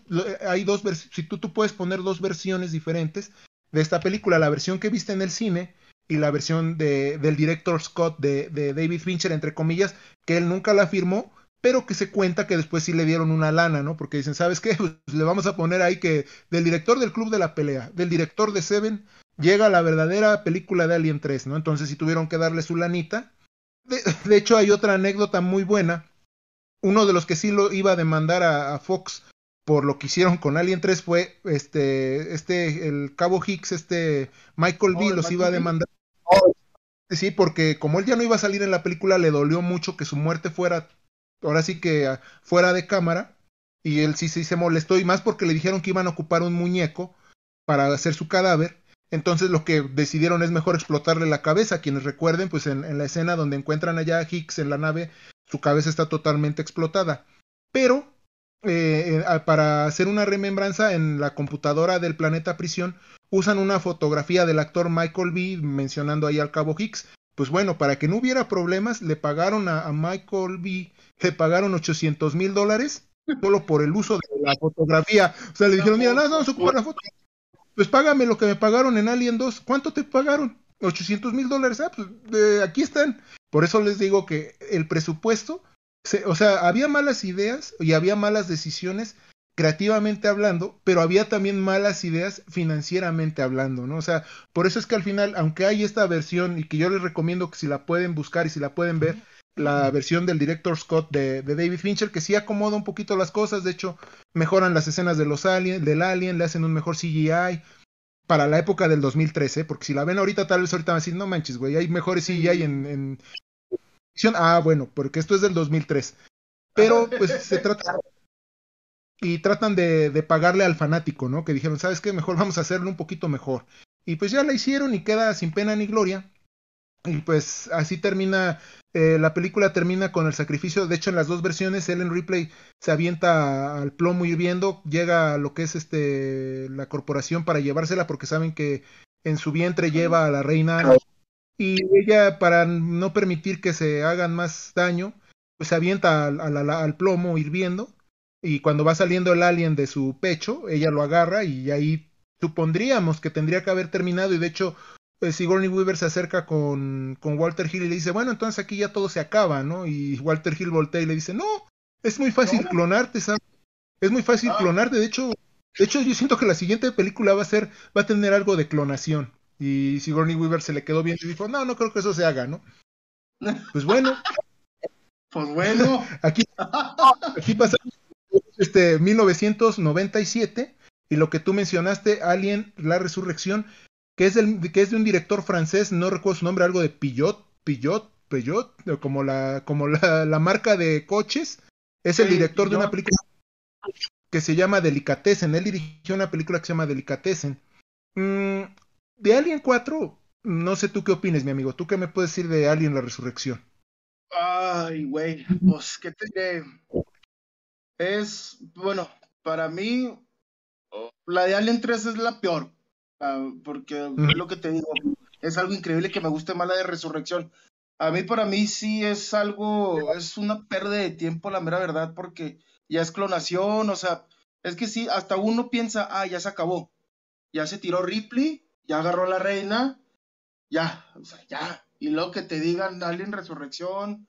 hay dos si tú, tú puedes poner dos versiones diferentes de esta película, la versión que viste en el cine y la versión de, del director Scott de, de, David Fincher, entre comillas, que él nunca la firmó, pero que se cuenta que después sí le dieron una lana, ¿no? Porque dicen, ¿sabes qué? Pues le vamos a poner ahí que del director del Club de la Pelea, del director de Seven, llega la verdadera película de Alien 3, ¿no? Entonces sí tuvieron que darle su lanita. De, de hecho, hay otra anécdota muy buena. Uno de los que sí lo iba a demandar a, a Fox por lo que hicieron con Alien 3 fue este, este, el cabo Hicks, este Michael B. los iba a demandar. Sí, porque como él ya no iba a salir en la película, le dolió mucho que su muerte fuera, ahora sí que ah, fuera de cámara, y él sí, sí se molestó, y más porque le dijeron que iban a ocupar un muñeco para hacer su cadáver. Entonces lo que decidieron es mejor explotarle la cabeza. Quienes recuerden, pues en, en la escena donde encuentran allá a Hicks en la nave, su cabeza está totalmente explotada. Pero eh, eh para hacer una remembranza en la computadora del planeta prisión, usan una fotografía del actor Michael B. mencionando ahí al cabo Hicks. Pues bueno, para que no hubiera problemas, le pagaron a, Michael B. Le pagaron 800 mil dólares solo por el uso de la fotografía. O sea, le dijeron, mira, no, vamos a la foto. Pues págame lo que me pagaron en Alien 2. ¿Cuánto te pagaron? 800 mil dólares. Ah, pues aquí están. Por eso les digo que el presupuesto o sea, había malas ideas y había malas decisiones creativamente hablando, pero había también malas ideas financieramente hablando, ¿no? O sea, por eso es que al final, aunque hay esta versión y que yo les recomiendo que si la pueden buscar y si la pueden ver, la versión del director Scott de, David Fincher, que sí acomoda un poquito las cosas, de hecho, mejoran las escenas de los aliens, del alien, le hacen un mejor CGI para la época del 2013, porque si la ven ahorita, tal vez ahorita van a decir, no manches, güey, hay mejores CGI en, en, Ah, bueno, porque esto es del 2003. Pero pues se trata... Y tratan de, de, pagarle al fanático, ¿no? Que dijeron, ¿sabes qué? Mejor vamos a hacerlo un poquito mejor. Y pues ya la hicieron y queda sin pena ni gloria. Y pues así termina, eh, la película termina con el sacrificio. De hecho, en las dos versiones, Ellen Ripley se avienta al plomo hirviendo, llega a lo que es este la corporación para llevársela porque saben que en su vientre lleva a la reina y ella para no permitir que se hagan más daño, pues se avienta al, al, plomo hirviendo. Y cuando va saliendo el alien de su pecho, ella lo agarra y ahí supondríamos que tendría que haber terminado. Y de hecho pues, Sigourney Weaver se acerca con, con Walter Hill y le dice, bueno, entonces aquí ya todo se acaba, ¿no? Y Walter Hill voltea y le dice, no, es muy fácil clonarte, ¿sabes? Es muy fácil ah. clonarte, de hecho, de hecho yo siento que la siguiente película va a ser, va a tener algo de clonación. Y Sigourney Weaver se le quedó bien y dijo, no, no creo que eso se haga, ¿no? Pues bueno. pues bueno. Aquí, aquí pasa este 1997 y lo que tú mencionaste, Alien, la resurrección, que es, el, que es de un director francés, no recuerdo su nombre, algo de Pillot, Pillot, Pillot, como la, como la, la marca de coches, es el director de una película que se llama Delicatessen, él dirigió una película que se llama Delicatessen. Mm, de Alien 4, no sé tú qué opines, mi amigo. ¿Tú qué me puedes decir de Alien la Resurrección? Ay, güey, pues, ¿qué te diré? Es, bueno, para mí, la de Alien 3 es la peor. Ah, porque es lo que te digo, es algo increíble que me guste más la de Resurrección. A mí, para mí, sí es algo, es una pérdida de tiempo, la mera verdad, porque ya es clonación, o sea, es que sí, hasta uno piensa, ah, ya se acabó. Ya se tiró Ripley, ya agarró a la reina, ya, o sea, ya. Y luego que te digan Alien Resurrección,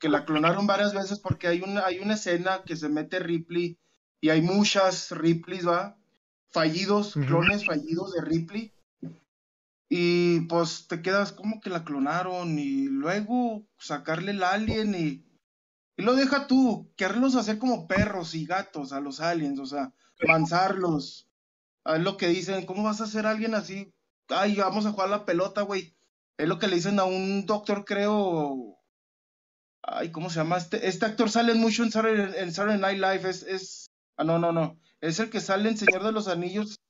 que la clonaron varias veces porque hay una, hay una escena que se mete Ripley y hay muchas Ripleys, ¿va? Fallidos, clones fallidos de Ripley. Y pues te quedas como que la clonaron y luego sacarle el alien y, y lo deja tú, quererlos hacer como perros y gatos a los aliens, o sea, lanzarlos, es lo que dicen, ¿cómo vas a ser alguien así? Ay, vamos a jugar la pelota, güey. Es lo que le dicen a un doctor, creo. Ay, ¿cómo se llama? Este, este actor sale mucho en Saturday, Night Live. Es, es. Ah, no, no, no. Es el que sale en Señor de los Anillos.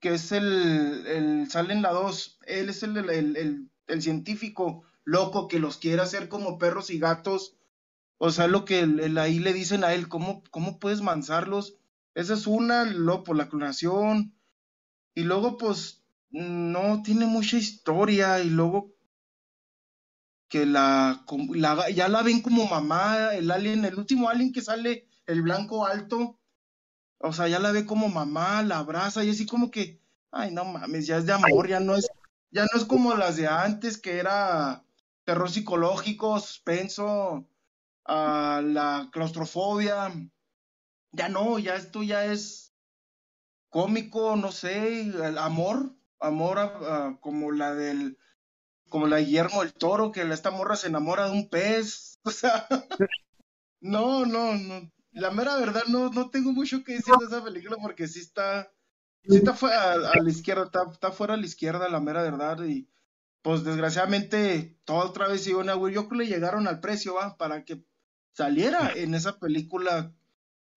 que es el, el sale en la 2, él es el, el, el, científico loco que los quiere hacer como perros y gatos. O sea, lo que ahí le dicen a él, ¿cómo, cómo puedes mansarlos? Esa es una, luego por la clonación. Y luego, pues, no tiene mucha historia. Y luego que la, ya la ven como mamá, el alien, el último alien que sale, el blanco alto. O sea, ya la ve como mamá, la abraza y así como que, ay, no mames, ya es de amor, ya no es, ya no es como las de antes, que era terror psicológico, suspenso, a la claustrofobia. Ya no, ya esto ya es cómico, no sé, el amor, amor como la del, como la de Guillermo del Toro, que esta morra se enamora de un pez, o sea, no, no, no, la mera verdad no, no tengo mucho que decir de esa película porque sí está, sí está fuera a, la izquierda, está, está, fuera a la izquierda, la mera verdad, y pues desgraciadamente toda otra vez iban a yo creo que le llegaron al precio, va, para que saliera en esa película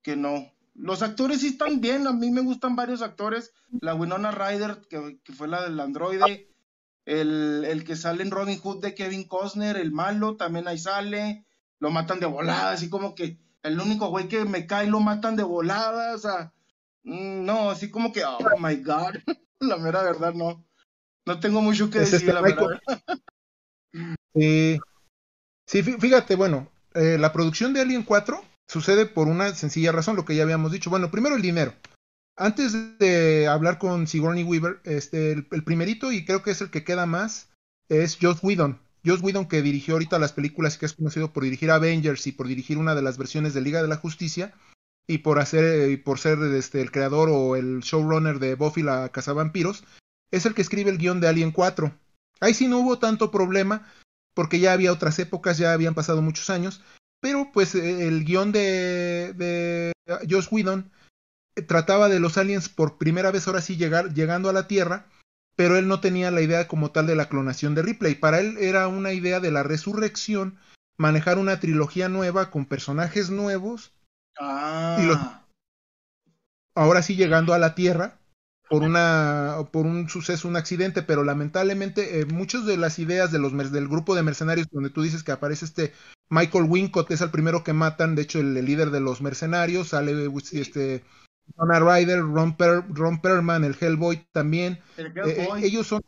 que no. Los actores sí están bien, a mí me gustan varios actores. La Winona Ryder, que, fue la del androide. El, el, que sale en Robin Hood de Kevin Costner, el malo, también ahí sale. Lo matan de volada, así como que el único güey que me cae lo matan de volada. O sea, mm, no, así como que, oh my god. la mera verdad, no. No tengo mucho que decir, la verdad. Sí. sí, fíjate, bueno, eh, la producción de Alien 4 sucede por una sencilla razón, lo que ya habíamos dicho. Bueno, primero el dinero. Antes de hablar con Sigourney Weaver, este, el, primerito, y creo que es el que queda más, es Joss Whedon. Joss Whedon que dirigió ahorita las películas y que es conocido por dirigir Avengers y por dirigir una de las versiones de Liga de la Justicia y por hacer y por ser este, el creador o el showrunner de Buffy la Cazavampiros, es el que escribe el guion de Alien 4. Ahí sí no hubo tanto problema porque ya había otras épocas, ya habían pasado muchos años, pero pues e, el guion de, de Josh Whedon eh, trataba de los aliens por primera vez ahora sí llegando a la Tierra, pero él no tenía la idea como tal de la clonación de Ripley. Para él era una idea de la resurrección, manejar una trilogía nueva con personajes nuevos. Ah. ahora sí llegando a la Tierra por una por un suceso, un accidente, pero lamentablemente eh, muchas de las ideas de los del grupo de mercenarios donde tú dices que aparece este Michael Wincott es el primero que matan, de hecho el, líder de los mercenarios, sale este Donna Ryder, Ron, Perlman, el Hellboy también. Eh, eh, ellos son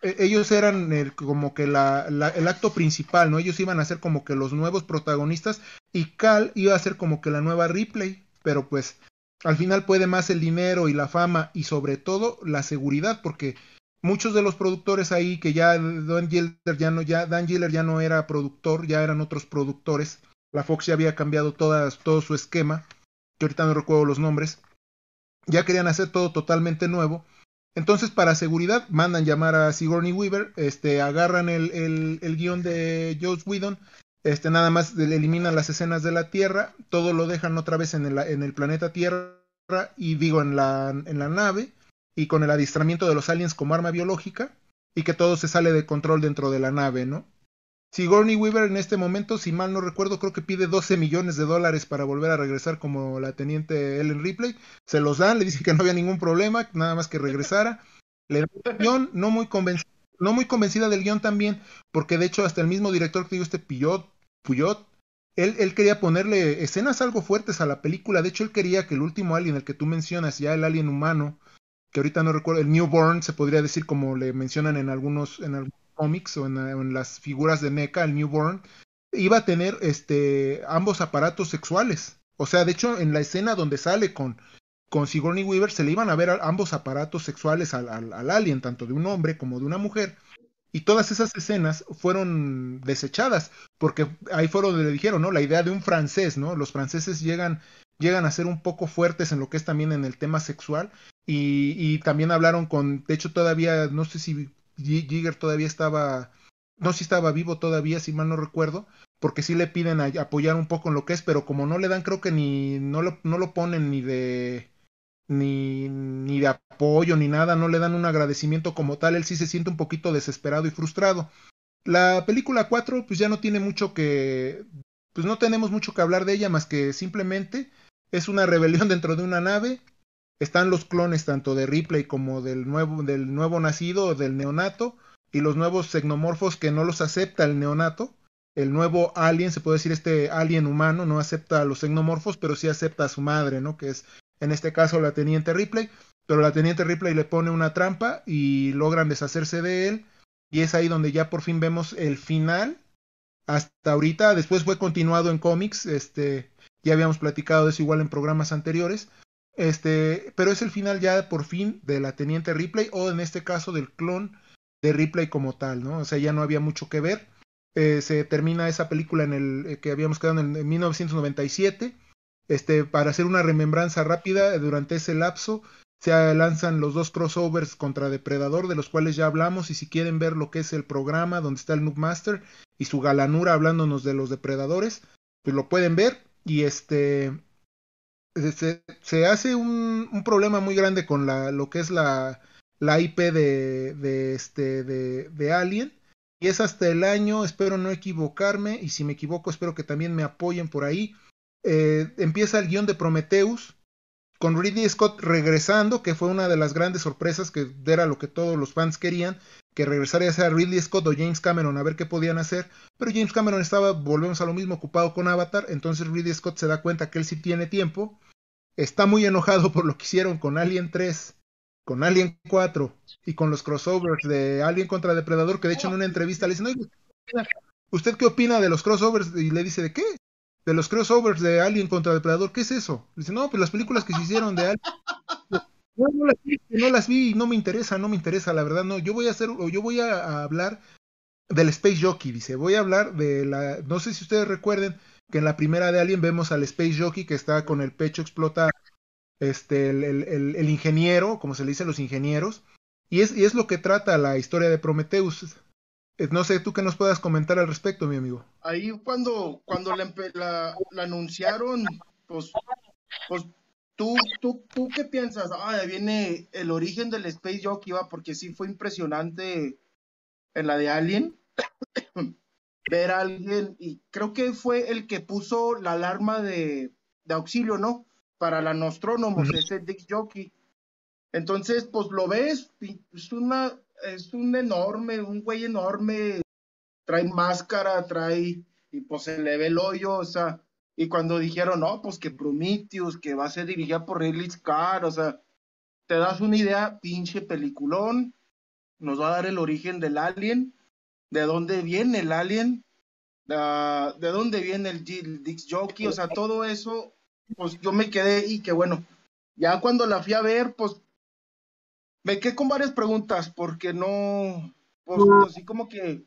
ellos eran el, como que la, el acto principal, ¿no? Ellos iban a ser como que los nuevos protagonistas y Cal iba a ser como que la nueva Ripley, pero pues al final puede más el dinero y la fama y sobre todo la seguridad, porque muchos de los productores ahí que ya Dan Giller ya no, ya Dan Giller ya no era productor, ya eran otros productores. La Fox ya había cambiado todas, todo su esquema, que ahorita no recuerdo los nombres. Ya querían hacer todo totalmente nuevo. Entonces, para seguridad, mandan llamar a Sigourney Weaver, este, agarran el, el, guion de Joss Whedon, este, nada más eliminan las escenas de la Tierra, todo lo dejan otra vez en el, en el planeta Tierra y digo en la, en la nave y con el adiestramiento de los aliens como arma biológica y que todo se sale de control dentro de la nave, ¿no? Sigourney Weaver en este momento, si mal no recuerdo, creo que pide 12 millones de dólares para volver a regresar como la teniente Ellen Ripley. Se los dan, le dice que no había ningún problema, nada más que regresara. Le da guion, no muy convencida, no muy convencida del guion también, porque de hecho hasta el mismo director que digo, este Puyot, Puyot él, él, quería ponerle escenas algo fuertes a la película. De hecho, él quería que el último alien, el que tú mencionas, ya el alien humano, que ahorita no recuerdo, el Newborn, se podría decir como le mencionan en algunos, en algunos cómics o en, las figuras de NECA, el Newborn, iba a tener este ambos aparatos sexuales. O sea, de hecho, en la escena donde sale con, con Sigourney Weaver, se le iban a ver ambos aparatos sexuales al, al, alien, tanto de un hombre como de una mujer. Y todas esas escenas fueron desechadas, porque ahí fue donde le dijeron, ¿no? La idea de un francés, ¿no? Los franceses llegan, llegan a ser un poco fuertes en lo que es también en el tema sexual, y, y también hablaron con, de hecho todavía, no sé si Jigger todavía estaba, no si estaba vivo todavía, si mal no recuerdo, porque sí le piden apoyar un poco en lo que es, pero como no le dan, creo que ni, no lo, no lo ponen ni de, ni, ni de apoyo ni nada, no le dan un agradecimiento como tal, él sí se siente un poquito desesperado y frustrado. La película 4 pues ya no tiene mucho que, pues no tenemos mucho que hablar de ella más que simplemente es una rebelión dentro de una nave están los clones tanto de Ripley como del nuevo, del nuevo nacido, del neonato, y los nuevos xenomorfos que no los acepta el neonato. El nuevo alien, se puede decir este alien humano, no acepta a los xenomorfos, pero sí acepta a su madre, ¿no? Que es en este caso la teniente Ripley. Pero la teniente Ripley le pone una trampa y logran deshacerse de él. Y es ahí donde ya por fin vemos el final. Hasta ahorita, después fue continuado en cómics, este, ya habíamos platicado de eso igual en programas anteriores. Este, pero es el final ya por fin de la teniente Ripley o en este caso del clon de Ripley como tal, ¿no? O sea, ya no había mucho que ver. Eh, se termina esa película en el eh, que habíamos quedado en, en 1997. Este, para hacer una remembranza rápida, durante ese lapso se lanzan los dos crossovers contra Depredador, de los cuales ya hablamos, y si quieren ver lo que es el programa donde está el Noob Master y su galanura hablándonos de los depredadores, pues lo pueden ver. Y este se, hace un, problema muy grande con la, lo que es la, IP de, de, este, de, de Alien. Y es hasta el año, espero no equivocarme, y si me equivoco, espero que también me apoyen por ahí. Eh, empieza el guion de Prometheus, con Ridley Scott regresando, que fue una de las grandes sorpresas, que era lo que todos los fans querían, que regresara ya sea Ridley Scott o James Cameron a ver qué podían hacer, pero James Cameron estaba, volvemos a lo mismo, ocupado con Avatar, entonces Ridley Scott se da cuenta que él sí tiene tiempo, está muy enojado por lo que hicieron con Alien 3, con Alien 4 y con los crossovers de Alien contra Depredador, que de hecho en una entrevista le dicen, ¿usted qué opina de los crossovers? Y le dice, ¿de qué? de los crossovers de Alien contra Depredador, ¿qué es eso? Dice, no, pues las películas que se hicieron de Alien. No, no, las vi, no las vi, no me interesa, no me interesa, la verdad, no. Yo voy a hacer, o yo voy a, hablar del Space Jockey, dice. Voy a hablar de la. No sé si ustedes recuerden que en la primera de Alien vemos al Space Jockey que está con el pecho explotado. Este, el, el, el ingeniero, como se le dice a los ingenieros. Y es, y es lo que trata la historia de Prometheus. Eh, no sé, tú qué nos puedas comentar al respecto, mi amigo. Ahí cuando, cuando la, la, la anunciaron, pues, pues ¿tú, tú, tú qué piensas? Ah, ahí viene el origen del Space Jockey, va, porque sí fue impresionante en la de Alien. ver a alguien, y creo que fue el que puso la alarma de, de auxilio, ¿no? Para la Nostrónomos, ese Dick Jockey. Entonces, pues lo ves, es una, es un enorme, un güey enorme, trae máscara, trae, y pues se le ve el hoyo, o sea, y cuando dijeron, no, pues que Prometheus, que va a ser dirigida por Ridley Scott, o sea, te das una idea, pinche peliculón, nos va a dar el origen del alien, de dónde viene el alien, uh, de dónde viene el, Dix Jockey, o sea, todo eso, pues yo me quedé y que bueno, ya cuando la fui a ver, pues me quedé con varias preguntas porque no, pues, pues sí como que,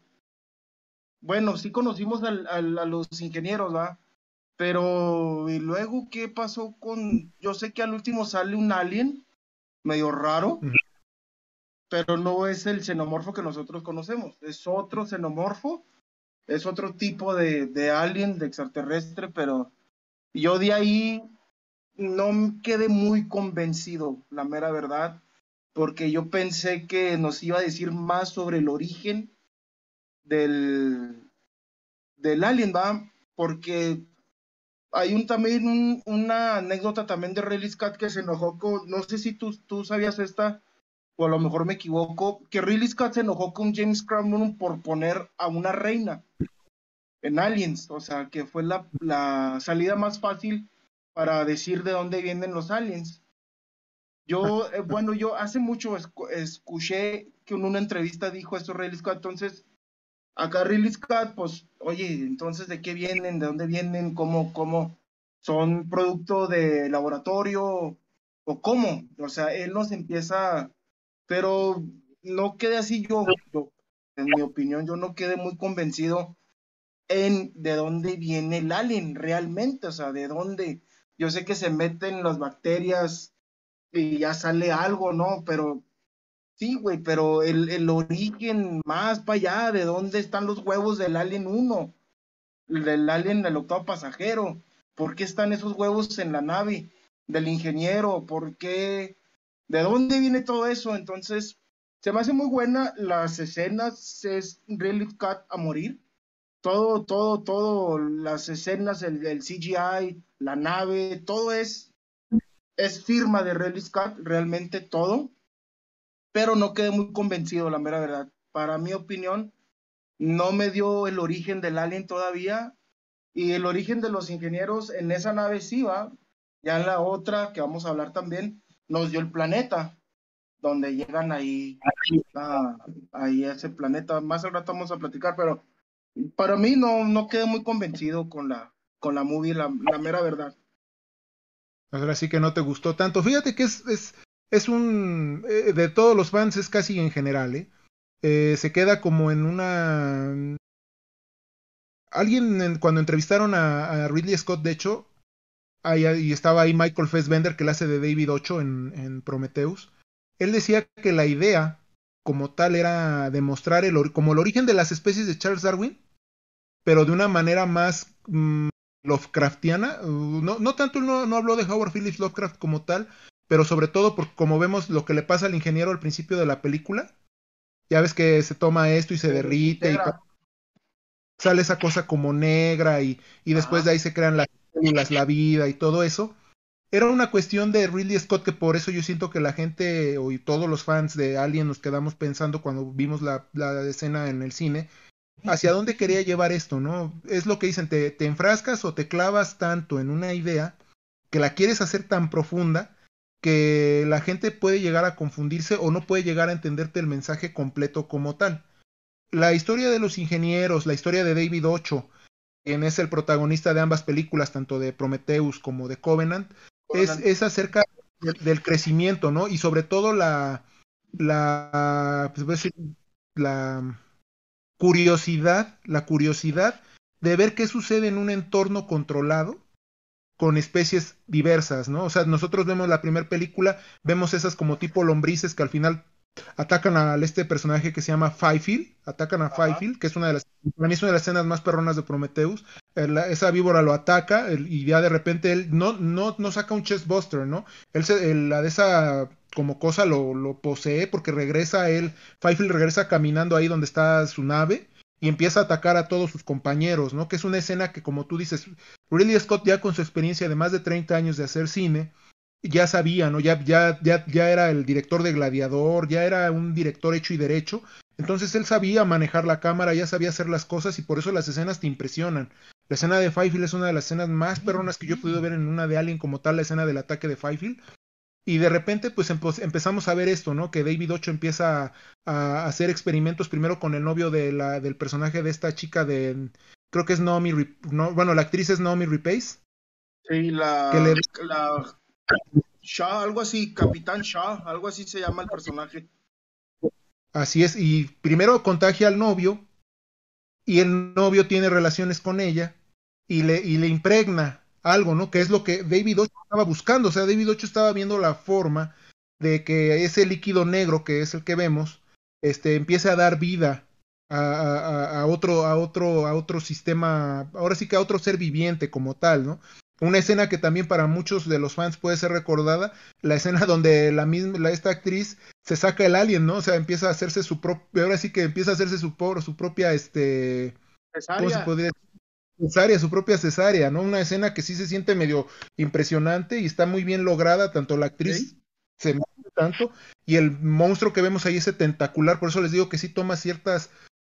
bueno, sí conocimos al, al, a los ingenieros, ¿va? Pero, ¿y luego qué pasó con, yo sé que al último sale un alien, medio raro, pero no es el xenomorfo que nosotros conocemos, es otro xenomorfo, es otro tipo de, de alien, de extraterrestre, pero yo de ahí no quedé muy convencido, la mera verdad porque yo pensé que nos iba a decir más sobre el origen del, del alien, ¿va? Porque hay un también una anécdota también de Ridley Scott que se enojó con, no sé si tú, tú sabías esta, o a lo mejor me equivoco, que Ridley Scott se enojó con James Cameron por poner a una reina en Aliens, o sea, que fue la, la salida más fácil para decir de dónde vienen los aliens. Yo, eh, bueno, yo hace mucho escuché que en una entrevista dijo esto Ridley Scott, entonces, acá Ridley Scott, pues, oye, entonces, ¿de qué vienen? ¿De dónde vienen? ¿Cómo, cómo? ¿Son producto de laboratorio? ¿O cómo? O sea, él nos empieza, pero no quede así yo, yo, en mi opinión, yo no quedé muy convencido en de dónde viene el alien realmente, o sea, de dónde, yo sé que se meten las bacterias y ya sale algo, ¿no? Pero sí, güey, pero el, el origen más para allá, de dónde están los huevos del Alien 1, del Alien del octavo pasajero, ¿por qué están esos huevos en la nave del ingeniero? ¿Por qué? ¿De dónde viene todo eso? Entonces, se me hace muy buena las escenas, es really cut a morir. Todo, todo, todo, las escenas, el, el CGI, la nave, todo es es firma de Ridley Scott, realmente todo, pero no quedé muy convencido, la mera verdad. Para mi opinión, no me dio el origen del alien todavía y el origen de los ingenieros en esa nave sí va. Ya en la otra, que vamos a hablar también, nos dio el planeta, donde llegan ahí, a, ahí a ese planeta. Más al rato vamos a platicar, pero para mí no, no quedé muy convencido con la, con la movie, la, mera verdad. Ahora sí que no te gustó tanto. Fíjate que es, es un... Eh, de todos los fans es casi en general, ¿eh? eh se queda como en una... Alguien cuando entrevistaron a, Ridley Scott, de hecho, ahí, estaba ahí Michael Fassbender, que le hace de David 8 en, en Prometheus, él decía que la idea como tal era demostrar el, como el origen de las especies de Charles Darwin, pero de una manera más mm, Lovecraftiana. Uh, no, no tanto no, no habló de Howard Phillips Lovecraft como tal, pero sobre todo por como vemos lo que le pasa al ingeniero al principio de la película. Ya ves que se toma esto y se derrite y sale esa cosa como negra y, y después de ahí se crean las células, la vida y todo eso. Era una cuestión de Ridley Scott que por eso yo siento que la gente o y todos los fans de Alien nos quedamos pensando cuando vimos la, la escena en el cine, hacia dónde quería llevar esto, ¿no? Es lo que dicen, te, te, enfrascas o te clavas tanto en una idea que la quieres hacer tan profunda que la gente puede llegar a confundirse o no puede llegar a entenderte el mensaje completo como tal. La historia de los ingenieros, la historia de David Ocho, quien es el protagonista de ambas películas, tanto de Prometheus como de Covenant, es, es, acerca del crecimiento, ¿no? Y sobre todo la, la, pues, la curiosidad, la curiosidad de ver qué sucede en un entorno controlado con especies diversas, ¿no? O sea, nosotros vemos la primera película, vemos esas como tipo lombrices que al final atacan a este personaje que se llama Fifield, atacan a Fifield, que es una de las, para mí es una de las escenas más perronas de Prometheus, esa víbora lo ataca y ya de repente él no, no, no saca un chestbuster, ¿no? Él se, la de esa como cosa lo, lo posee porque regresa él, Fifield regresa caminando ahí donde está su nave y empieza a atacar a todos sus compañeros, ¿no? Que es una escena que como tú dices, Ridley Scott ya con su experiencia de más de 30 años de hacer cine, ya sabía, ¿no? Ya, ya, ya, ya era el director de Gladiador, ya era un director hecho y derecho, entonces él sabía manejar la cámara, ya sabía hacer las cosas y por eso las escenas te impresionan. La escena de Fifield es una de las escenas más perronas que yo he podido ver en una de Alien como tal, la escena del ataque de Fifield, y de repente, pues empezamos a ver esto, ¿no? Que David Ocho empieza a, hacer experimentos primero con el novio de la, del personaje de esta chica de. Creo que es Naomi. No, bueno, la actriz es Naomi Repace. Sí, la. la Shaw, algo así, Capitán Shaw, algo así se llama el personaje. Así es, y primero contagia al novio, y el novio tiene relaciones con ella, y le, y le impregna algo, ¿no? Que es lo que David Ocho estaba buscando. O sea, David Ocho estaba viendo la forma de que ese líquido negro, que es el que vemos, este, empiece a dar vida a, a, otro, a otro, a otro sistema, ahora sí que a otro ser viviente como tal, ¿no? Una escena que también para muchos de los fans puede ser recordada, la escena donde la misma, esta actriz se saca el alien, ¿no? O sea, empieza a hacerse su propia, ahora sí que empieza a hacerse su, su propia, este, ¿cómo se podría decir? Cesárea, su propia cesárea, ¿no? Una escena que sí se siente medio impresionante y está muy bien lograda, tanto la actriz se me tanto y el monstruo que vemos ahí ese tentacular, por eso les digo que sí toma ciertas,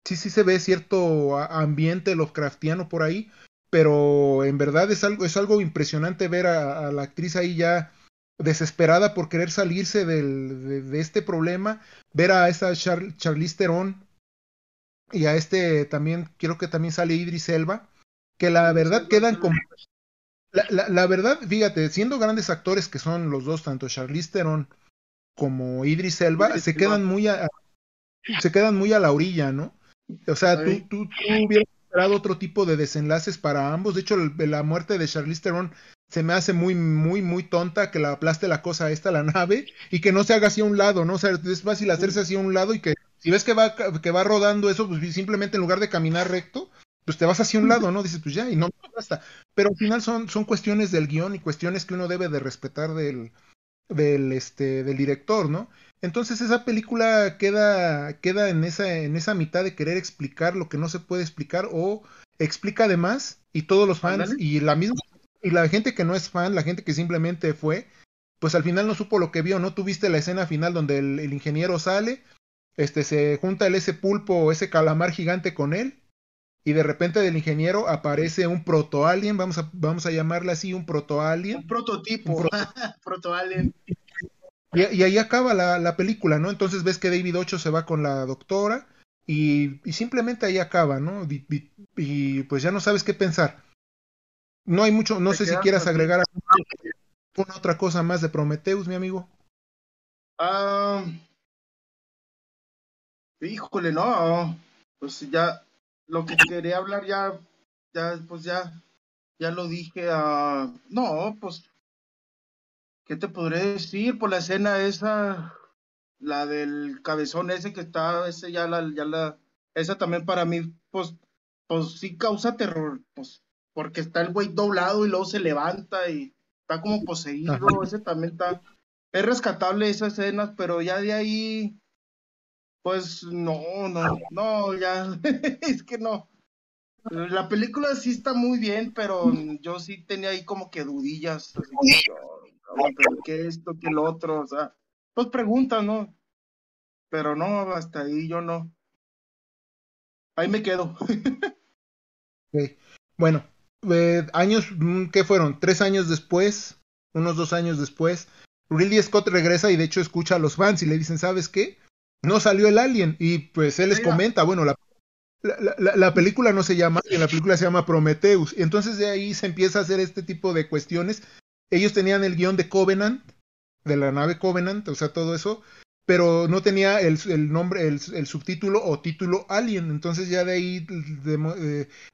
sí sí se ve cierto ambiente Lovecraftiano por ahí, pero en verdad es algo es algo impresionante ver a, la actriz ahí ya desesperada por querer salirse del, de, este problema, ver a esa Charlize Theron y a este también, quiero que también sale Idris Elba, que la verdad quedan como... La, la, verdad, fíjate, siendo grandes actores que son los dos, tanto Charlize Theron como Idris Elba, se quedan muy a, se quedan muy a la orilla, ¿no? O sea, tú, tú, hubieras esperado otro tipo de desenlaces para ambos. De hecho, la muerte de Charlize Theron se me hace muy, muy, muy tonta que la aplaste la cosa esta, la nave, y que no se haga así a un lado, ¿no? O sea, es fácil hacerse así a un lado y que si ves que va, que va rodando eso, pues simplemente en lugar de caminar recto, pues te vas hacia un lado, ¿no? Dices, pues ya, y no basta. Pero al final son, son cuestiones del guion y cuestiones que uno debe de respetar del, del, este, del director, ¿no? Entonces esa película queda, queda en, esa, en esa mitad de querer explicar lo que no se puede explicar o explica además y todos los fans y la misma y la gente que no es fan, la gente que simplemente fue, pues al final no supo lo que vio, ¿no? Tuviste la escena final donde el, ingeniero sale, este, se junta el ese pulpo ese calamar gigante con él, y de repente del ingeniero aparece un proto-alien, vamos a, vamos a llamarle así, un proto-alien. Un prototipo, proto-alien. Y, ahí acaba la, película, ¿no? Entonces ves que David Ocho se va con la doctora y, simplemente ahí acaba, ¿no? Y, pues ya no sabes qué pensar. No hay mucho, no sé si quieras agregar alguna otra cosa más de Prometheus, mi amigo. Ah, híjole, no. Pues ya, lo que quería hablar ya, ya, pues ya, ya lo dije. a no, pues ¿Qué te podré decir? Por la escena esa, la del cabezón ese que está, ese ya la, ya la, esa también para mí, pues, pues sí causa terror, pues, porque está el güey doblado y luego se levanta y está como poseído, ese también está, es rescatable esas escenas, pero ya de ahí, pues no, no, no, ya, es que no. La película sí está muy bien, pero yo sí tenía ahí como que dudillas. ¿qué esto, qué el otro? O sea, pues preguntas, ¿no? Pero no, hasta ahí yo no. Ahí me quedo. Bueno, eh, años, mm, ¿qué fueron? Tres años después, unos dos años después, Ridley Scott regresa y de hecho escucha a los fans y le dicen, ¿sabes qué? No salió el alien. Y pues él les comenta, bueno, la, la, la, película no se llama Alien, la película se llama Prometheus. Y entonces de ahí se empieza a hacer este tipo de cuestiones ellos tenían el guion de Covenant, de la nave Covenant, o sea, todo eso, pero no tenía el, nombre, el, subtítulo o título Alien. Entonces ya de ahí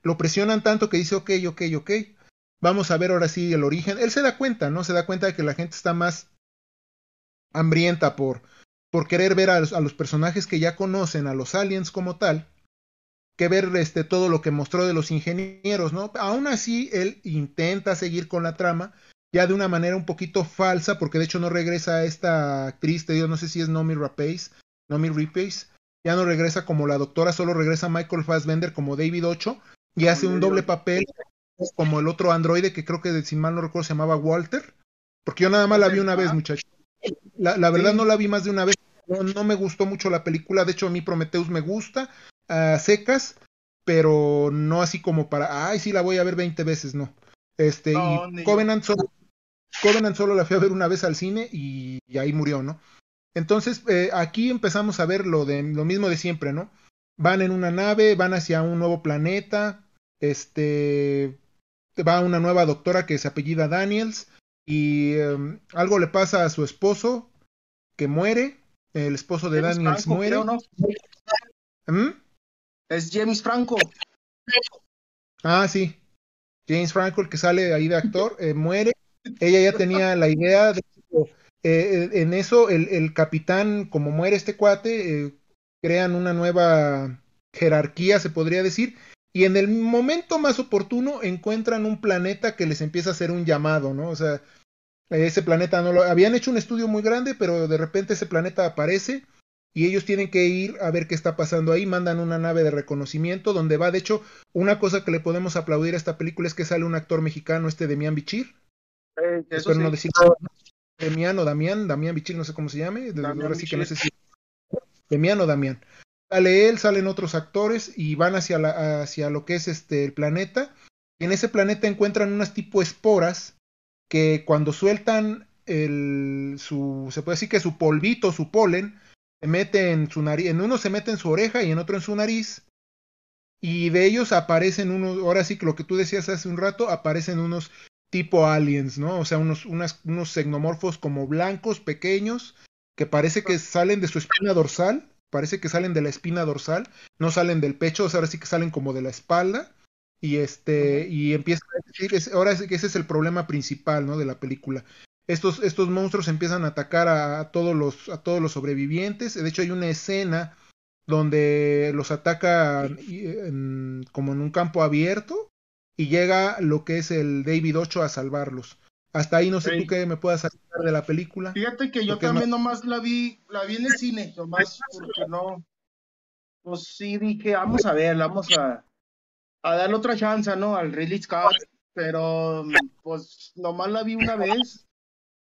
lo presionan tanto que dice, ok, ok, ok, vamos a ver ahora sí el origen. Él se da cuenta, ¿no? Se da cuenta de que la gente está más hambrienta por, por querer ver a los, a los personajes que ya conocen, a los aliens como tal, que ver este, todo lo que mostró de los ingenieros, ¿no? Aún así, él intenta seguir con la trama, ya de una manera un poquito falsa, porque de hecho no regresa esta actriz, te digo, no sé si es Nomi Rapace, Nomi Rapace, ya no regresa como la doctora, solo regresa Michael Fassbender como David Ocho y hace un doble papel como el otro androide que creo que si mal no recuerdo se llamaba Walter, porque yo nada más la vi una vez, muchachos. La, la verdad no la vi más de una vez, no, me gustó mucho la película, de hecho a mí Prometheus me gusta, a secas, pero no así como para, ay, sí la voy a ver 20 veces, no. Este, y Covenant solo, Covenant solo la fui a ver una vez al cine y, ahí murió, ¿no? Entonces, eh, aquí empezamos a ver lo, de, lo mismo de siempre, ¿no? Van en una nave, van hacia un nuevo planeta, este, va una nueva doctora que se apellida Daniels y em, algo le pasa a su esposo que muere, el esposo de Daniels muere. ¿Mm? Es James Franco. Ah, sí. James Franco, el que sale ahí de actor, eh, muere ella ya tenía la idea de eh, en eso el, el, capitán, como muere este cuate, eh, crean una nueva jerarquía, se podría decir, y en el momento más oportuno encuentran un planeta que les empieza a hacer un llamado, ¿no? O sea, ese planeta no lo habían hecho un estudio muy grande, pero de repente ese planeta aparece y ellos tienen que ir a ver qué está pasando ahí, mandan una nave de reconocimiento donde va, de hecho, una cosa que le podemos aplaudir a esta película es que sale un actor mexicano, este de Mian Bichir, eh, Espero no decir Damián o Damián, Damián Bichir, no sé cómo se llame, ahora sí que no sé si Damián o Damián. Sale él, salen otros actores y van hacia, la, hacia lo que es este el planeta. Y en ese planeta encuentran unas tipo esporas que cuando sueltan el, su, se puede decir que su polvito, su polen, se mete en su nariz, en uno se mete en su oreja y en otro en su nariz. Y de ellos aparecen unos, ahora sí que lo que tú decías hace un rato, aparecen unos tipo aliens, ¿no? O sea, unos, unas, unos xenomorfos como blancos, pequeños, que parece que salen de su espina dorsal, parece que salen de la espina dorsal, no salen del pecho, o sea, ahora sí que salen como de la espalda, y este, y empieza a decir, ahora sí que ese es el problema principal, ¿no? De la película. Estos, estos monstruos empiezan a atacar a, todos los, a todos los sobrevivientes, de hecho hay una escena donde los ataca como en un campo abierto, y llega lo que es el David 8 a salvarlos. Hasta ahí no sé tú qué me puedas hablar de la película. Fíjate que yo también nomás la vi, la vi en el cine, nomás porque no, pues sí dije, vamos a ver, vamos a, a darle otra chance, ¿no? Al Ridley Scott, pero pues nomás la vi una vez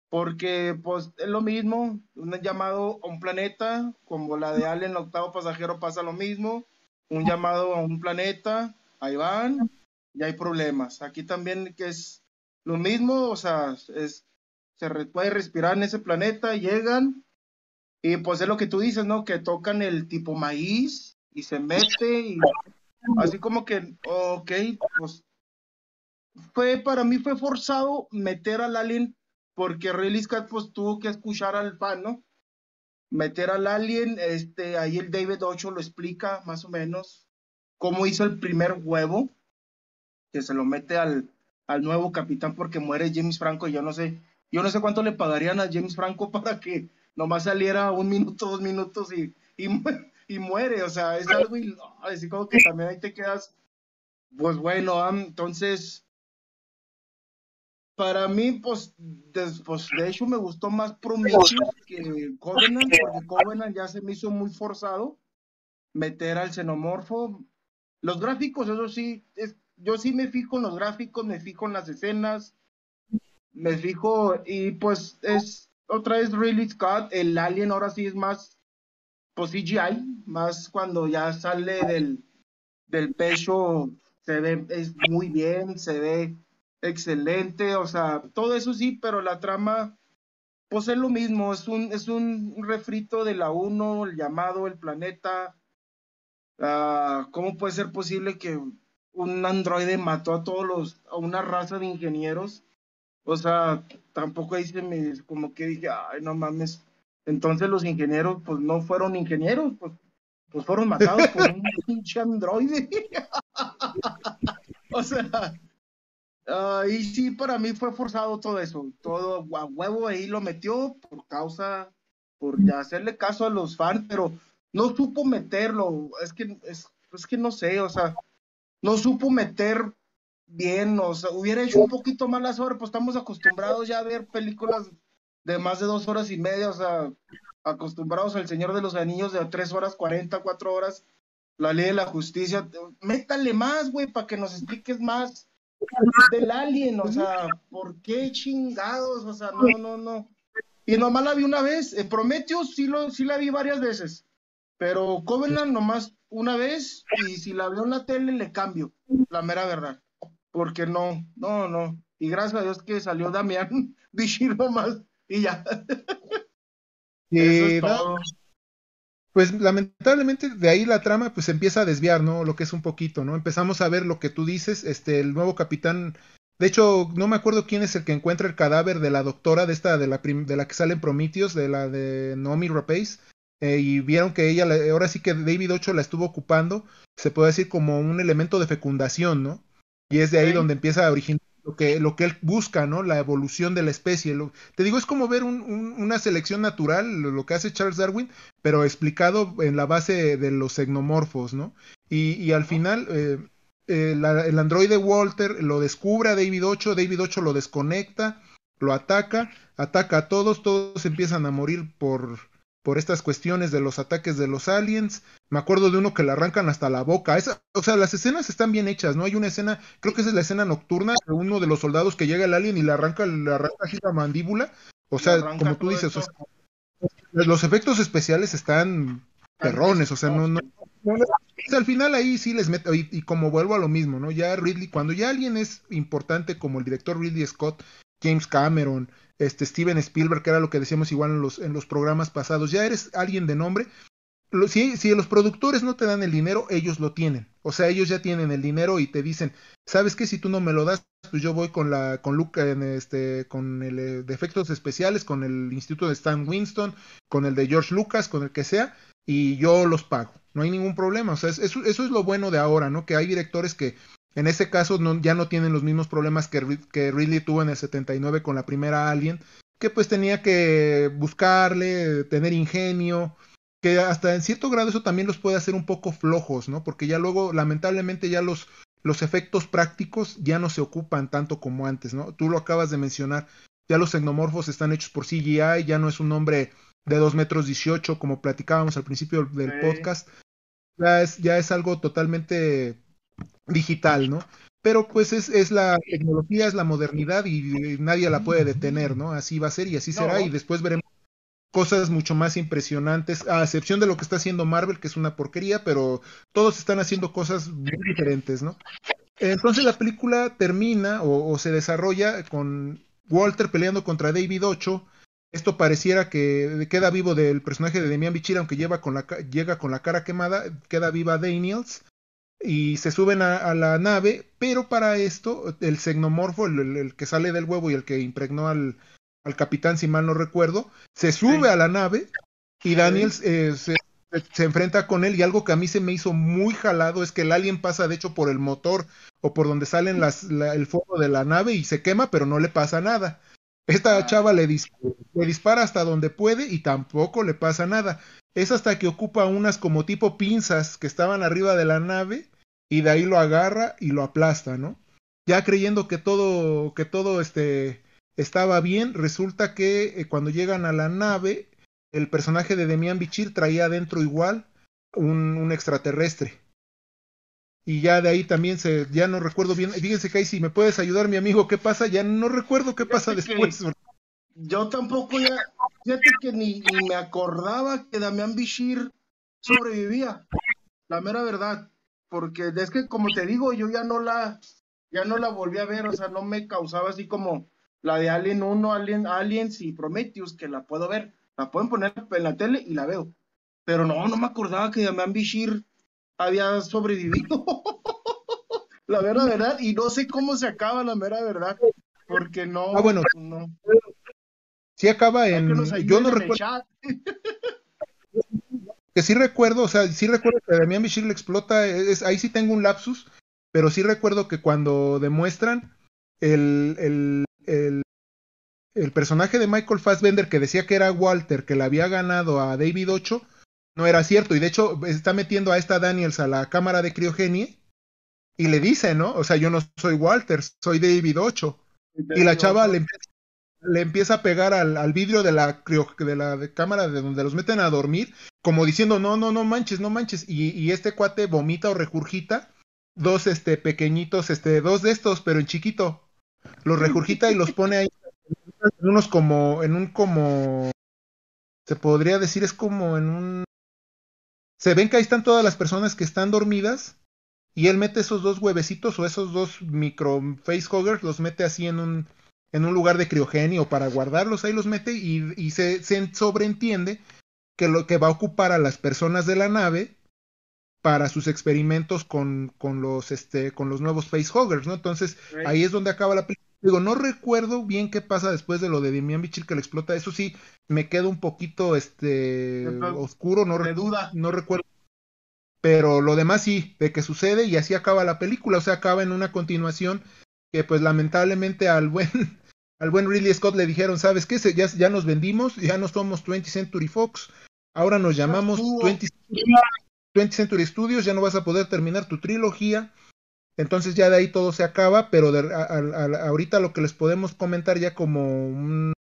porque pues es lo mismo, un llamado a un planeta, como la de Alien, el octavo pasajero pasa lo mismo, un llamado a un planeta, ahí van, y hay problemas. Aquí también que es lo mismo, o sea, es, se puede respirar en ese planeta, llegan, y pues es lo que tú dices, ¿no? Que tocan el tipo maíz y se mete, y así como que, ok, pues fue, para mí fue forzado meter al alien porque Ridley Scott pues tuvo que escuchar al fan, ¿no? Meter al alien, este, ahí el David Ocho lo explica más o menos cómo hizo el primer huevo, que se lo mete al, al nuevo capitán porque muere James Franco, yo no sé, yo no sé cuánto le pagarían a James Franco para que nomás saliera un minuto, dos minutos y, y, y muere, o sea, es algo, así como que también ahí te quedas, pues bueno, entonces para mí, pues, pues, de hecho me gustó más Prometheus que Covenant, porque Covenant ya se me hizo muy forzado meter al xenomorfo. Los gráficos, eso sí, es, yo sí me fijo en los gráficos, me fijo en las escenas, me fijo, y pues es otra vez Really Scott, el alien ahora sí es más, pues CGI, más cuando ya sale del, del pecho, se ve, es muy bien, se ve excelente, o sea, todo eso sí, pero la trama, pues es lo mismo, es un, es un refrito de la 1, el llamado, el planeta. Uh, ¿Cómo puede ser posible que un androide mató a todos los, a una raza de ingenieros? O sea, tampoco ahí se me, como que dije, ay, no mames. Entonces los ingenieros, pues no fueron ingenieros, pues, pues fueron matados por un pinche androide. o sea, Uh, y sí, para mí fue forzado todo eso. Todo a huevo ahí lo metió por causa, por ya hacerle caso a los fans, pero no supo meterlo. Es que, es, es que no sé, o sea, no supo meter bien, o sea, hubiera hecho un poquito más las horas, pues estamos acostumbrados ya a ver películas de más de dos horas y media, o sea, acostumbrados al Señor de los Anillos de tres horas, cuarenta, cuatro horas, la ley de la justicia. Métale más, güey, para que nos expliques más del alien, o sea, ¿por qué chingados? O sea, no, no, no. Y nomás la vi una vez, eh, Prometheus sí, lo, sí la vi varias veces, pero Covenant nomás una vez y si la veo en la tele le cambio, la mera verdad, porque no, no, no. Y gracias a Dios que salió Damián Bichir nomás y ya. Eso es todo pues lamentablemente de ahí la trama pues empieza a desviar, ¿no? Lo que es un poquito, ¿no? Empezamos a ver lo que tú dices, este, el nuevo capitán, de hecho, no me acuerdo quién es el que encuentra el cadáver de la doctora de esta, de la, de la que sale en Prometheus, de la de Naomi Rapace, eh, y vieron que ella, ahora sí que David Ocho la estuvo ocupando, se puede decir como un elemento de fecundación, ¿no? Y es de ahí donde empieza a originar lo que, lo que él busca, ¿no? La evolución de la especie. te digo, es como ver una selección natural, lo, que hace Charles Darwin, pero explicado en la base de los xenomorfos, ¿no? Y, al final, eh, eh, el androide Walter lo descubre a David 8, David 8 lo desconecta, lo ataca, ataca a todos, todos empiezan a morir por, por estas cuestiones de los ataques de los aliens. Me acuerdo de uno que le arrancan hasta la boca. Esa, o sea, las escenas están bien hechas, ¿no? Hay una escena, creo que esa es la escena nocturna de uno de los soldados que llega al alien y le arranca, le arranca así la mandíbula. O sea, como tú dices, los efectos especiales están perrones, o sea, no, no, al final ahí sí les meto, y, y, como vuelvo a lo mismo, ¿no? Ya Ridley, cuando ya alguien es importante como el director Ridley Scott, James Cameron, este Steven Spielberg, que era lo que decíamos igual en los, en los programas pasados, ya eres alguien de nombre. Si, si los productores no te dan el dinero, ellos lo tienen. O sea, ellos ya tienen el dinero y te dicen, ¿sabes qué? Si tú no me lo das, pues yo voy con la, con en este, con el eh, de efectos especiales, con el instituto de Stan Winston, con el de George Lucas, con el que sea, y yo los pago. No hay ningún problema. O sea, eso, eso es lo bueno de ahora, ¿no? Que hay directores que en ese caso ya no tienen los mismos problemas que, que Ridley tuvo en el 79 con la primera Alien, que pues tenía que buscarle, tener ingenio, que hasta en cierto grado eso también los puede hacer un poco flojos, ¿no? Porque ya luego, lamentablemente, ya los, los efectos prácticos ya no se ocupan tanto como antes, ¿no? Tú lo acabas de mencionar, ya los xenomorfos están hechos por CGI, ya no es un hombre de 2 metros 18 como platicábamos al principio del podcast, ya es, ya es algo totalmente digital, ¿no? pero pues es, es la tecnología, es la modernidad y, nadie la puede detener, ¿no? Así va a ser y así será y después veremos cosas mucho más impresionantes, a excepción de lo que está haciendo Marvel, que es una porquería, pero todos están haciendo cosas muy diferentes, ¿no? Entonces la película termina o, se desarrolla con Walter peleando contra David Ocho. Esto pareciera que queda vivo del personaje de Demian Bichir, aunque lleva con la, llega con la cara quemada, queda viva Daniels y se suben a, la nave, pero para esto el xenomorfo, el, que sale del huevo y el que impregnó al, al capitán, si mal no recuerdo, se sube a la nave y Daniel eh, se, se, enfrenta con él y algo que a mí se me hizo muy jalado es que el alien pasa de hecho por el motor o por donde salen las, el fuego de la nave y se quema, pero no le pasa nada. Esta ah. chava le, le dispara hasta donde puede y tampoco le pasa nada. Es hasta que ocupa unas como tipo pinzas que estaban arriba de la nave y de ahí lo agarra y lo aplasta, ¿no? Ya creyendo que todo, que todo este, estaba bien, resulta que eh, cuando llegan a la nave, el personaje de Demian Bichir traía adentro igual un, un, extraterrestre. Y ya de ahí también se, ya no recuerdo bien, fíjense que ahí si me puedes ayudar mi amigo, ¿qué pasa? Ya no recuerdo qué pasa después. Yo tampoco ya, fíjate que ni, ni me acordaba que Damián Bichir sobrevivía, la mera verdad porque es que como te digo, yo ya no la, ya no la volví a ver, o sea, no me causaba así como la de Alien 1, Alien, Aliens y Prometheus, que la puedo ver, la pueden poner en la tele y la veo. Pero no, no me acordaba que Damian Bishir había sobrevivido. la mera verdad, y no sé cómo se acaba la mera verdad, porque no. Ah, bueno. No. Sí acaba en. Yo no recuerdo. que sí recuerdo, o sea, sí recuerdo que Damián Bichir le explota, es, ahí sí tengo un lapsus, pero sí recuerdo que cuando demuestran el, el, el, el, personaje de Michael Fassbender que decía que era Walter, que le había ganado a David Ocho, no era cierto, y de hecho está metiendo a esta Daniels a la cámara de criogenie y le dice, ¿no? O sea, yo no soy Walter, soy David Ocho. Y la chava le empieza le empieza a pegar al, al vidrio de la, de la cámara de donde los meten a dormir, como diciendo, no, no, no manches, no manches. Y, y, este cuate vomita o regurgita dos este, pequeñitos, este, dos de estos, pero en chiquito. Los regurgita y los pone ahí en unos como, en un como, se podría decir, es como en un... Se ven que ahí están todas las personas que están dormidas y él mete esos dos huevecitos o esos dos micro facehuggers, los mete así en un en un lugar de criogenio para guardarlos, ahí los mete y, se, sobreentiende que lo que va a ocupar a las personas de la nave para sus experimentos con, con los este con los nuevos facehuggers, ¿no? Entonces, ahí es donde acaba la película. Digo, no recuerdo bien qué pasa después de lo de Demian Bichir que le explota. Eso sí, me queda un poquito este oscuro, no, duda. no recuerdo. Pero lo demás sí, de que sucede y así acaba la película, o sea, acaba en una continuación que pues lamentablemente al buen al buen Ridley Scott le dijeron, ¿sabes qué? Ya, ya nos vendimos, ya no somos 20th Century Fox, ahora nos llamamos 20th, Century Studios, ya no vas a poder terminar tu trilogía. Entonces ya de ahí todo se acaba, pero ahorita lo que les podemos comentar ya como un,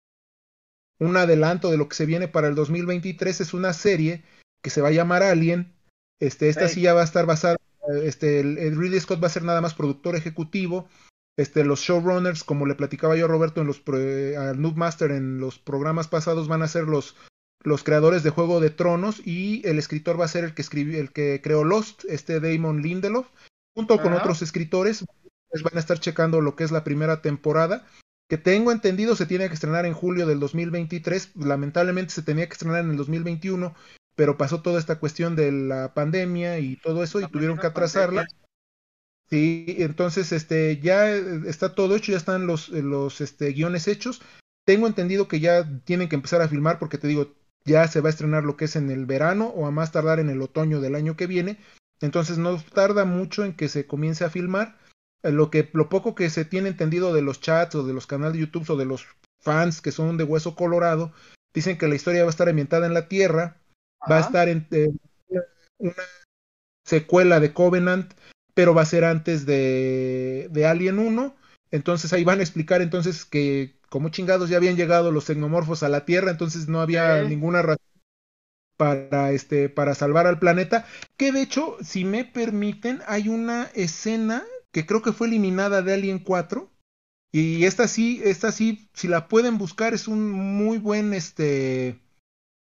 un, adelanto de lo que se viene para el 2023 es una serie que se va a llamar Alien. Este, esta sí ya va a estar basada, este, el Ridley Scott va a ser nada más productor ejecutivo este, los showrunners, como le platicaba yo a Roberto en los a Noob Master en los programas pasados, van a ser los, los creadores de Juego de Tronos y el escritor va a ser el que escribió, el que creó Lost, este Damon Lindelof, junto con otros escritores, van a estar checando lo que es la primera temporada, que tengo entendido se tiene que estrenar en julio del 2023, lamentablemente se tenía que estrenar en el 2021, pero pasó toda esta cuestión de la pandemia y todo eso y tuvieron que atrasarla. Sí, entonces este ya está todo hecho, ya están los, los este, guiones hechos. Tengo entendido que ya tienen que empezar a filmar porque te digo, ya se va a estrenar lo que es en el verano o a más tardar en el otoño del año que viene. Entonces no tarda mucho en que se comience a filmar. Eh, lo que lo poco que se tiene entendido de los chats o de los canales de YouTube o de los fans que son de hueso colorado, dicen que la historia va a estar ambientada en la Tierra, va a estar en eh, una secuela de Covenant pero va a ser antes de, de Alien 1. Entonces ahí van a explicar entonces que como chingados ya habían llegado los tecnomorfos a la Tierra, entonces no había ninguna razón para este para salvar al planeta, que de hecho, si me permiten, hay una escena que creo que fue eliminada de Alien 4. Y esta sí, esta sí, si la pueden buscar, es un muy buen, este,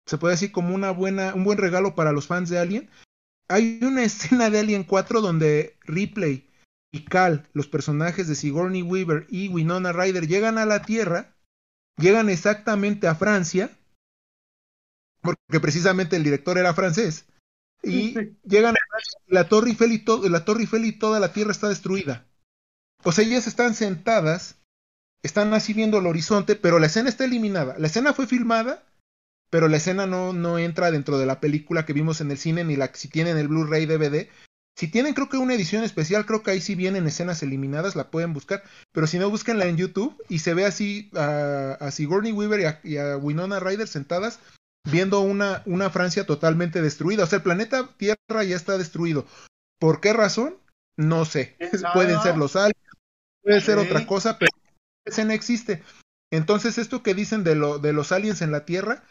se puede decir como una buena, un buen regalo para los fans de Alien. Hay una escena de Alien 4 donde Ripley y Cal, los personajes de Sigourney Weaver y Winona Ryder, llegan a la Tierra, llegan exactamente a Francia, porque precisamente el director era francés, y llegan a la Torre Eiffel y todo, la Torre Eiffel y toda la Tierra está destruida. O sea, ellas están sentadas, están así viendo el horizonte, pero la escena está eliminada. La escena fue filmada pero la escena no, no entra dentro de la película que vimos en el cine, ni la si tienen el Blu-ray DVD. Si tienen, creo que una edición especial, creo que ahí sí vienen escenas eliminadas, la pueden buscar. Pero si no, búsquenla en YouTube y se ve así a, Sigourney Weaver y a, Winona Ryder sentadas viendo una, una Francia totalmente destruida. O sea, el planeta Tierra ya está destruido. ¿Por qué razón? No sé. Pueden ser los aliens, puede ser otra cosa, pero esa escena existe. Entonces, esto que dicen de, lo, de los aliens en la Tierra,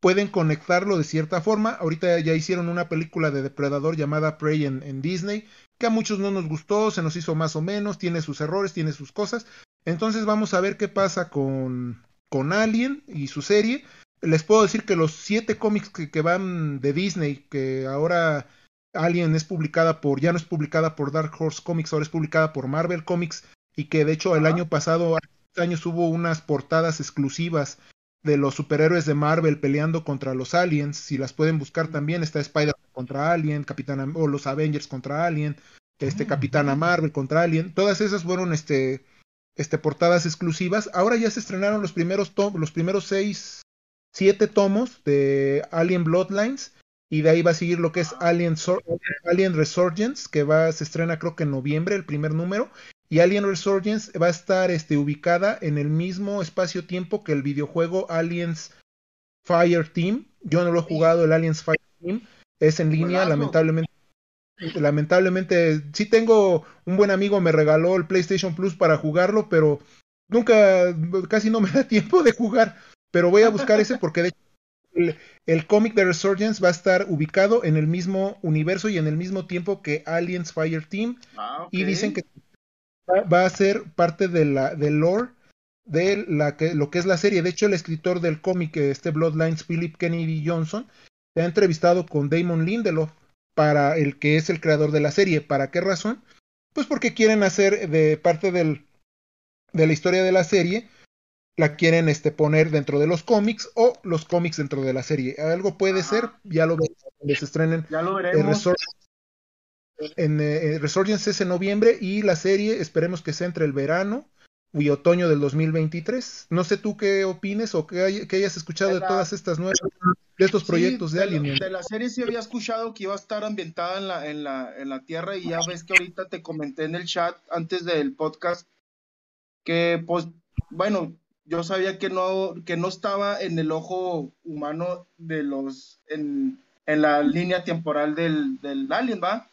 pueden conectarlo de cierta forma. Ahorita ya hicieron una película de depredador llamada Prey en, Disney, que a muchos no nos gustó, se nos hizo más o menos, tiene sus errores, tiene sus cosas. Entonces vamos a ver qué pasa con, con Alien y su serie. Les puedo decir que los siete cómics que, van de Disney, que ahora Alien es publicada por, ya no es publicada por Dark Horse Comics, ahora es publicada por Marvel Comics, y que de hecho el año pasado, años hubo unas portadas exclusivas de los superhéroes de Marvel peleando contra los aliens, si las pueden buscar también, está Spider contra Alien, Capitana o los Avengers contra Alien, este ah, Capitana Marvel contra Alien, todas esas fueron este este portadas exclusivas. Ahora ya se estrenaron los primeros los primeros seis siete tomos de Alien Bloodlines y de ahí va a seguir lo que es Alien, Alien Resurgence, que va se estrena creo que en noviembre el primer número y Alien Resurgence va a estar este, ubicada en el mismo espacio-tiempo que el videojuego Aliens Fire Team. Yo no lo he jugado, el Aliens Fire Team. Es en línea, lamentablemente. Lamentablemente, sí tengo un buen amigo, me regaló el PlayStation Plus para jugarlo, pero nunca, casi no me da tiempo de jugar. Pero voy a buscar ese porque de hecho el, cómic de Resurgence va a estar ubicado en el mismo universo y en el mismo tiempo que Aliens Fire Team. Ah, y dicen que va a ser parte de la, del lore de la que, lo que es la serie. De hecho, el escritor del cómic, este Bloodlines, Philip Kennedy Johnson, se ha entrevistado con Damon Lindelof para el que es el creador de la serie. ¿Para qué razón? Pues porque quieren hacer de parte del, de la historia de la serie, la quieren este, poner dentro de los cómics o los cómics dentro de la serie. Algo puede ser, ya lo veremos cuando se estrenen. Ya lo veremos en eh, Resurgence es en noviembre y la serie esperemos que sea entre el verano y otoño del 2023. No sé tú qué opines o qué, hayas escuchado de, todas estas nuevas, de estos proyectos de, Alien. de la serie sí había escuchado que iba a estar ambientada en la, en la, en la Tierra y ya ves que ahorita te comenté en el chat antes del podcast que pues bueno, yo sabía que no, que no estaba en el ojo humano de los, en, en la línea temporal del, del Alien, ¿va?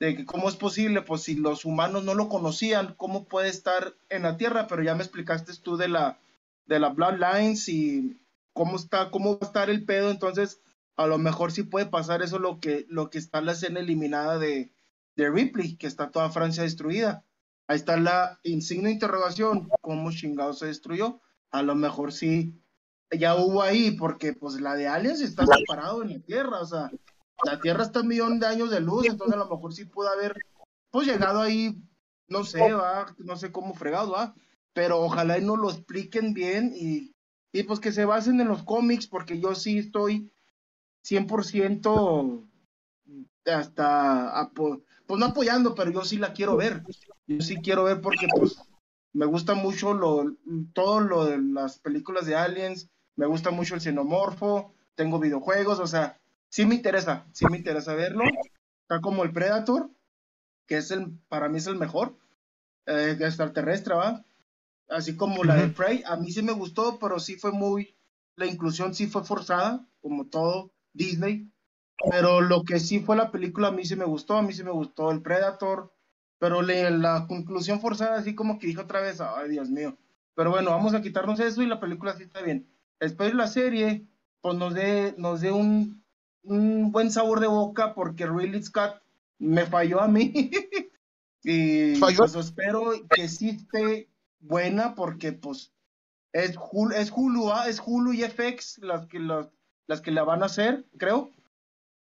De que cómo es posible, pues si los humanos no lo conocían, cómo puede estar en la Tierra, pero ya me explicaste tú de la, de la Bloodlines y cómo está, cómo va a estar el pedo, entonces a lo mejor sí puede pasar eso lo que, lo que está en la escena eliminada de, de Ripley, que está toda Francia destruida. Ahí está la insignia interrogación, cómo chingado se destruyó. A lo mejor sí, ya hubo ahí, porque pues la de Aliens está separado en la Tierra, o sea, la Tierra está un millón de años de luz, entonces a lo mejor sí pudo haber, pues llegado ahí, no sé, va, no sé cómo fregado, va, pero ojalá y nos lo expliquen bien y, y pues que se basen en los cómics, porque yo sí estoy 100% hasta, pues no apoyando, pero yo sí la quiero ver, yo sí quiero ver porque pues me gusta mucho lo, todo lo de las películas de aliens, me gusta mucho el xenomorfo, tengo videojuegos, o sea, sí me interesa, sí me interesa verlo. Está como el Predator, que es el, para mí es el mejor, eh, extraterrestre, ¿va? Así como la de Prey, a mí sí me gustó, pero sí fue muy, la inclusión sí fue forzada, como todo Disney. Pero lo que sí fue la película, a mí sí me gustó, a mí sí me gustó el Predator, pero la conclusión forzada, así como que dijo otra vez, ay Dios mío. Pero bueno, vamos a quitarnos eso y la película sí está bien. Espero la serie, pues nos dé, nos dé un, un buen sabor de boca porque Ridley Scott me falló a mí. Y pues espero que sí esté buena porque pues es Hulu, es Hulu, ¿ah? es Hulu y FX las que las, las que la van a hacer, creo.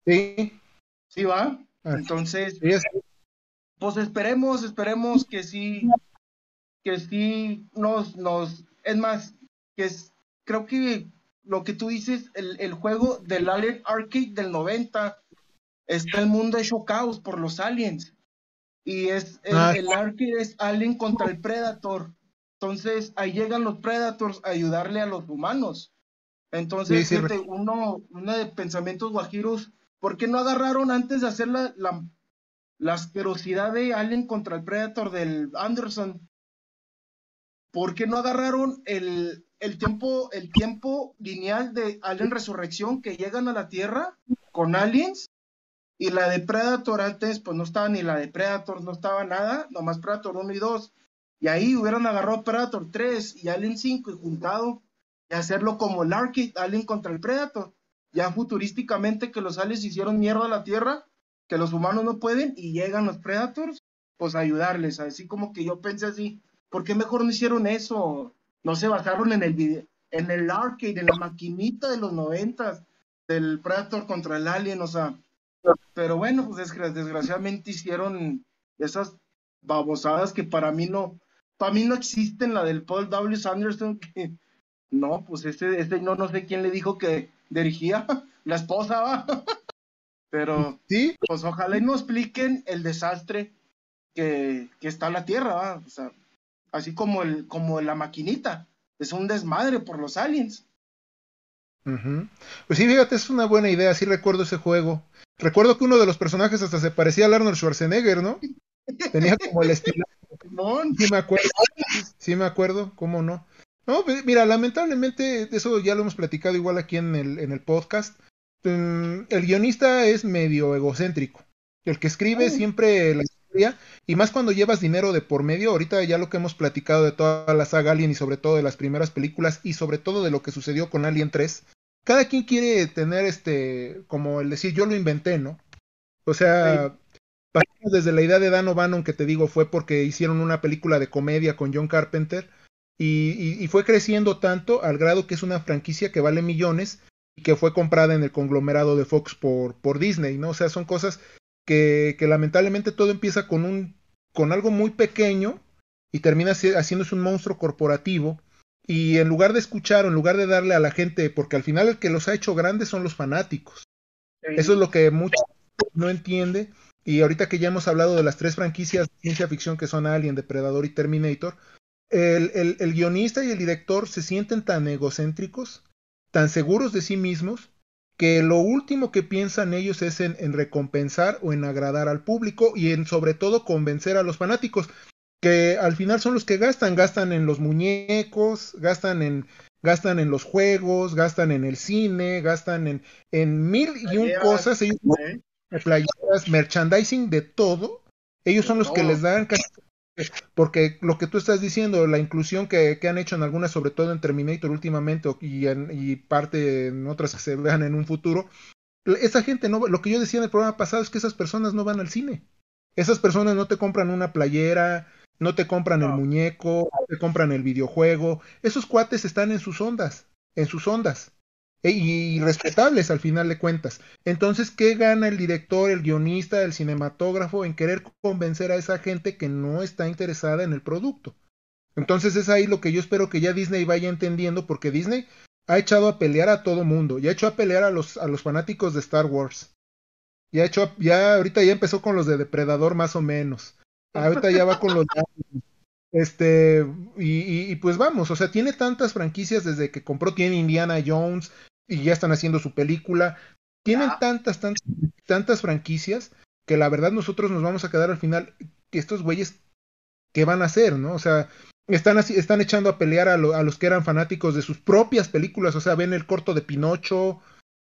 Sí. Sí va. Ah. Entonces, pues esperemos, esperemos que sí, que sí nos, nos, es más, que es, creo que lo que tú dices, el, el juego del Alien Arcade del 90, está el mundo hecho caos por los aliens. Y es el, ah. el arcade es Alien contra el Predator. Entonces ahí llegan los Predators a ayudarle a los humanos. Entonces, uno, uno de pensamientos guajiros, ¿por qué no agarraron antes de hacer la, la, la asquerosidad de Alien contra el Predator del Anderson? ¿Por qué no agarraron el, el, tiempo, el tiempo lineal de Alien Resurrección que llegan a la Tierra con aliens? Y la de Predator antes, pues no estaba ni la de Predator, no estaba nada, nomás Predator 1 y 2. Y ahí hubieran agarrado Predator 3 y Alien 5 y juntado y hacerlo como el Arcade, Alien contra el Predator. Ya futurísticamente que los aliens hicieron mierda a la Tierra, que los humanos no pueden y llegan los Predators, pues ayudarles. Así como que yo pensé así, ¿por qué mejor no hicieron eso? No se basaron en el video, en el arcade, en la maquinita de los noventas, del Predator contra el Alien, o sea. Pero bueno, pues desgraciadamente hicieron esas babosadas que para mí no, para mí no existen la del Paul W. Sanderson, que no, pues este, este no, no sé quién le dijo que dirigía, la esposa, ¿va? Pero, ¿Sí? pues ojalá y nos expliquen el desastre que, que está la Tierra, ¿va? O sea, así como, el, como la maquinita, es un desmadre por los aliens. Pues sí, fíjate, es una buena idea, sí recuerdo ese juego. Recuerdo que uno de los personajes hasta se parecía a Arnold Schwarzenegger, ¿no? Tenía como el estilo Sí me acuerdo, sí me acuerdo, cómo no. No, pues, mira, lamentablemente, eso ya lo hemos platicado igual aquí en el, en el podcast. Mm, el guionista es medio egocéntrico. El que escribe siempre la historia, y más cuando llevas dinero de por medio, ahorita ya lo que hemos platicado de toda la saga Alien y sobre todo de las primeras películas y sobre todo de lo que sucedió con Alien 3, cada quien quiere tener este, como el decir, yo lo inventé, ¿no? O sea, desde la idea de Dan O'Bannon, que te digo, fue porque hicieron una película de comedia con John Carpenter y, fue creciendo tanto al grado que es una franquicia que vale millones y que fue comprada en el conglomerado de Fox por, por Disney, ¿no? O sea, son cosas que, que lamentablemente todo empieza con un con algo muy pequeño y termina haciéndose un monstruo corporativo. Y en lugar de escuchar o en lugar de darle a la gente, porque al final el que los ha hecho grandes son los fanáticos. Eso es lo que muchos no entiende. Y ahorita que ya hemos hablado de las tres franquicias de ciencia ficción que son Alien, Depredador y Terminator, el, el, guionista y el director se sienten tan egocéntricos, tan seguros de sí mismos, que lo último que piensan ellos es en, en, recompensar o en agradar al público y en sobre todo convencer a los fanáticos, que al final son los que gastan, gastan en los muñecos, gastan en, gastan en los juegos, gastan en el cine, gastan en, en mil y un cosas. Ellos, playeras, merchandising de todo, ellos son los que les dan casi porque lo que tú estás diciendo, la inclusión que, han hecho en algunas, sobre todo en Terminator últimamente y, en, y parte en otras que se vean en un futuro, esa gente no, lo que yo decía en el programa pasado es que esas personas no van al cine. Esas personas no te compran una playera, no te compran el muñeco, no te compran el videojuego. Esos cuates están en sus ondas, en sus ondas. E, y respetables al final de cuentas. Entonces, ¿qué gana el director, el guionista, el cinematógrafo en querer convencer a esa gente que no está interesada en el producto? Entonces es ahí lo que yo espero que ya Disney vaya entendiendo, porque Disney ha echado a pelear a todo mundo, ya ha hecho a pelear a los, a los fanáticos de Star Wars. Ya ha hecho, ya ahorita ya empezó con los de Depredador más o menos. Ahorita ya va con los este, y, y, pues vamos, o sea, tiene tantas franquicias desde que compró, tiene Indiana Jones, y ya están haciendo su película. Tienen tantas, tantas, tantas franquicias que la verdad nosotros nos vamos a quedar al final que estos güeyes, ¿qué van a hacer, no? O sea, están, así, están echando a pelear a, a, los que eran fanáticos de sus propias películas, o sea, ven el corto de Pinocho,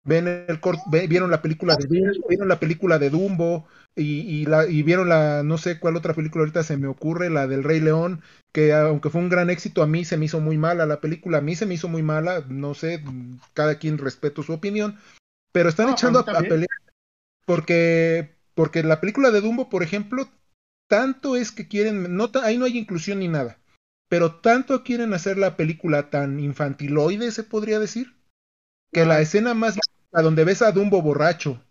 ven el corto, vieron la película de vieron la película de Dumbo y, y, la, y vieron la, no sé cuál otra película ahorita se me ocurre, la del Rey León, que aunque fue un gran éxito, a mí se me hizo muy mala la película, a mí se me hizo muy mala, no sé, cada quien respeto su opinión, pero están echando a, a, pelear porque, porque la película de Dumbo, por ejemplo, tanto es que quieren, no, ahí no hay inclusión ni nada, pero tanto quieren hacer la película tan infantiloide, se podría decir, que la escena más a donde ves a Dumbo borracho,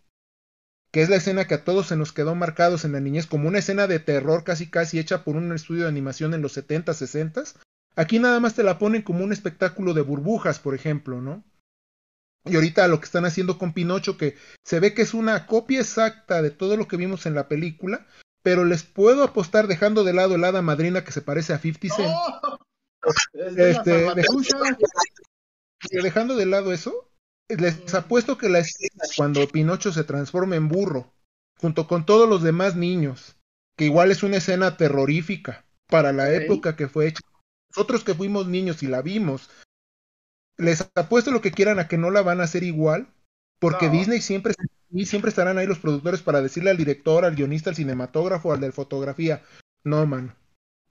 que es la escena que a todos se nos quedó marcados en la niñez como una escena de terror casi casi hecha por un estudio de animación en los 70, 60, aquí nada más te la ponen como un espectáculo de burbujas, por ejemplo, ¿no? Y ahorita lo que están haciendo con Pinocho, que se ve que es una copia exacta de todo lo que vimos en la película, pero les puedo apostar dejando de lado el hada madrina que se parece a 50 Cent. este, dejando, de lado eso, les apuesto que la escena cuando Pinocho se transforma en burro, junto con todos los demás niños, que igual es una escena terrorífica para la época que fue hecha. Nosotros que fuimos niños y la vimos, les apuesto lo que quieran a que no la van a hacer igual, porque Disney siempre y siempre estarán ahí los productores para decirle al director, al guionista, al cinematógrafo, al de fotografía, no, mano,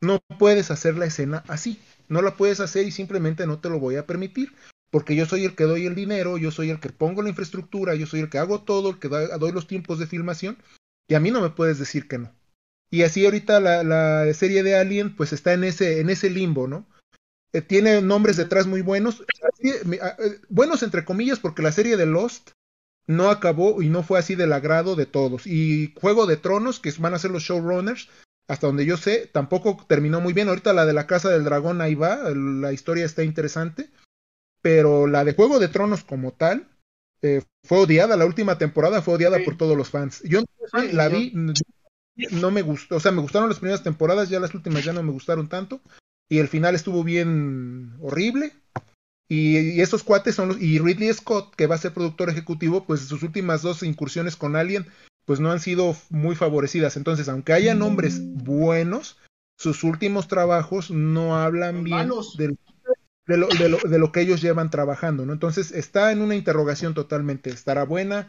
no puedes hacer la escena así, no la puedes hacer y simplemente no te lo voy a permitir, porque yo soy el que doy el dinero, yo soy el que pongo la infraestructura, yo soy el que hago todo, el que doy los tiempos de filmación, y a mí no me puedes decir que no. Y así ahorita la, serie de Alien pues está en ese, en ese limbo, ¿no? Eh, tiene nombres detrás muy buenos, eh, buenos entre comillas, porque la serie de Lost no acabó y no fue así del agrado de todos. Y Juego de Tronos, que van a ser los showrunners, hasta donde yo sé, tampoco terminó muy bien. Ahorita la de la Casa del Dragón ahí va, la historia está interesante. Pero la de Juego de Tronos como tal, eh, fue odiada, la última temporada fue odiada por todos los fans. Yo la vi, no me gustó, o sea, me gustaron las primeras temporadas, ya las últimas ya no me gustaron tanto. Y el final estuvo bien horrible. Y, esos cuates son los, y Ridley Scott, que va a ser productor ejecutivo, pues sus últimas dos incursiones con Alien, pues no han sido muy favorecidas. Entonces, aunque haya nombres buenos, sus últimos trabajos no hablan bien de, lo, de, lo, que ellos llevan trabajando, ¿no? Entonces, está en una interrogación totalmente. ¿Estará buena?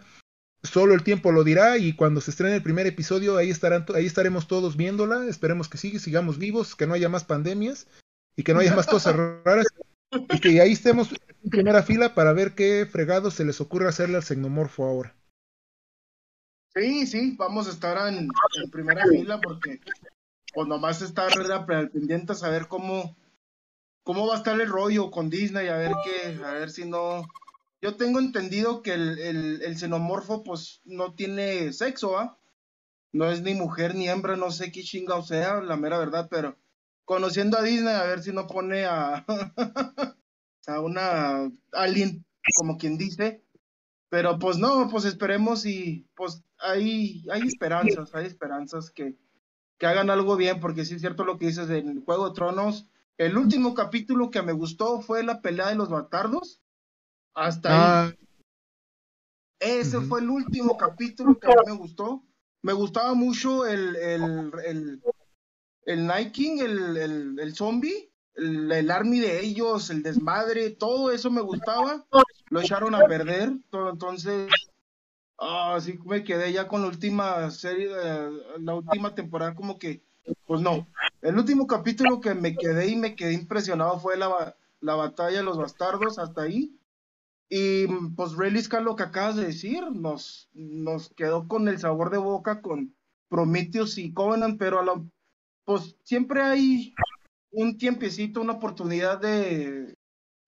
Solo el tiempo lo dirá y cuando se estrene el primer episodio, ahí, estarán, ahí estaremos todos viéndola. Esperemos que siga, sigamos vivos, que no haya más pandemias y que no haya más cosas raras y que ahí estemos en primera fila para ver qué fregado se les ocurre hacerle al xenomorfo ahora. Sí, sí, vamos a estar en, primera fila porque pues nomás estar pendiente a saber cómo, cómo va a estar el rollo con Disney, a ver qué, a ver si no. Yo tengo entendido que el, el, xenomorfo pues no tiene sexo, ¿ah? No es ni mujer ni hembra, no sé qué chinga o sea, la mera verdad, pero conociendo a Disney, a ver si no pone a, a una alguien, como quien dice. Pero pues no, pues esperemos y pues hay, hay esperanzas, hay esperanzas que, que hagan algo bien, porque sí es cierto lo que dices en Juego de Tronos. El último capítulo que me gustó fue la pelea de los batardos. Hasta ahí. Ah. Ese fue el último capítulo que a mí me gustó. Me gustaba mucho el, el, el, el Nike, el, el, el zombie, el, el, army de ellos, el desmadre, todo eso me gustaba. Lo echaron a perder, todo, entonces así me quedé ya con la última serie, la última temporada como que, pues no. El último capítulo que me quedé y me quedé impresionado fue la, la batalla de los bastardos hasta ahí. Y pues Reliska lo que acabas de decir, nos, nos quedó con el sabor de boca con Prometheus y Covenant, pero a pues siempre hay un tiempecito, una oportunidad de,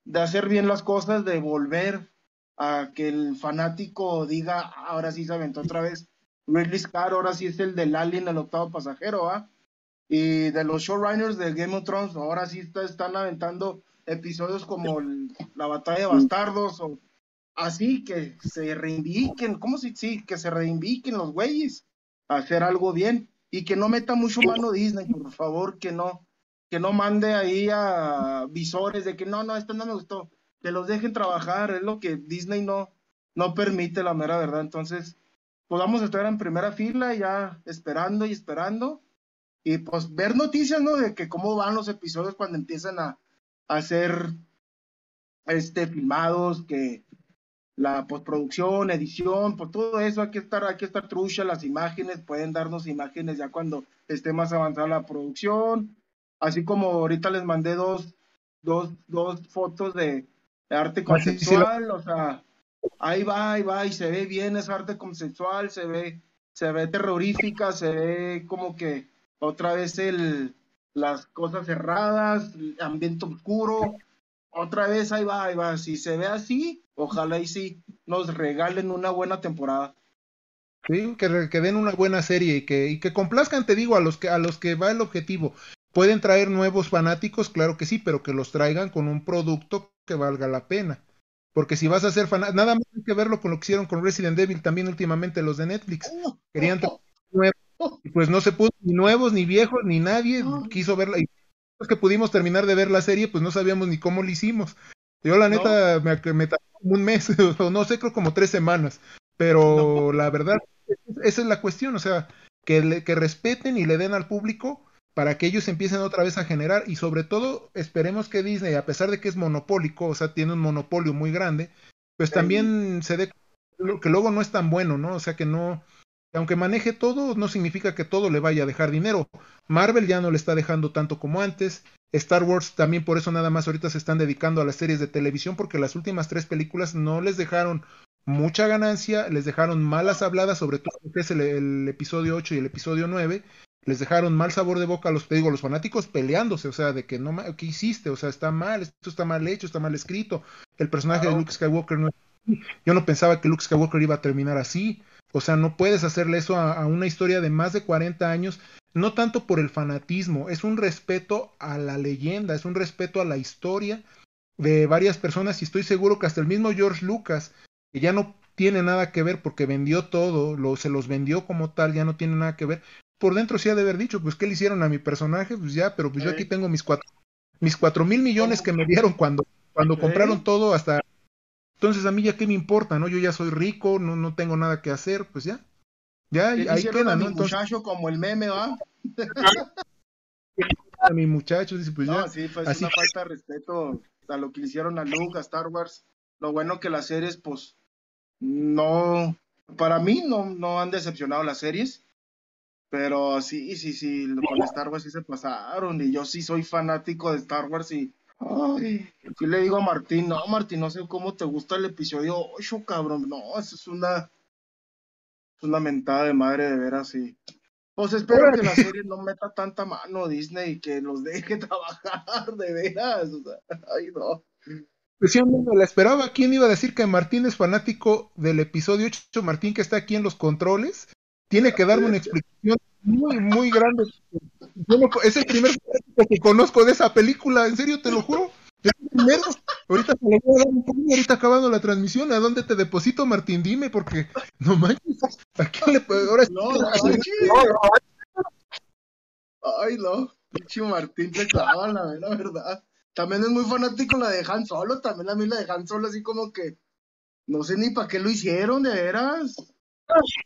de hacer bien las cosas, de volver a que el fanático diga, ahora sí se aventó otra vez Ridley Scott, ahora sí es el del Alien, el octavo pasajero, ¿ah? Y de los showrunners de Game of Thrones, ahora sí están aventando episodios como la batalla de bastardos o así que se reivindiquen, ¿cómo si sí, que se reivindiquen los güeyes a hacer algo bien y que no meta mucho mano Disney, por favor, que no, que no mande ahí a visores de que no, no, esto no me gustó, que los dejen trabajar, es lo que Disney no, no permite, la mera verdad. Entonces, pues estar en primera fila ya esperando y esperando y pues ver noticias, ¿no? De que cómo van los episodios cuando empiezan a, a ser este, filmados, que la postproducción, edición, por todo eso hay que estar, hay que estar trucha, las imágenes, pueden darnos imágenes ya cuando esté más avanzada la producción, así como ahorita les mandé dos, dos, dos fotos de, arte ah, conceptual, o sea, ahí va, ahí va, y se ve bien esa arte conceptual, se ve, se ve terrorífica, se ve como que otra vez el, las cosas cerradas, ambiente oscuro, otra vez ahí va, ahí va. Si se ve así, ojalá y sí nos regalen una buena temporada. Sí, que, que den una buena serie y que, y que complazcan, te digo, a los que, a los que va el objetivo. Pueden traer nuevos fanáticos, claro que sí, pero que los traigan con un producto que valga la pena. Porque si vas a hacer fanático, nada más hay que verlo con lo que hicieron con Resident Evil también últimamente los de Netflix. Querían nuevos, y pues no se pudo, ni nuevos, ni viejos, ni nadie quiso verla. Y que pudimos terminar de ver la serie, pues no sabíamos ni cómo lo hicimos. Yo la neta me, me tardó un mes, o no sé, creo como tres semanas. Pero la verdad, esa es la cuestión, o sea, que, que respeten y le den al público para que ellos empiecen otra vez a generar y sobre todo esperemos que Disney, a pesar de que es monopólico, o sea, tiene un monopolio muy grande, pues también se dé que luego no es tan bueno, ¿no? O sea, que no, aunque maneje todo, no significa que todo le vaya a dejar dinero. Marvel ya no le está dejando tanto como antes. Star Wars también por eso nada más ahorita se están dedicando a las series de televisión porque las últimas tres películas no les dejaron mucha ganancia, les dejaron malas habladas, sobre todo que es el, episodio 8 y el episodio 9, les dejaron mal sabor de boca a los, te digo, los fanáticos peleándose, o sea, de que no, ¿qué hiciste? O sea, está mal, esto está mal hecho, está mal escrito, el personaje de Luke Skywalker no yo no pensaba que Luke Skywalker iba a terminar así, o sea, no puedes hacerle eso a, una historia de más de 40 años, no tanto por el fanatismo, es un respeto a la leyenda, es un respeto a la historia de varias personas y estoy seguro que hasta el mismo George Lucas, que ya no tiene nada que ver porque vendió todo, lo, se los vendió como tal, ya no tiene nada que ver. Por dentro sí ha de haber dicho, pues, ¿qué le hicieron a mi personaje? Pues ya, pero pues yo aquí tengo mis cuatro, mis cuatro mil millones que me dieron cuando, cuando compraron todo hasta entonces a mí ya qué me importa, ¿no? Yo ya soy rico, no, no tengo nada que hacer, pues ya. Ya, ahí queda, ¿no? muchacho como el meme, ¿va? a mi muchacho, dice, pues no, sí, fue pues, una falta de respeto a lo que le hicieron a Luke, a Star Wars. Lo bueno que las series, pues, no, para mí no, no han decepcionado las series. Pero sí, sí, sí, con Star Wars sí se pasaron. Y yo sí soy fanático de Star Wars y Ay, aquí le digo a Martín, no, Martín, no sé cómo te gusta el episodio 8, cabrón. No, eso es una, es una mentada de madre de veras y pues espero que la serie no meta tanta mano Disney y que los deje trabajar de veras. O sea, ay, no. Pues sí, me la esperaba. ¿Quién iba a decir que Martín es fanático del episodio 8? Martín, que está aquí en los controles, tiene que darme una explicación muy, muy grande. es el primer que conozco de esa película, en serio, te lo juro. Es el primero. Ahorita te lo voy a dar un ahorita acabando la transmisión. ¿A dónde te deposito, Martín? Dime, porque no manches. ¿A quién le Ahora no, no, Ay, no. Pinche Martín te clava, la, la verdad. También es muy fanático la de Han Solo. También a mí la de Han Solo, así como que. No sé ni para qué lo hicieron, de veras.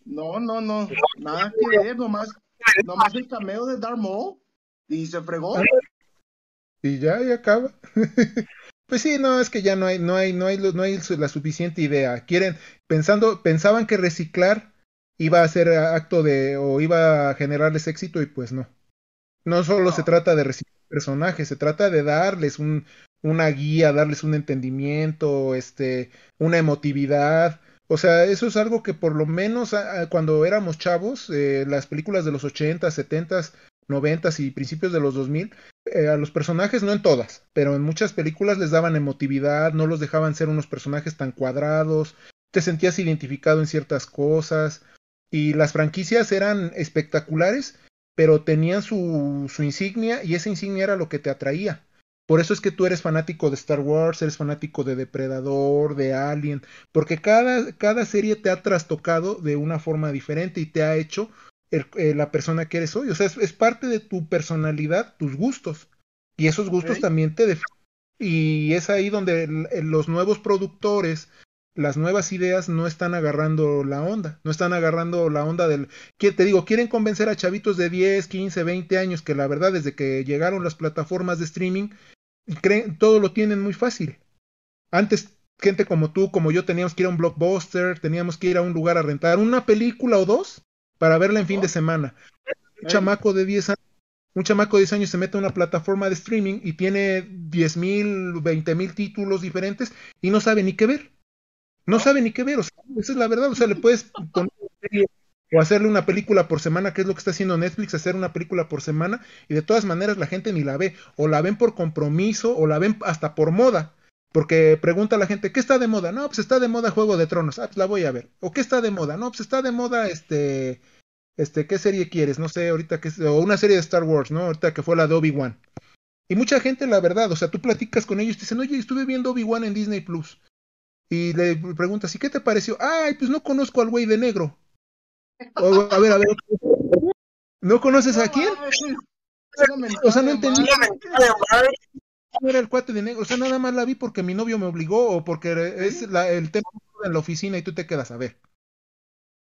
No, no, no. Nada que ver, nomás Nomás el cameo de Darth Maul y se fregó. Y ya, y acaba. pues sí, no, es que ya no hay, no hay, no hay, no hay la suficiente idea. Quieren, pensando, pensaban que reciclar iba a ser acto de, o iba a generarles éxito y pues no. No solo se trata de reciclar personajes, se trata de darles un, una guía, darles un entendimiento, este, una emotividad, o sea, eso es algo que por lo menos ah, ah, cuando éramos chavos, eh, las películas de los 80, 70, 90 y principios de los 2000, eh, a los personajes, no en todas, pero en muchas películas les daban emotividad, no los dejaban ser unos personajes tan cuadrados, te sentías identificado en ciertas cosas y las franquicias eran espectaculares, pero tenían su, su insignia y esa insignia era lo que te atraía. Por eso es que tú eres fanático de Star Wars, eres fanático de Depredador, de Alien, porque cada, cada serie te ha trastocado de una forma diferente y te ha hecho eh, la persona que eres hoy. O sea, es, parte de tu personalidad, tus gustos. Y esos gustos también te definen. Y es ahí donde los nuevos productores, las nuevas ideas no están agarrando la onda, no están agarrando la onda del... Que te digo, quieren convencer a chavitos de 10, 15, 20 años que la verdad desde que llegaron las plataformas de streaming creen, todo lo tienen muy fácil. Antes, gente como tú, como yo, teníamos que ir a un blockbuster, teníamos que ir a un lugar a rentar una película o dos para verla en fin de semana. Un chamaco de 10 años, un chamaco de 10 años se mete a una plataforma de streaming y tiene 10 mil, 20 mil títulos diferentes y no sabe ni qué ver. No sabe ni qué ver, o sea, esa es la verdad, o sea, le puedes poner o hacerle una película por semana, que es lo que está haciendo Netflix, hacer una película por semana, y de todas maneras la gente ni la ve, o la ven por compromiso, o la ven hasta por moda. Porque pregunta a la gente, ¿qué está de moda? No, pues está de moda Juego de Tronos. Ah, pues la voy a ver. ¿O qué está de moda? No, pues está de moda este, este, ¿qué serie quieres? No sé, ahorita que o una serie de Star Wars, ¿no? Ahorita que fue la de Obi-Wan. Y mucha gente, la verdad, o sea, tú platicas con ellos y dicen, oye, estuve viendo Obi-Wan en Disney Plus. Y le preguntas, ¿y qué te pareció? Ay, pues no conozco al güey de negro. A ver, a ver. ¿No conoces a quién? O sea, no entendí. No era el cuate de negro. O sea, nada más la vi porque mi novio me obligó o porque es el tema en la oficina y tú te quedas a ver.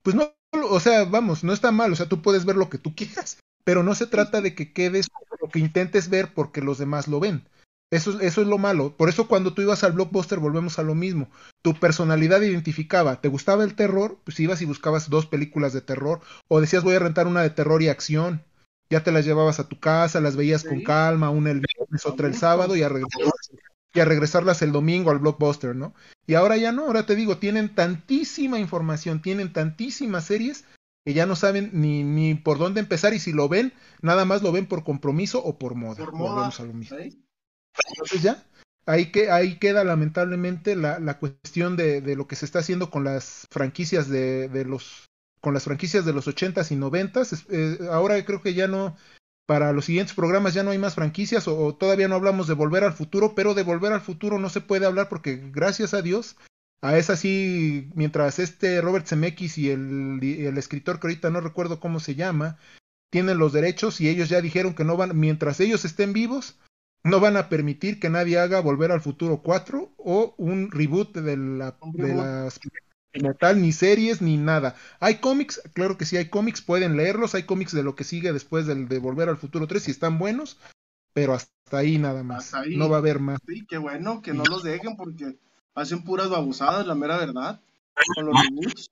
Pues no, o sea, vamos, no está mal. O sea, tú puedes ver lo que tú quieras. Pero no se trata de que quedes lo que intentes ver porque los demás lo ven. Eso, eso es lo malo. Por eso cuando tú ibas al blockbuster volvemos a lo mismo. Tu personalidad identificaba. ¿Te gustaba el terror? Pues ibas y buscabas dos películas de terror. O decías voy a rentar una de terror y acción. Ya te las llevabas a tu casa, las veías con calma, una el viernes, otra el sábado y a, y a regresarlas el domingo al blockbuster, ¿no? Y ahora ya no, ahora te digo, tienen tantísima información, tienen tantísimas series que ya no saben ni, ni por dónde empezar y si lo ven, nada más lo ven por compromiso o por moda. Por moda. A lo mismo. Entonces ya, ahí, que, ahí queda lamentablemente la, la cuestión de, de, lo que se está haciendo con las franquicias de, de los con las franquicias de los ochentas y noventas. Eh, ahora creo que ya no, para los siguientes programas ya no hay más franquicias o, todavía no hablamos de Volver al Futuro, pero de Volver al Futuro no se puede hablar porque gracias a Dios a esa sí, mientras este Robert Zemeckis y el, el escritor que ahorita no recuerdo cómo se llama, tienen los derechos y ellos ya dijeron que no van, mientras ellos estén vivos, no van a permitir que nadie haga Volver al Futuro 4 o un reboot de, la, de las tal, ni series, ni nada. Hay cómics, claro que sí hay cómics, pueden leerlos, hay cómics de lo que sigue después del de Volver al Futuro 3 si están buenos, pero hasta ahí nada más. No va a haber más. Sí, qué bueno que no los dejen porque hacen puras babosadas, la mera verdad, con los reboots.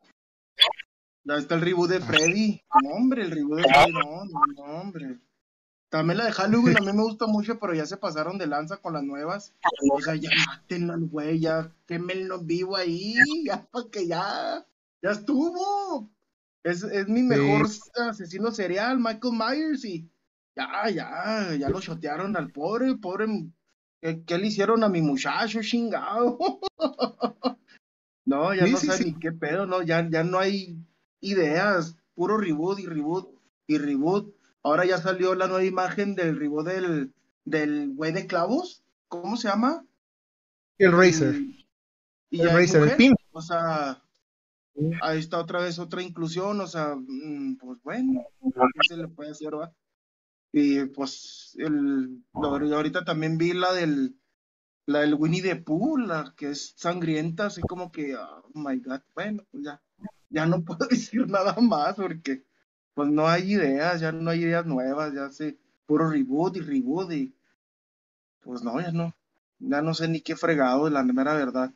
Ya está el reboot de Freddy. No, hombre, el reboot de Freddy, no, no, hombre. También la de Halloween a mí me gusta mucho, pero ya se pasaron de lanza con las nuevas. O sea, ya maten al güey, ya quémenlo vivo ahí, ya porque ya, ya estuvo. Es, es mi mejor asesino serial, Michael Myers, y ya, ya, ya lo chotearon al pobre, pobre ¿Qué, le hicieron a mi muchacho, chingado? no, ya no sé ni qué pedo, no, ya, ya no hay ideas, puro reboot y reboot y reboot. Ahora ya salió la nueva imagen del reboot del, del güey de clavos, ¿cómo se llama? El Racer. el Racer, el pin. O sea, ahí está otra vez otra inclusión, o sea, mm, pues bueno, ¿qué se le puede hacer? ¿va? Y pues el, ahorita también vi la del la del Winnie the Pooh, la que es sangrienta, así como que, oh my god, bueno, pues ya, ya no puedo decir nada más porque pues no hay ideas, ya no hay ideas nuevas, ya sé, puro reboot y reboot y pues no, ya no, ya no sé ni qué fregado, la mera verdad.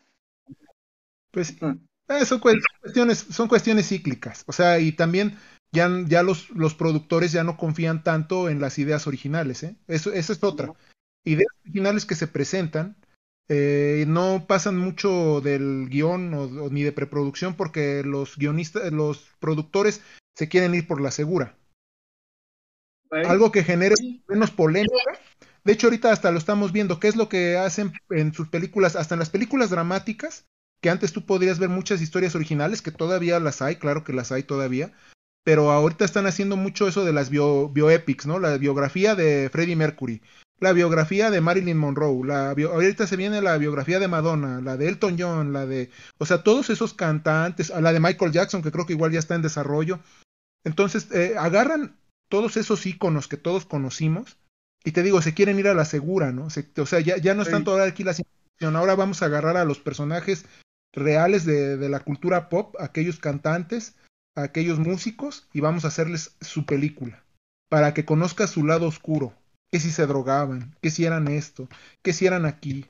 Pues eh, son cuestiones, son cuestiones cíclicas, o sea, y también ya, ya los, los, productores ya no confían tanto en las ideas originales. ¿eh? Eso, esa es otra. Ideas originales que se presentan eh, no pasan mucho del guion o, ni de preproducción porque los guionistas, los productores se quieren ir por la segura. Algo que genere menos polémica. De hecho, ahorita hasta lo estamos viendo. ¿Qué es lo que hacen en sus películas? Hasta en las películas dramáticas, que antes tú podrías ver muchas historias originales, que todavía las hay, claro que las hay todavía, pero ahorita están haciendo mucho eso de las bio, bioepics, ¿no? La biografía de Freddie Mercury, la biografía de Marilyn Monroe, la ahorita se viene la biografía de Madonna, la de Elton John, la de, o sea, todos esos cantantes, la de Michael Jackson, que creo que igual ya está en desarrollo. Entonces, eh, agarran todos esos iconos que todos conocimos y te digo, se quieren ir a la segura, ¿no? o sea, ya, ya no están tanto aquí la situación, ahora vamos a agarrar a los personajes reales de, de la cultura pop, aquellos cantantes, a aquellos músicos y vamos a hacerles su película para que conozca su lado oscuro, que si se drogaban, que si eran esto, que si eran aquí.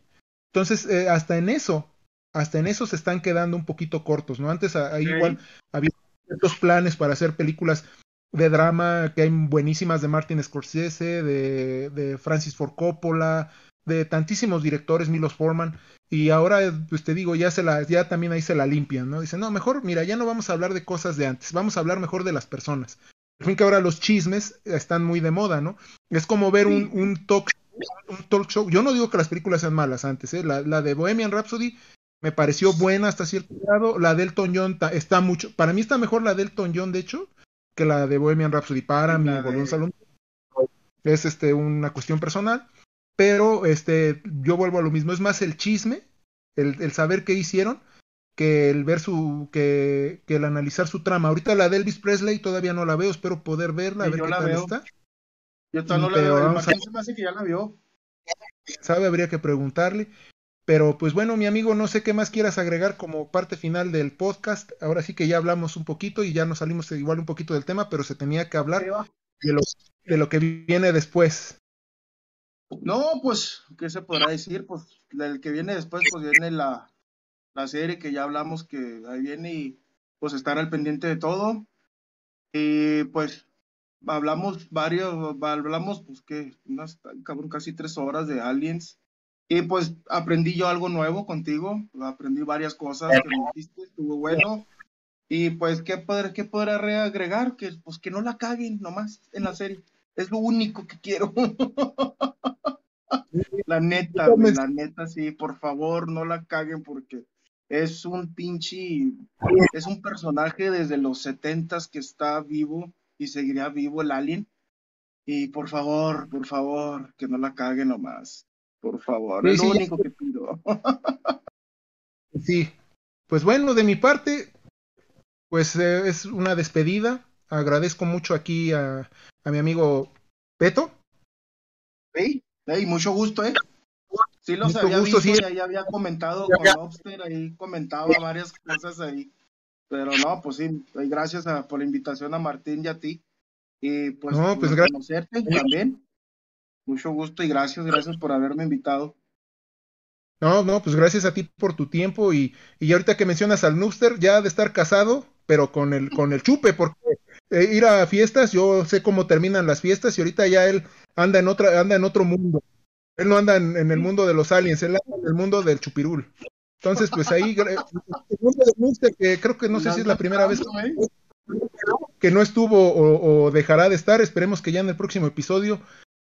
Entonces, eh, hasta en eso, hasta en eso se están quedando un poquito cortos, ¿no? Antes ahí igual había ciertos planes para hacer películas de drama que hay buenísimas de Martin Scorsese, de, de Francis Ford Coppola, de tantísimos directores, Milos Forman, y ahora, pues te digo, ya se la, ya también ahí se la limpian, ¿no? Dicen, no, mejor, mira, ya no vamos a hablar de cosas de antes, vamos a hablar mejor de las personas. Al fin que ahora los chismes están muy de moda, ¿no? Es como ver un, un, talk, un talk show. Yo no digo que las películas sean malas antes, ¿eh? La, la de Bohemian Rhapsody me pareció buena hasta cierto grado. La de Elton John está mucho, para mí está mejor la de Elton John, de hecho, que la de Bohemian Rhapsody. Para mí, de... Salón es este una cuestión personal, pero este yo vuelvo a lo mismo, es más el chisme, el, el saber qué hicieron, que el ver su, que, que, el analizar su trama. Ahorita la de Elvis Presley todavía no la veo, espero poder verla, a ver qué tal está. Yo todavía no la veo, a... se me hace que ya la vio. Sabe, habría que preguntarle. Pero pues bueno, mi amigo, no sé qué más quieras agregar como parte final del podcast. Ahora sí que ya hablamos un poquito y ya nos salimos igual un poquito del tema, pero se tenía que hablar de lo, de lo que viene después. No, pues, ¿qué se podrá decir? Pues, el que viene después, pues viene la, la serie que ya hablamos que ahí viene y pues estar al pendiente de todo. Y pues hablamos varios, hablamos pues que unas cabrón, casi tres horas de Aliens. Y pues aprendí yo algo nuevo contigo, aprendí varias cosas estuvo bueno. Y pues, ¿qué poder, qué poder agregar? Que pues que no la caguen nomás en la serie. Es lo único que quiero. la neta, la neta, sí, por favor, no la caguen porque es un pinche, es un personaje desde los setentas que está vivo y seguiría vivo el alien. Y por favor, por favor, que no la caguen nomás. Por favor, es lo único que pido. sí, pues bueno, de mi parte, pues eh, es una despedida. Agradezco mucho aquí a, a mi amigo Peto. Sí, hey, mucho gusto, ¿eh? Sí los había visto, sí. y ahí había comentado con Lobster, ahí comentaba varias cosas ahí. Pero no, pues sí, gracias a, por la invitación a Martín y a ti. Y pues, no, pues gracias. conocerte también. Mucho gusto y gracias, gracias por haberme invitado. No, no, pues gracias a ti por tu tiempo y, y ahorita que mencionas al Nuster, ya de estar casado, pero con el, con el chupe, porque eh, ir a fiestas, yo sé cómo terminan las fiestas y ahorita ya él anda en otra, anda en otro mundo. Él no anda en, el mundo de los aliens, él anda en el mundo del chupirul. Entonces, pues ahí, que creo que no sé si es la primera vez que no estuvo o, dejará de estar, esperemos que ya en el próximo episodio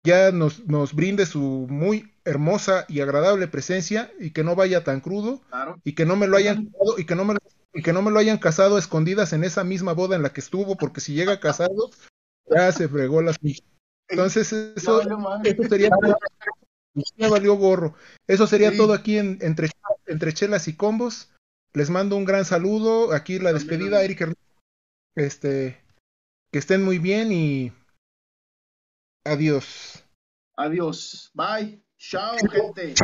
ya nos, nos brinde su muy hermosa y agradable presencia y que no vaya tan crudo y que no me lo hayan y que no me y que no me lo hayan casado escondidas en esa misma boda en la que estuvo, porque si llega casado, ya se fregó las Entonces, eso, eso sería me valió gorro. Eso sería todo aquí en, entre, entre chelas y combos. Les mando un gran saludo. Aquí la despedida, Eric Este, que estén muy bien y adiós. Adiós. Bye. Chao, gente.